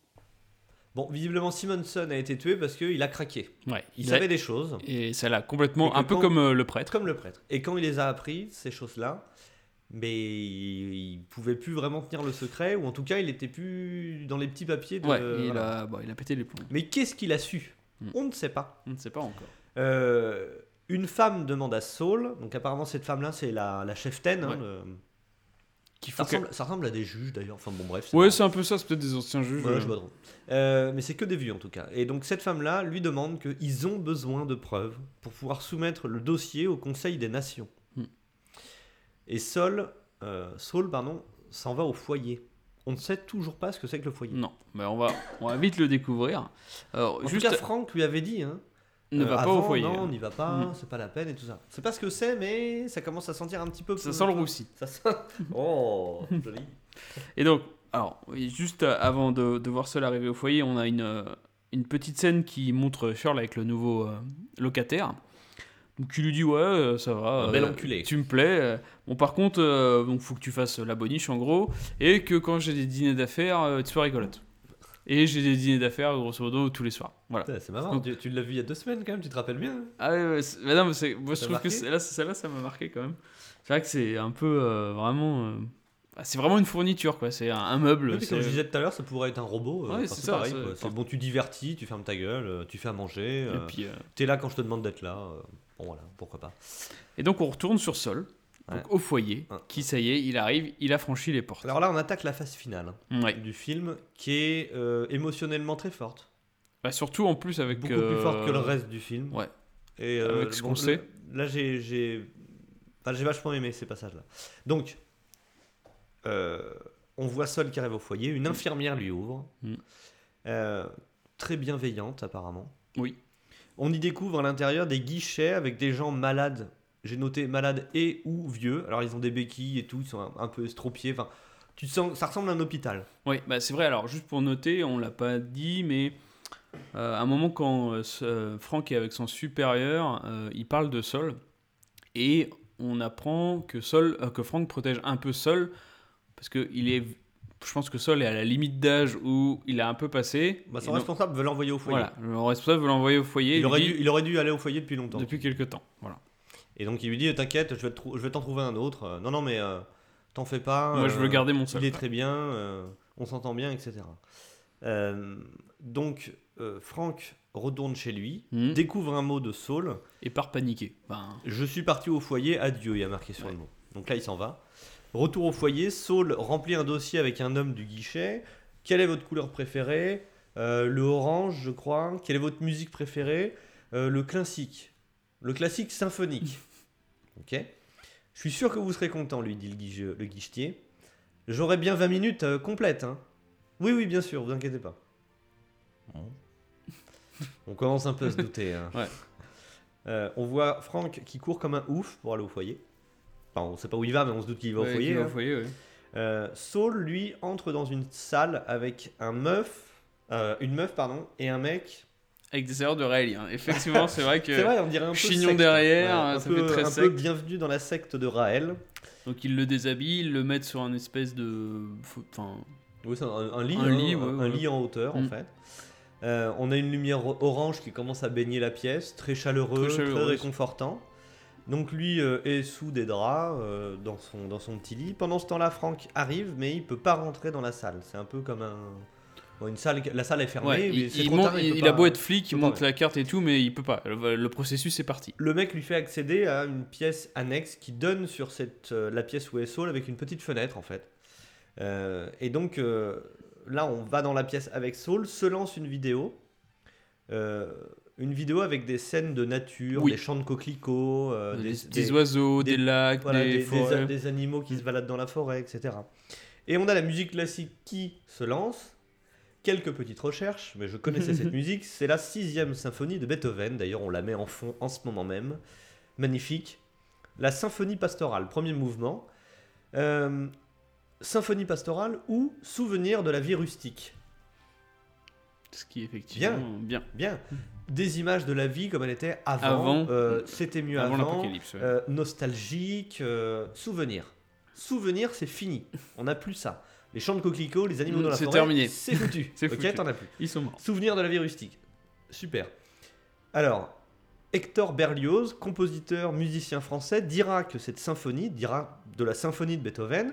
Bon, visiblement Simonson a été tué parce qu'il a craqué. Ouais. Il savait des choses, Et ça l'a complètement. Un peu quand- comme euh, le prêtre. comme le prêtre. Et quand il les a appris, ces choses-là, mais il pouvait plus vraiment tenir le secret, ou en tout cas, il était plus dans les petits papiers de. Ouais, il, voilà. a, bon, il a pété les plombs. Mais qu'est-ce qu'il a su? Hmm. On ne sait pas. On ne sait pas encore. Euh, une femme demande à Saul, donc apparemment cette femme-là c'est la, la chef-taine, hein, Ouais. le- Qu'il ça, faut ressemble, ça ressemble à des juges d'ailleurs, enfin bon bref. Ouais, marrant. c'est un peu ça, c'est peut-être des anciens juges. Ouais, euh. je vois trop. Euh, mais c'est que des vues en tout cas. Et donc cette femme-là lui demande qu'ils ont besoin de preuves pour pouvoir soumettre le dossier au Conseil des Nations. Hmm. Et Saul, euh, Saul pardon, s'en va au foyer. On ne sait toujours pas ce que c'est que le foyer. Non, mais on va, on va vite le découvrir. Alors, En juste, tout cas, Franck lui avait dit, hein, ne euh, va pas au foyer. Non, on n'y va pas, Mm. c'est pas la peine et tout ça. C'est pas ce que c'est, mais ça commence à sentir un petit peu. Ça sent le roussi. Ça sent. Oh, joli. Et donc, alors, juste euh, avant de, de voir Sol arriver au foyer, on a une, euh, une petite scène qui montre Shirley avec le nouveau euh, locataire. Donc, qui lui dit Ouais, ça va. Un bel euh, enculé. Tu me plais. Bon, par contre, donc, faut que tu fasses la boniche en gros. Et que quand j'ai des dîners d'affaires, tu sois rigolote. Et j'ai des dîners d'affaires, grosso modo, tous les soirs. Voilà. C'est marrant, Donc- tu, tu l'as vu il y a deux semaines quand même, tu te rappelles bien hein Ah ouais, ouais, mais non, mais c'est- moi je trouve que celle-là, ça m'a marqué quand même. C'est vrai que c'est un peu euh, vraiment. euh, bah, c'est vraiment une fourniture, quoi. C'est un, un meuble. Oui, comme je disais tout à l'heure, ça pourrait être un robot. euh, Ouais, enfin, c'est pareil. c'est- bon, tu divertis, tu fermes ta gueule, euh, tu fais à manger. Et euh, puis, euh, T'es là quand je te demande d'être là. euh, bon voilà, pourquoi pas. Et donc on retourne sur Sol, donc Ouais. au foyer, Ouais. qui ça y est, il arrive, il a franchi les portes. Alors là, on attaque la phase finale hein, Ouais. du film, qui est euh, émotionnellement très forte, Bah, surtout en plus avec. beaucoup euh, plus forte que le reste du film. Ouais. Et euh, Avec ce bon, qu'on sait. Là, j'ai, j'ai, enfin, j'ai vachement aimé ces passages-là. Donc, euh, on voit Sol qui arrive au foyer, une infirmière lui ouvre, Mm. Euh, très bienveillante apparemment. Oui. On y découvre à l'intérieur des guichets avec des gens malades. J'ai noté malades et ou vieux. Alors ils ont des béquilles et tout, ils sont un, un peu estropiés. Enfin, tu sens, ça ressemble à un hôpital. Oui, bah c'est vrai. Alors, juste pour noter, on l'a pas dit, mais euh, à un moment, quand euh, euh, Franck est avec son supérieur, euh, il parle de Sol et on apprend que Sol, que Franck protège un peu Sol parce que il est, je pense que Sol est à la limite d'âge où il a un peu passé. Bah, son donc, responsable veut l'envoyer au foyer. Voilà, le responsable veut l'envoyer au foyer. Il aurait, dit- dû, il aurait dû aller au foyer depuis longtemps. depuis quelques temps. Voilà. Et donc il lui dit T'inquiète, je vais te trou- t'en trouver un autre. Euh, non, non, mais euh, t'en fais pas. Moi, je veux euh, garder mon Sol. Il est très bien, on s'entend bien, etc. Donc Franck retourne chez lui, Mhm. découvre un mot de Saul Et part paniquer. Ben, Je suis parti au foyer, adieu, il y a marqué sur le mot. Donc là, il s'en va. Retour au foyer, Saul remplit un dossier avec un homme du guichet. Quelle est votre couleur préférée? Euh, Le orange, je crois. Quelle est votre musique préférée? Euh, Le classique. Le classique symphonique. Ok Je suis sûr que vous serez content, lui dit le, guiche- le guichetier. J'aurai bien 20 minutes euh, complètes. hein. Oui, oui, bien sûr, vous inquiétez pas. On commence un peu à se douter. hein. Ouais. Euh, on voit Franck qui court comme un ouf pour aller au foyer. Enfin, on sait pas où il va, mais on se doute qu'il va ouais, au foyer. qu'il va hein. au foyer, ouais. Euh, Saul, lui, entre dans une salle avec un meuf, euh, une meuf, pardon, et un mec Avec des erreurs de Raël. Effectivement, c'est vrai que. C'est vrai, on dirait un peu Chignon secte. derrière, un ça peu, fait très un sec. peu bienvenue dans la secte de Raël. Donc ils le déshabillent, ils le mettent sur un espèce de. Enfin. Oui, c'est un, un lit, Un hein, lit, ouais, un, ouais. lit en hauteur en Mm. fait. Euh, on a une lumière orange qui commence à baigner la pièce, très chaleureux, Très très, chaleureuse. réconfortant. Donc lui euh, est sous des draps euh, dans, son, dans son petit lit. Pendant ce temps-là, Franck arrive, mais il peut pas rentrer dans la salle. C'est un peu comme un... bon, une salle, la salle est fermée, Ouais, mais il, c'est il trop monte- tard, il- peut il pas- a beau être flic, il pas, monte ouais. la carte et tout, mais il peut pas. Le, le processus est parti. Le mec lui fait accéder à une pièce annexe qui donne sur cette, euh, la pièce où est Saul avec une petite fenêtre en fait. Euh, et donc euh, là, on va dans la pièce avec Saul, se lance une vidéo. Une vidéo avec des scènes de nature, Oui. des champs de coquelicots, des, des, des des- oiseaux, des, des- lacs, voilà, des animaux qui se baladent dans la forêt, etc. Et on a la musique classique qui se lance. Quelques petites recherches, mais je connaissais cette musique. C'est la sixième symphonie de Beethoven. D'ailleurs, on la met en fond en ce moment même. Magnifique. La symphonie pastorale, premier mouvement. Euh, symphonie pastorale ou souvenir de la vie rustique. Ce qui est effectivement bien. Bien. Des images de la vie comme elle était avant. Avant. Euh, C'était mieux Avant avant. l'apocalypse, ouais. Euh, nostalgique. souvenir. Souvenir, c'est fini. On n'a plus ça. Les champs de coquelicots, les animaux Mm, dans la c'est forêt, terminé. c'est foutu. C'est ok, t'en as plus. Ils sont morts. Souvenir de la vie rustique. Super. Alors, Hector Berlioz, compositeur, musicien français, dira que cette symphonie, dira de la symphonie de Beethoven,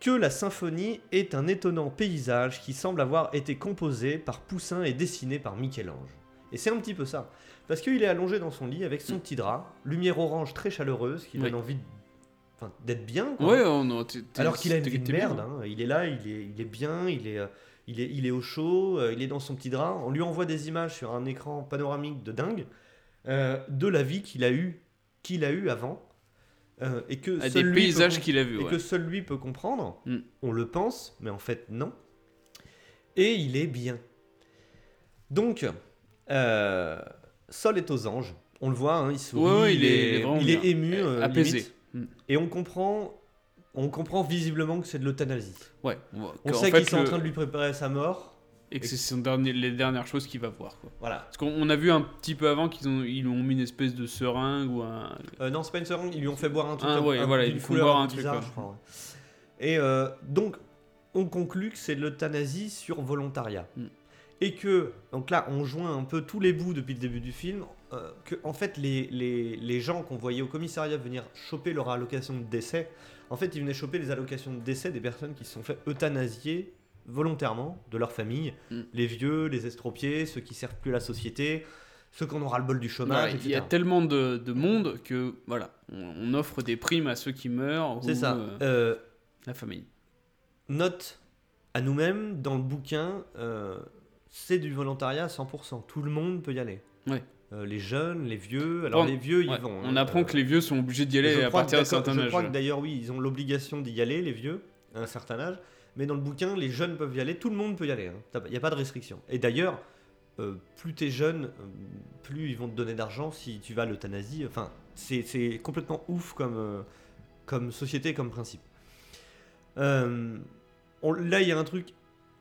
que la symphonie est un étonnant paysage qui semble avoir été composé par Poussin et dessiné par Michel-Ange. Et c'est un petit peu ça. Parce qu'il est allongé dans son lit avec son petit drap, lumière orange très chaleureuse qui donne Oui. envie de- enfin, d'être bien. quoi. Ouais, on, Alors qu'il a une vie de bien. merde, hein. il est là, il est, il est bien, il est, euh, il, est, il est au chaud, euh, il est dans son petit drap. On lui envoie des images sur un écran panoramique de dingue euh, de la vie qu'il a eu, qu'il a eu avant, euh, et que Ah, seul des paysages qu'il a vus, et ouais. que seul lui peut comprendre. Mm. On le pense, mais en fait non. Et il est bien. Donc, euh, Sol est aux anges. On le voit, hein, il sourit, Ouais, ouais, il, il est- est, il est vraiment il est bien. ému, Apaisé. limite. Mm. Et on comprend, on comprend visiblement que c'est de l'euthanasie. Ouais, on sait qu'ils sont en train de lui préparer sa mort. Et que c'est son dernier, les dernières choses qu'il va voir. Quoi. Voilà. Parce qu'on on a vu un petit peu avant qu'ils ont, ils lui ont mis une espèce de seringue ou un. Euh, non, c'est pas une seringue, ils lui ont fait boire un truc. Ah, ouais, un- voilà, ils lui font boire un truc, bizarre, ouais. je crois, ouais. Et euh, donc, on conclut que c'est de l'euthanasie sur volontariat. Mm. Et que, donc là, on joint un peu tous les bouts depuis le début du film, euh, que en fait, les, les, les gens qu'on voyait au commissariat venir choper leur allocation de décès, en fait, ils venaient choper les allocations de décès des personnes qui se sont fait euthanasier volontairement de leur famille. Mm. Les vieux, les estropiés, ceux qui servent plus à la société, ceux qu'on aura le bol du chômage, Ouais, il y a tellement de, de monde que voilà, on, on offre des primes à ceux qui meurent. C'est ça. euh, Euh, la famille. note à nous-mêmes, dans le bouquin, c'est du volontariat à 100%. Tout le monde peut y aller. Ouais. Euh, les jeunes, les vieux. Alors Bon, les vieux, ouais, ils vont. On hein. apprend Euh, que les vieux sont obligés d'y aller à partir d'un certain Je crois âge. que d'ailleurs, oui, ils ont l'obligation d'y aller, les vieux, à un certain âge. Mais dans le bouquin, les jeunes peuvent y aller. Tout le monde peut y aller. Il n'y a pas de restriction. Et d'ailleurs, euh, plus t'es jeune, plus ils vont te donner d'argent si tu vas à l'euthanasie. Enfin, c'est c'est complètement ouf comme, euh, comme société, comme principe. Euh, on- là, il y a un truc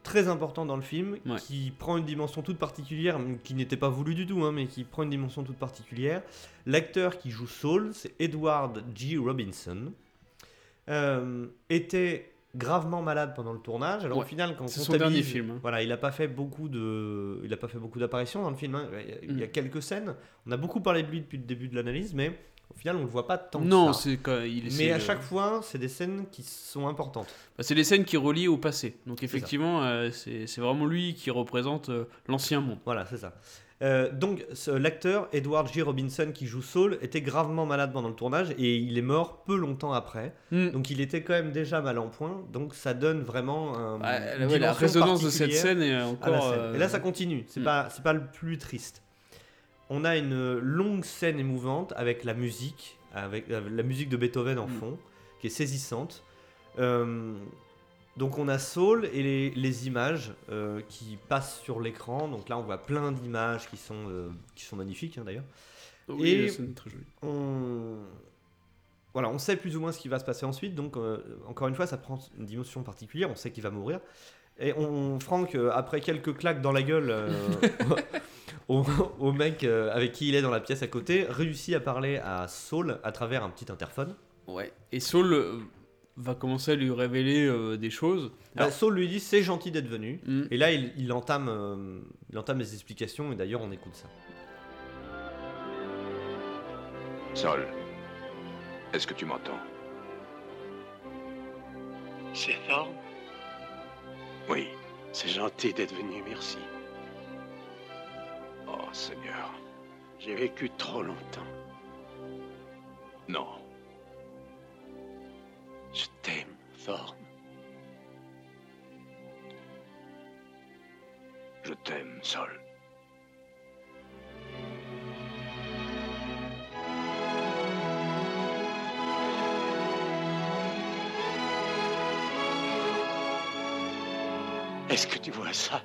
très important dans le film Ouais. qui prend une dimension toute particulière, qui n'était pas voulu du tout, hein, mais qui prend une dimension toute particulière. L'acteur qui joue Saul, c'est Edward G. Robinson, euh, était gravement malade pendant le tournage. Alors au final, quand on C'est son dernier film, hein. voilà, il n'a pas fait beaucoup de, il a pas fait beaucoup d'apparitions dans le film. hein. Il y a- Il y a Mm. quelques scènes. On a beaucoup parlé de lui depuis le début de l'analyse, mais au final, on le voit pas tant. que Non, c'est quand il Mais à chaque fois, c'est des scènes qui sont importantes. bah, c'est les scènes qui relient au passé. Donc effectivement, euh, c'est vraiment lui qui représente euh, l'ancien monde. Voilà, c'est ça. Euh, donc, l'acteur Edward G. Robinson qui joue Saul était gravement malade pendant le tournage et il est mort peu longtemps après. Mm. Donc, il était quand même déjà mal en point. Donc, ça donne vraiment un, ouais, la résonance de cette scène est encore. scène. Et là, ça continue. C'est mm. pas, c'est pas le plus triste. On a une longue scène émouvante avec la musique, avec euh, la musique de Beethoven en Mm. fond, qui est saisissante. Euh, donc on a Saul et les, les images euh, qui passent sur l'écran. Donc là, on voit plein d'images qui sont euh, qui sont magnifiques hein, d'ailleurs. oui, et- très. On voilà, on sait plus ou moins ce qui va se passer ensuite. Donc encore une fois, ça prend une dimension particulière. On sait qu'il va mourir. Et on, Franck, euh, après quelques claques dans la gueule euh, au, au mec euh, avec qui il est dans la pièce à côté, réussit à parler à Saul à travers un petit interphone. Ouais. Et Saul va commencer à lui révéler euh, des choses. Bah, Alors- Saul lui dit c'est gentil d'être venu. Mm. Et là, il, il entame, euh, il entame les explications et d'ailleurs, on écoute ça. Sol, est-ce que tu m'entends? C'est Thorne Oui. C'est gentil d'être venu, merci. Oh, Seigneur. J'ai vécu trop longtemps. Non. Je t'aime, Thorne. Je t'aime, Sol. Est-ce que tu vois ça?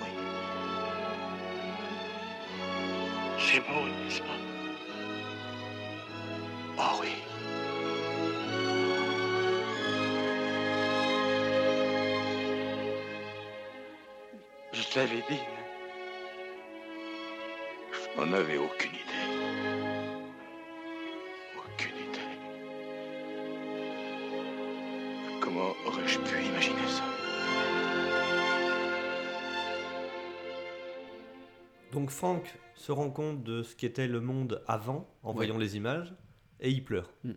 Oui. C'est beau, n'est-ce pas? Oh oui. Je te l'avais dit. hein. Je se rend compte de ce qu'était le monde avant en Ouais. voyant les images et il pleure. Mm.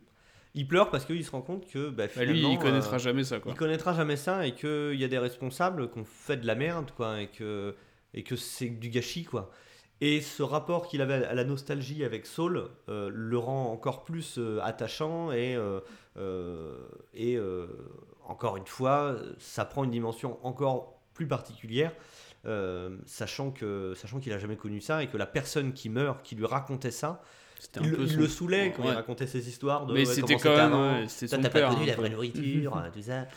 Il pleure parce qu'il se rend compte que bah, Bah, lui, finalement, il connaîtra euh, jamais ça, quoi. il connaîtra jamais ça et qu'il y a des responsables qui ont fait de la merde quoi et que, et que c'est du gâchis quoi. Et ce rapport qu'il avait à la nostalgie avec Saul euh, le rend encore plus euh, attachant et, euh, et encore une fois, ça prend une dimension encore plus particulière, euh, sachant que sachant qu'il a jamais connu ça et que la personne qui meurt, qui lui racontait ça, un il, peu son- le saulait quand il racontait ses histoires de Mais c'était quand même, c'était t'as pas connu la peu. vraie nourriture, hein, tout ça.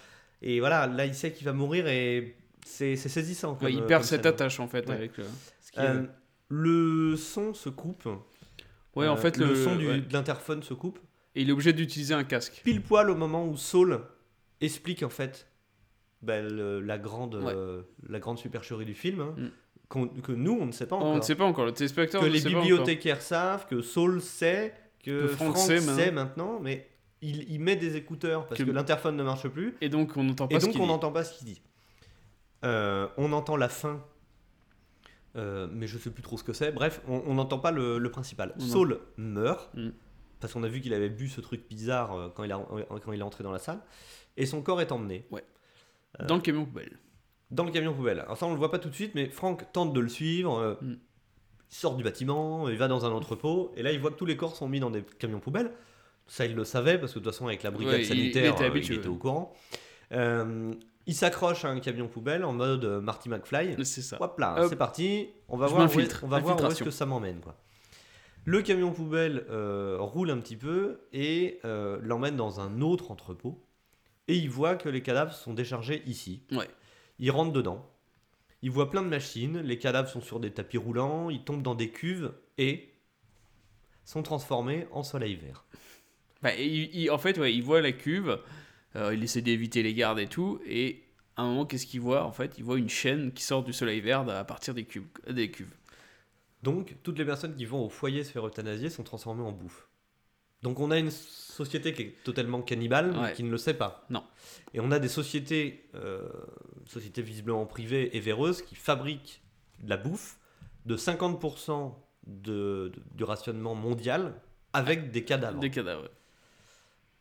Et voilà, là il sait qu'il va mourir et c'est saisissant. Comme, Ouais, il euh, perd cette scène. attache en fait Ouais. avec ce est- Euh, le son se coupe. ouais, en Euh, fait, le, le, son du- de l'interphone se coupe. Et il est obligé d'utiliser un casque. Pile poil au moment où Saul explique en fait ben, le- la, grande, Ouais. euh, la grande supercherie du film, hein, Mm. que nous on ne sait pas encore. On ne sait pas encore, le téléspectateur que ne les bibliothécaires savent, que Saul sait, que, Que Franck Franck sait sait, maintenant. mais il, il met des écouteurs parce Que- que, l'interphone ne marche plus. Et donc on n'entend pas ce qu'il dit. Euh, on entend la fin, euh, mais je sais plus trop ce que c'est. Bref, on n'entend pas le, le principal. Non. Saul meurt, Mm. parce qu'on a vu qu'il avait bu ce truc bizarre quand il, a, quand il est entré dans la salle, et son corps est emmené Dans le camion poubelle. dans le camion poubelle. Alors ça on le voit pas tout de suite, mais Franck tente de le suivre. euh, Mm. Il sort du bâtiment, il va dans un entrepôt, et là il voit que tous les corps sont mis dans des camions poubelles. Ça il le savait parce que de toute façon avec la brigade Ouais, il- il sanitaire, était euh, habitué, il était ouais. au courant. Euh, il s'accroche à un camion poubelle en mode euh, Marty McFly. C'est ça. Hop là, c'est parti. On va Je voir, où est, on va voir où est-ce Infiltration. que ça m'emmène. quoi. Le camion poubelle euh, roule un petit peu et euh, l'emmène dans un autre entrepôt. Et il voit que les cadavres sont déchargés ici. Ouais. Il rentre dedans. Il voit plein de machines. Les cadavres sont sur des tapis roulants. Ils tombent dans des cuves et sont transformés en soleil vert. Bah, il- il- en fait, ouais, il voit la cuve, euh, il essaie d'éviter les gardes et tout, et à un moment, qu'est-ce qu'il voit En fait, il voit une chaîne qui sort du soleil vert à partir des, cubes, des cuves. Donc, toutes les personnes qui vont au foyer se faire euthanasier sont transformées en bouffe. Donc, on a une société qui est totalement cannibale, mais qui ne le sait pas. Non. Et on a des sociétés, euh, sociétés visiblement privées et véreuses, qui fabriquent de la bouffe de 50% de, de- du rationnement mondial avec des cadavres. Des cadavres.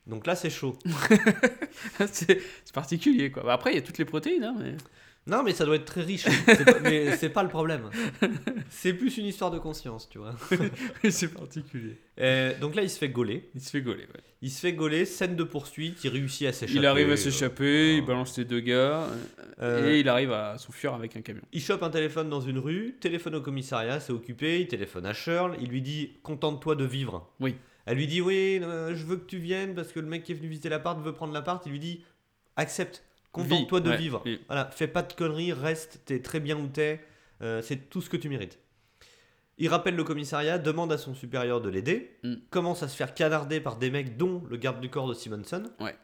Donc là, c'est chaud. c'est particulier, quoi. Après, il y a toutes les protéines, hein, mais... Non, mais ça doit être très riche. Pas- mais c'est pas le problème. C'est plus une histoire de conscience, tu vois. c'est particulier. Euh, donc là, il se fait gauler. Il se fait gauler, ouais. Il se fait gauler, scène de poursuite, il réussit à s'échapper. Il arrive à euh, s'échapper, il euh, balance les deux gars, euh, et il arrive à s'enfuir avec un camion. Il chope un téléphone dans une rue, téléphone au commissariat, c'est occupé, il téléphone à Shirl, il lui dit Contente-toi de vivre. Oui. Elle lui dit Oui, je veux que tu viennes parce que le mec qui est venu visiter l'appart veut prendre l'appart. Il lui dit Accepte, contente-toi de ouais, vivre. Voilà, fais pas de conneries, reste, t'es très bien où t'es, euh, c'est tout ce que tu mérites. Il rappelle le commissariat, demande à son supérieur de l'aider, Mm. commence à se faire canarder par des mecs, dont le garde du corps de Simonson. Ouais.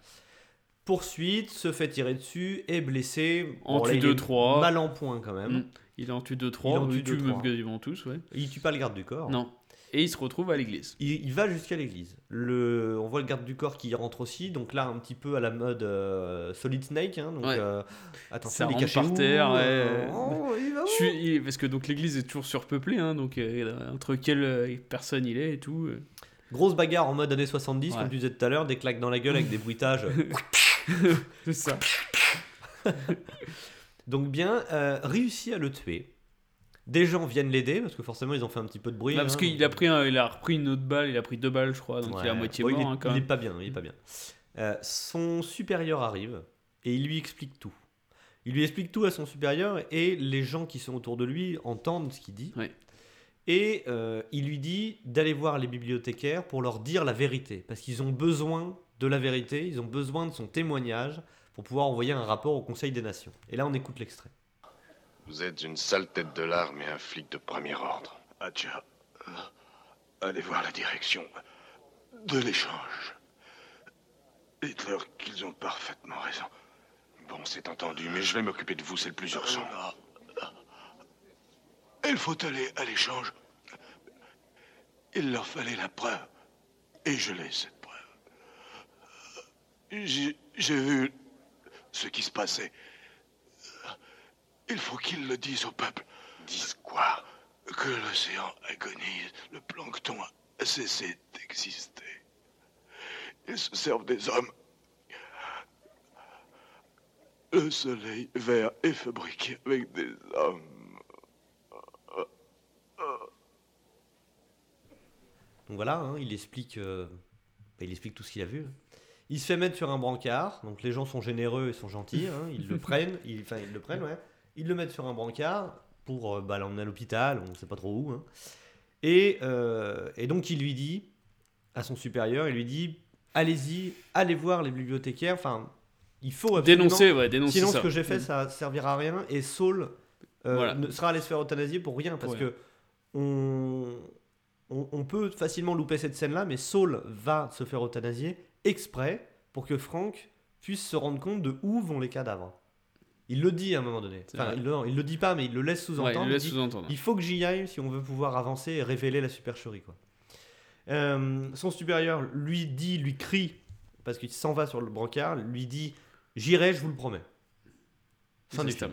Poursuite, se fait tirer dessus, est blessé. En là, tue il deux, est trois. Mal en point quand même. Mm. Il en tue 2-3. Il en tue Il tue deux, trois. quasiment tous, ouais. Il tue pas le garde du corps. Non. Et il se retrouve à l'église. Il, il va jusqu'à l'église. Le, on voit le garde du corps qui rentre aussi. Donc là, un petit peu à la mode euh, Solid Snake. hein, donc, Ouais. euh, attention, Ça il est par terre, ouais. oh, il va où Je suis- il- parce que donc l'église est toujours surpeuplée, hein, donc euh, entre quelle euh, personne il est et tout. euh. Grosse bagarre en mode années 70, Ouais. comme tu disais tout à l'heure, des claques dans la gueule avec des bruitages. C'est ça. Donc bien, réussi à le tuer. Des gens viennent l'aider, parce que forcément ils ont fait un petit peu de bruit. Parce hein, qu'il a pris, un- il a repris une autre balle, il a pris deux balles, je crois, donc il est à moitié Bon, mort il est, hein, quand il est même. pas bien, il est pas bien. Euh, son supérieur arrive et il lui explique tout. Il lui explique tout à son supérieur et les gens qui sont autour de lui entendent ce qu'il dit. Ouais. Et euh, il lui dit d'aller voir les bibliothécaires pour leur dire la vérité, parce qu'ils ont besoin de la vérité, ils ont besoin de son témoignage pour pouvoir envoyer un rapport au Conseil des Nations. Et là, on écoute l'extrait. Vous êtes une sale tête de l'arme et un flic de premier ordre. Adja, euh, allez voir la direction de l'échange. Dites-leur qu'ils ont parfaitement raison. Bon, c'est entendu, mais je vais m'occuper de vous, c'est le plus urgent. Il faut aller à l'échange. Il leur fallait la preuve. Et je l'ai, cette preuve. J'ai vu ce qui se passait. Il faut qu'ils le disent au peuple. Disent quoi? Que l'océan agonise, le plancton a cessé d'exister. Ils se servent des hommes. Le soleil vert est fabriqué avec des hommes. Donc voilà, hein, il explique, euh, bah, il explique tout ce qu'il a vu. Il se fait mettre sur un brancard, donc les gens sont généreux et sont gentils, hein, ils le prennent, ils, enfin ils le prennent, ouais. Ils le mettent sur un brancard pour euh, bah, l'emmener à l'hôpital, on ne sait pas trop où. hein. Et, euh, et donc il lui dit à son supérieur, il lui dit allez-y, allez voir les bibliothécaires, enfin il faut absolument- Dénoncer, ouais, dénoncer Sinon ça. ce que j'ai fait Mm. ça servira à rien et Saul euh, Voilà. ne sera allé se faire euthanasier pour rien parce Ouais. que on, on, on peut facilement louper cette scène là mais Saul va se faire euthanasier exprès pour que Frank puisse se rendre compte de où vont les cadavres. Il le dit à un moment donné. Enfin, il, le, il le dit pas mais il le laisse Ouais, sous-entendre. il le laisse dit, sous-entendre. il faut que j'y aille si on veut pouvoir avancer et révéler la supercherie. Quoi. Euh, son supérieur lui dit, lui crie, parce qu'il s'en va sur le brancard, lui dit J'irai, je vous le promets. Fin du film.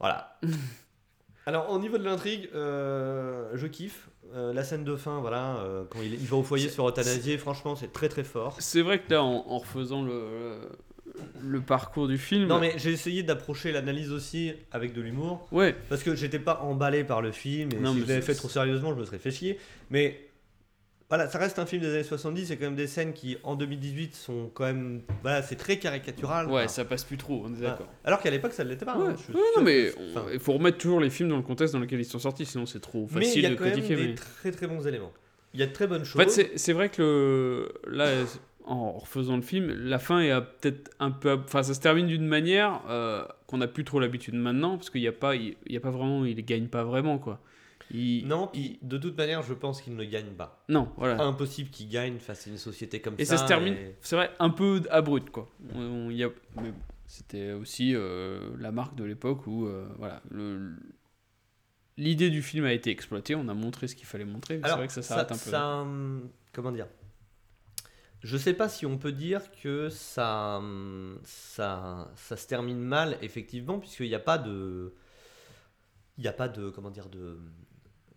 Voilà. Alors, au niveau de l'intrigue, euh, je kiffe. Euh, la scène de fin, voilà, quand il, il va au foyer se faire euthanasier, franchement, c'est très très fort. C'est vrai que là, en, en refaisant le, le parcours du film. Non, mais j'ai essayé d'approcher l'analyse aussi avec de l'humour. Ouais. Parce que j'étais pas emballé par le film, et Non, si je l'avais fait trop sérieusement, je me serais fait chier. Mais voilà, ça reste un film des années 70, c'est quand même des scènes qui, en 2018, sont quand même. Voilà, c'est très caricatural. Ouais, Enfin, ça passe plus trop, on est voilà. d'accord. Alors qu'à l'époque, ça ne l'était pas. Ouais. hein. Je- Ouais, non, mais Enfin, il faut remettre toujours les films dans le contexte dans lequel ils sont sortis, sinon c'est trop mais il facile y a de quand même des mais- très très bons éléments. Il y a de très bonnes En choses. fait, c'est- c'est vrai que le, là, en refaisant le film, la fin est peut-être un peu. Enfin, ça se termine d'une manière euh, qu'on n'a plus trop l'habitude maintenant, parce qu'il n'y a, pas- il il y a pas vraiment. Il gagne pas vraiment, quoi. Il- Non, de toute manière, je pense qu'il ne gagne pas. Non, voilà. Impossible qu'il gagne face à une société comme Et ça. ça se termine, et- c'est vrai, un peu abrupt, quoi. On- on y a- mais bon, c'était aussi euh, la marque de l'époque où, euh, voilà, le- l'idée du film a été exploitée, on a montré ce qu'il fallait montrer, mais c'est vrai que ça s'arrête un peu. ça, hum, comment dire? Je sais pas si on peut dire que ça, ça, ça se termine mal, effectivement, puisqu'il n'y a pas de. Il n'y a pas de. Comment dire de.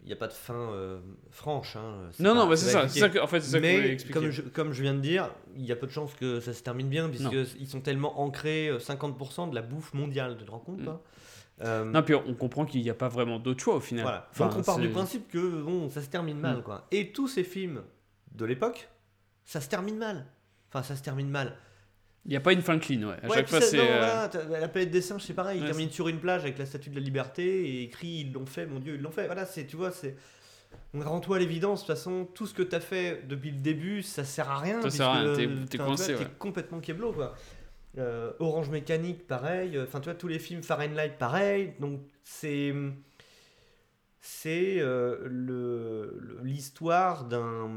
Il n'y a pas de fin euh, franche. hein, Non, pas- non, bah, c'est ça, ça que- en fait, c'est ça que expliquer. comme je, comme je viens de dire, il y a peu de chances que ça se termine bien, puisqu'ils sont tellement ancrés, euh, 50% de la bouffe mondiale, tu te rends compte Mm. pas Euh, Non, puis on comprend qu'il n'y a pas vraiment d'autre choix au final. voilà. Enfin, Donc on part du principe que bon, ça se termine mal, Mm. quoi. Et tous ces films de l'époque, ça se termine mal. Enfin, ça se termine mal. Il n'y a pas une fin clean, ouais. À Ouais, chaque fois, c'est. euh, voilà, la planète des singes, c'est pareil. Ils Ouais, terminent sur une plage avec la statue de la liberté et écrit ils l'ont fait, mon Dieu, ils l'ont fait. Voilà, c'est, tu vois, c'est. On rend-toi à l'évidence, de toute façon, tout ce que t'as fait depuis le début, ça sert à rien. Ça sert à rien, t'es- tu coincé, ouais. Complètement keblo, quoi. Euh, Orange Mécanique, pareil. Enfin, tu vois, tous les films Fahrenheit, pareil. Donc, c'est. C'est euh, l'histoire d'un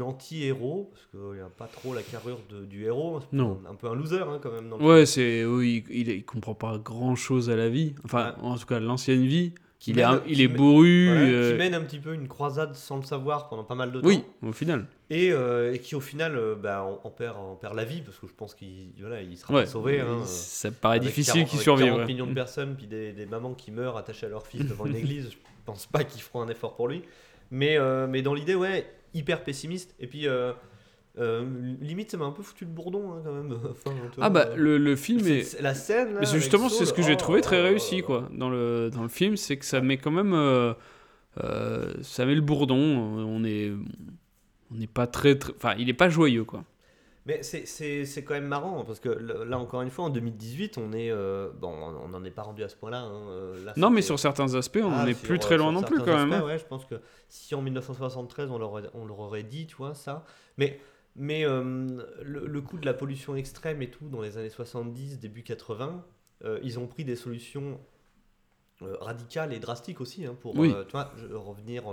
anti-héros, parce qu'il n'y a pas trop la carrure de- du héros, c'est Non. un, un peu un loser hein, quand même. Dans le Ouais, c'est oui, il, il comprend pas grand chose à la vie. Enfin, en tout cas, l'ancienne vie. Qui il est, mène- il qui est mène- bourru. Voilà, euh, Qui mène un petit peu une croisade sans le savoir pendant pas mal de temps. Oui, au final. Et, euh, et qui au final euh, bah, en perd, en perd la vie, parce que je pense qu'il voilà, il sera Ouais, pas sauvé. hein, ça paraît difficile 40 qu'il survive, 40 ouais. millions de Mm. personnes, puis des, des mamans qui meurent attachées à leur fils devant une église, je pense pas qu'ils feront un effort pour lui. Mais, euh, mais dans l'idée, ouais, hyper pessimiste. Et puis, euh, euh, limite, ça m'a un peu foutu le bourdon hein, quand même. Enfin, tu vois, Ah bah le, le film est... la scène. là, Mais justement c'est ce que j'ai oh, trouvé très oh, réussi quoi dans le dans le film, c'est que ça met quand même ça met le bourdon. On est on n'est pas très très- enfin il est pas joyeux quoi. Mais c'est- quand même marrant parce que là encore une fois en 2018 on est euh, bon on n'en est pas rendu à ce point-là. hein, euh, Non mais sur certains aspects on Ah, en est sur, plus très loin non plus quand même. aspects, hein. ouais, je pense que si en 1973 on leur, aurait- on leur aurait dit, tu vois, ça. Mais, mais euh, le, le coup de la pollution extrême et tout, dans les années 70, début 80, euh, ils ont pris des solutions euh, radicales et drastiques aussi hein, pour Oui. tu vois, revenir,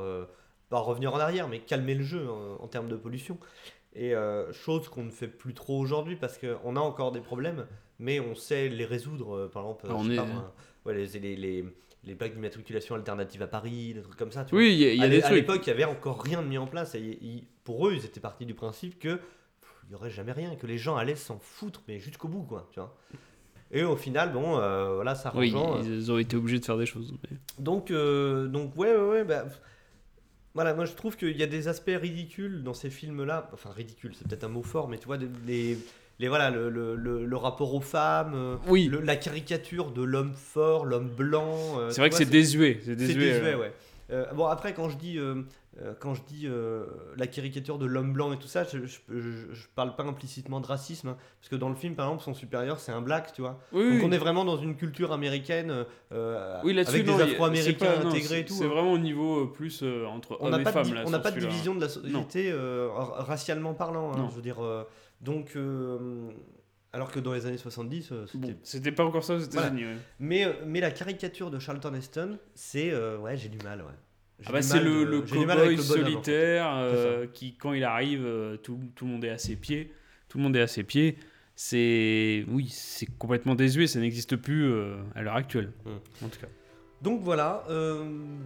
pas revenir en arrière, mais calmer le jeu en termes de pollution. Et euh, chose qu'on ne fait plus trop aujourd'hui parce qu'on a encore des problèmes, mais on sait les résoudre. euh, par exemple, Ah, on sais est- pas moi, ouais, les, les, les, les plaques d'immatriculation alternative à Paris, des trucs comme ça. tu Oui, il y a- il y a À des à l'époque, il n'y avait encore rien de mis en place. Et pour eux, ils étaient partis du principe que il n'y aurait jamais rien, que les gens allaient s'en foutre, mais jusqu'au bout, quoi. Tu vois. Et au final, bon, euh, voilà, ça Oui, rejoint. ils ont été obligés de faire des choses. mais- Donc, euh, donc ouais, ouais, ouais, bah, voilà, moi je trouve qu'il y a des aspects ridicules dans ces films-là. Enfin, ridicule, c'est peut-être un mot fort, mais tu vois, les, les, voilà, le, le, le- le rapport aux femmes, euh, Oui. la caricature de l'homme fort, l'homme blanc. euh, C'est vrai que c'est désuet, c'est désuet, désuet, euh. ouais. Euh, bon, après, quand je dis, euh, quand je dis euh, la caricature de l'homme blanc et tout ça, je, je, je- je parle pas implicitement de racisme. hein, parce que dans le film, par exemple, son supérieur, c'est un black, tu vois. Oui, Donc oui. on est vraiment dans une culture américaine euh, Oui, là-dessus, avec non, des afro-américains intégrés et tout. C'est hein. vraiment au niveau euh, plus euh, entre On hommes et femmes. on n'a pas de division de la société euh, ra- racialement parlant. hein, je veux dire. euh, donc, euh, alors que dans les années 70, euh, c'était. Bon, pas encore ça aux États-Unis, ouais. Mais, euh, mais la caricature de Charlton Heston, c'est. euh, ouais, j'ai du mal, ouais. Ah bah c'est le, de- le cowboy le en fait. solitaire euh, qui, quand il arrive, euh, tout, tout le monde est à ses pieds. Tout le monde est à ses pieds. C'est oui, c'est complètement désuet. Ça n'existe plus euh, à l'heure actuelle. Hmm. En tout cas. Donc voilà, euh,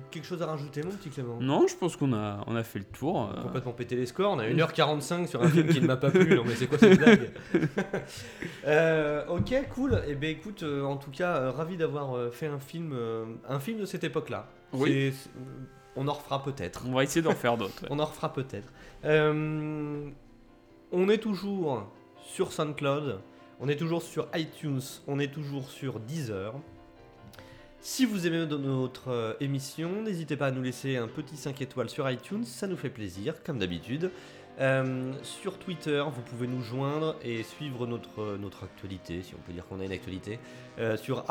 quelque chose à rajouter, mon petit Clément? Non, je pense qu'on a, on a fait le tour. euh. complètement pété les scores. On a 1h45 sur un film qui ne m'a pas plu. Non, mais c'est quoi cette blague? Euh, Ok, cool. Et ben écoute, euh, en tout cas, euh, ravi d'avoir euh, fait un film, euh, un film de cette époque-là. Oui. On en refera peut-être. On va essayer d'en faire d'autres. ouais. On en refera peut-être. Euh, on est toujours sur SoundCloud. On est toujours sur iTunes. On est toujours sur Deezer. Si vous aimez notre euh, émission, n'hésitez pas à nous laisser un petit 5 étoiles sur iTunes, ça nous fait plaisir, comme d'habitude. Euh, sur Twitter, vous pouvez nous joindre et suivre notre, notre actualité, si on peut dire qu'on a une actualité, euh, sur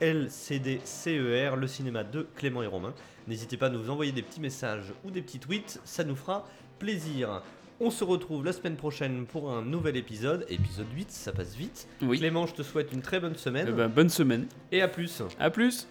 LCDCER, le cinéma de Clément et Romain. N'hésitez pas à nous envoyer des petits messages ou des petits tweets, ça nous fera plaisir. On se retrouve la semaine prochaine pour un nouvel épisode, épisode 8, ça passe vite. Oui. Clément, je te souhaite une très bonne semaine Eh ben, bonne semaine. et à plus. À plus.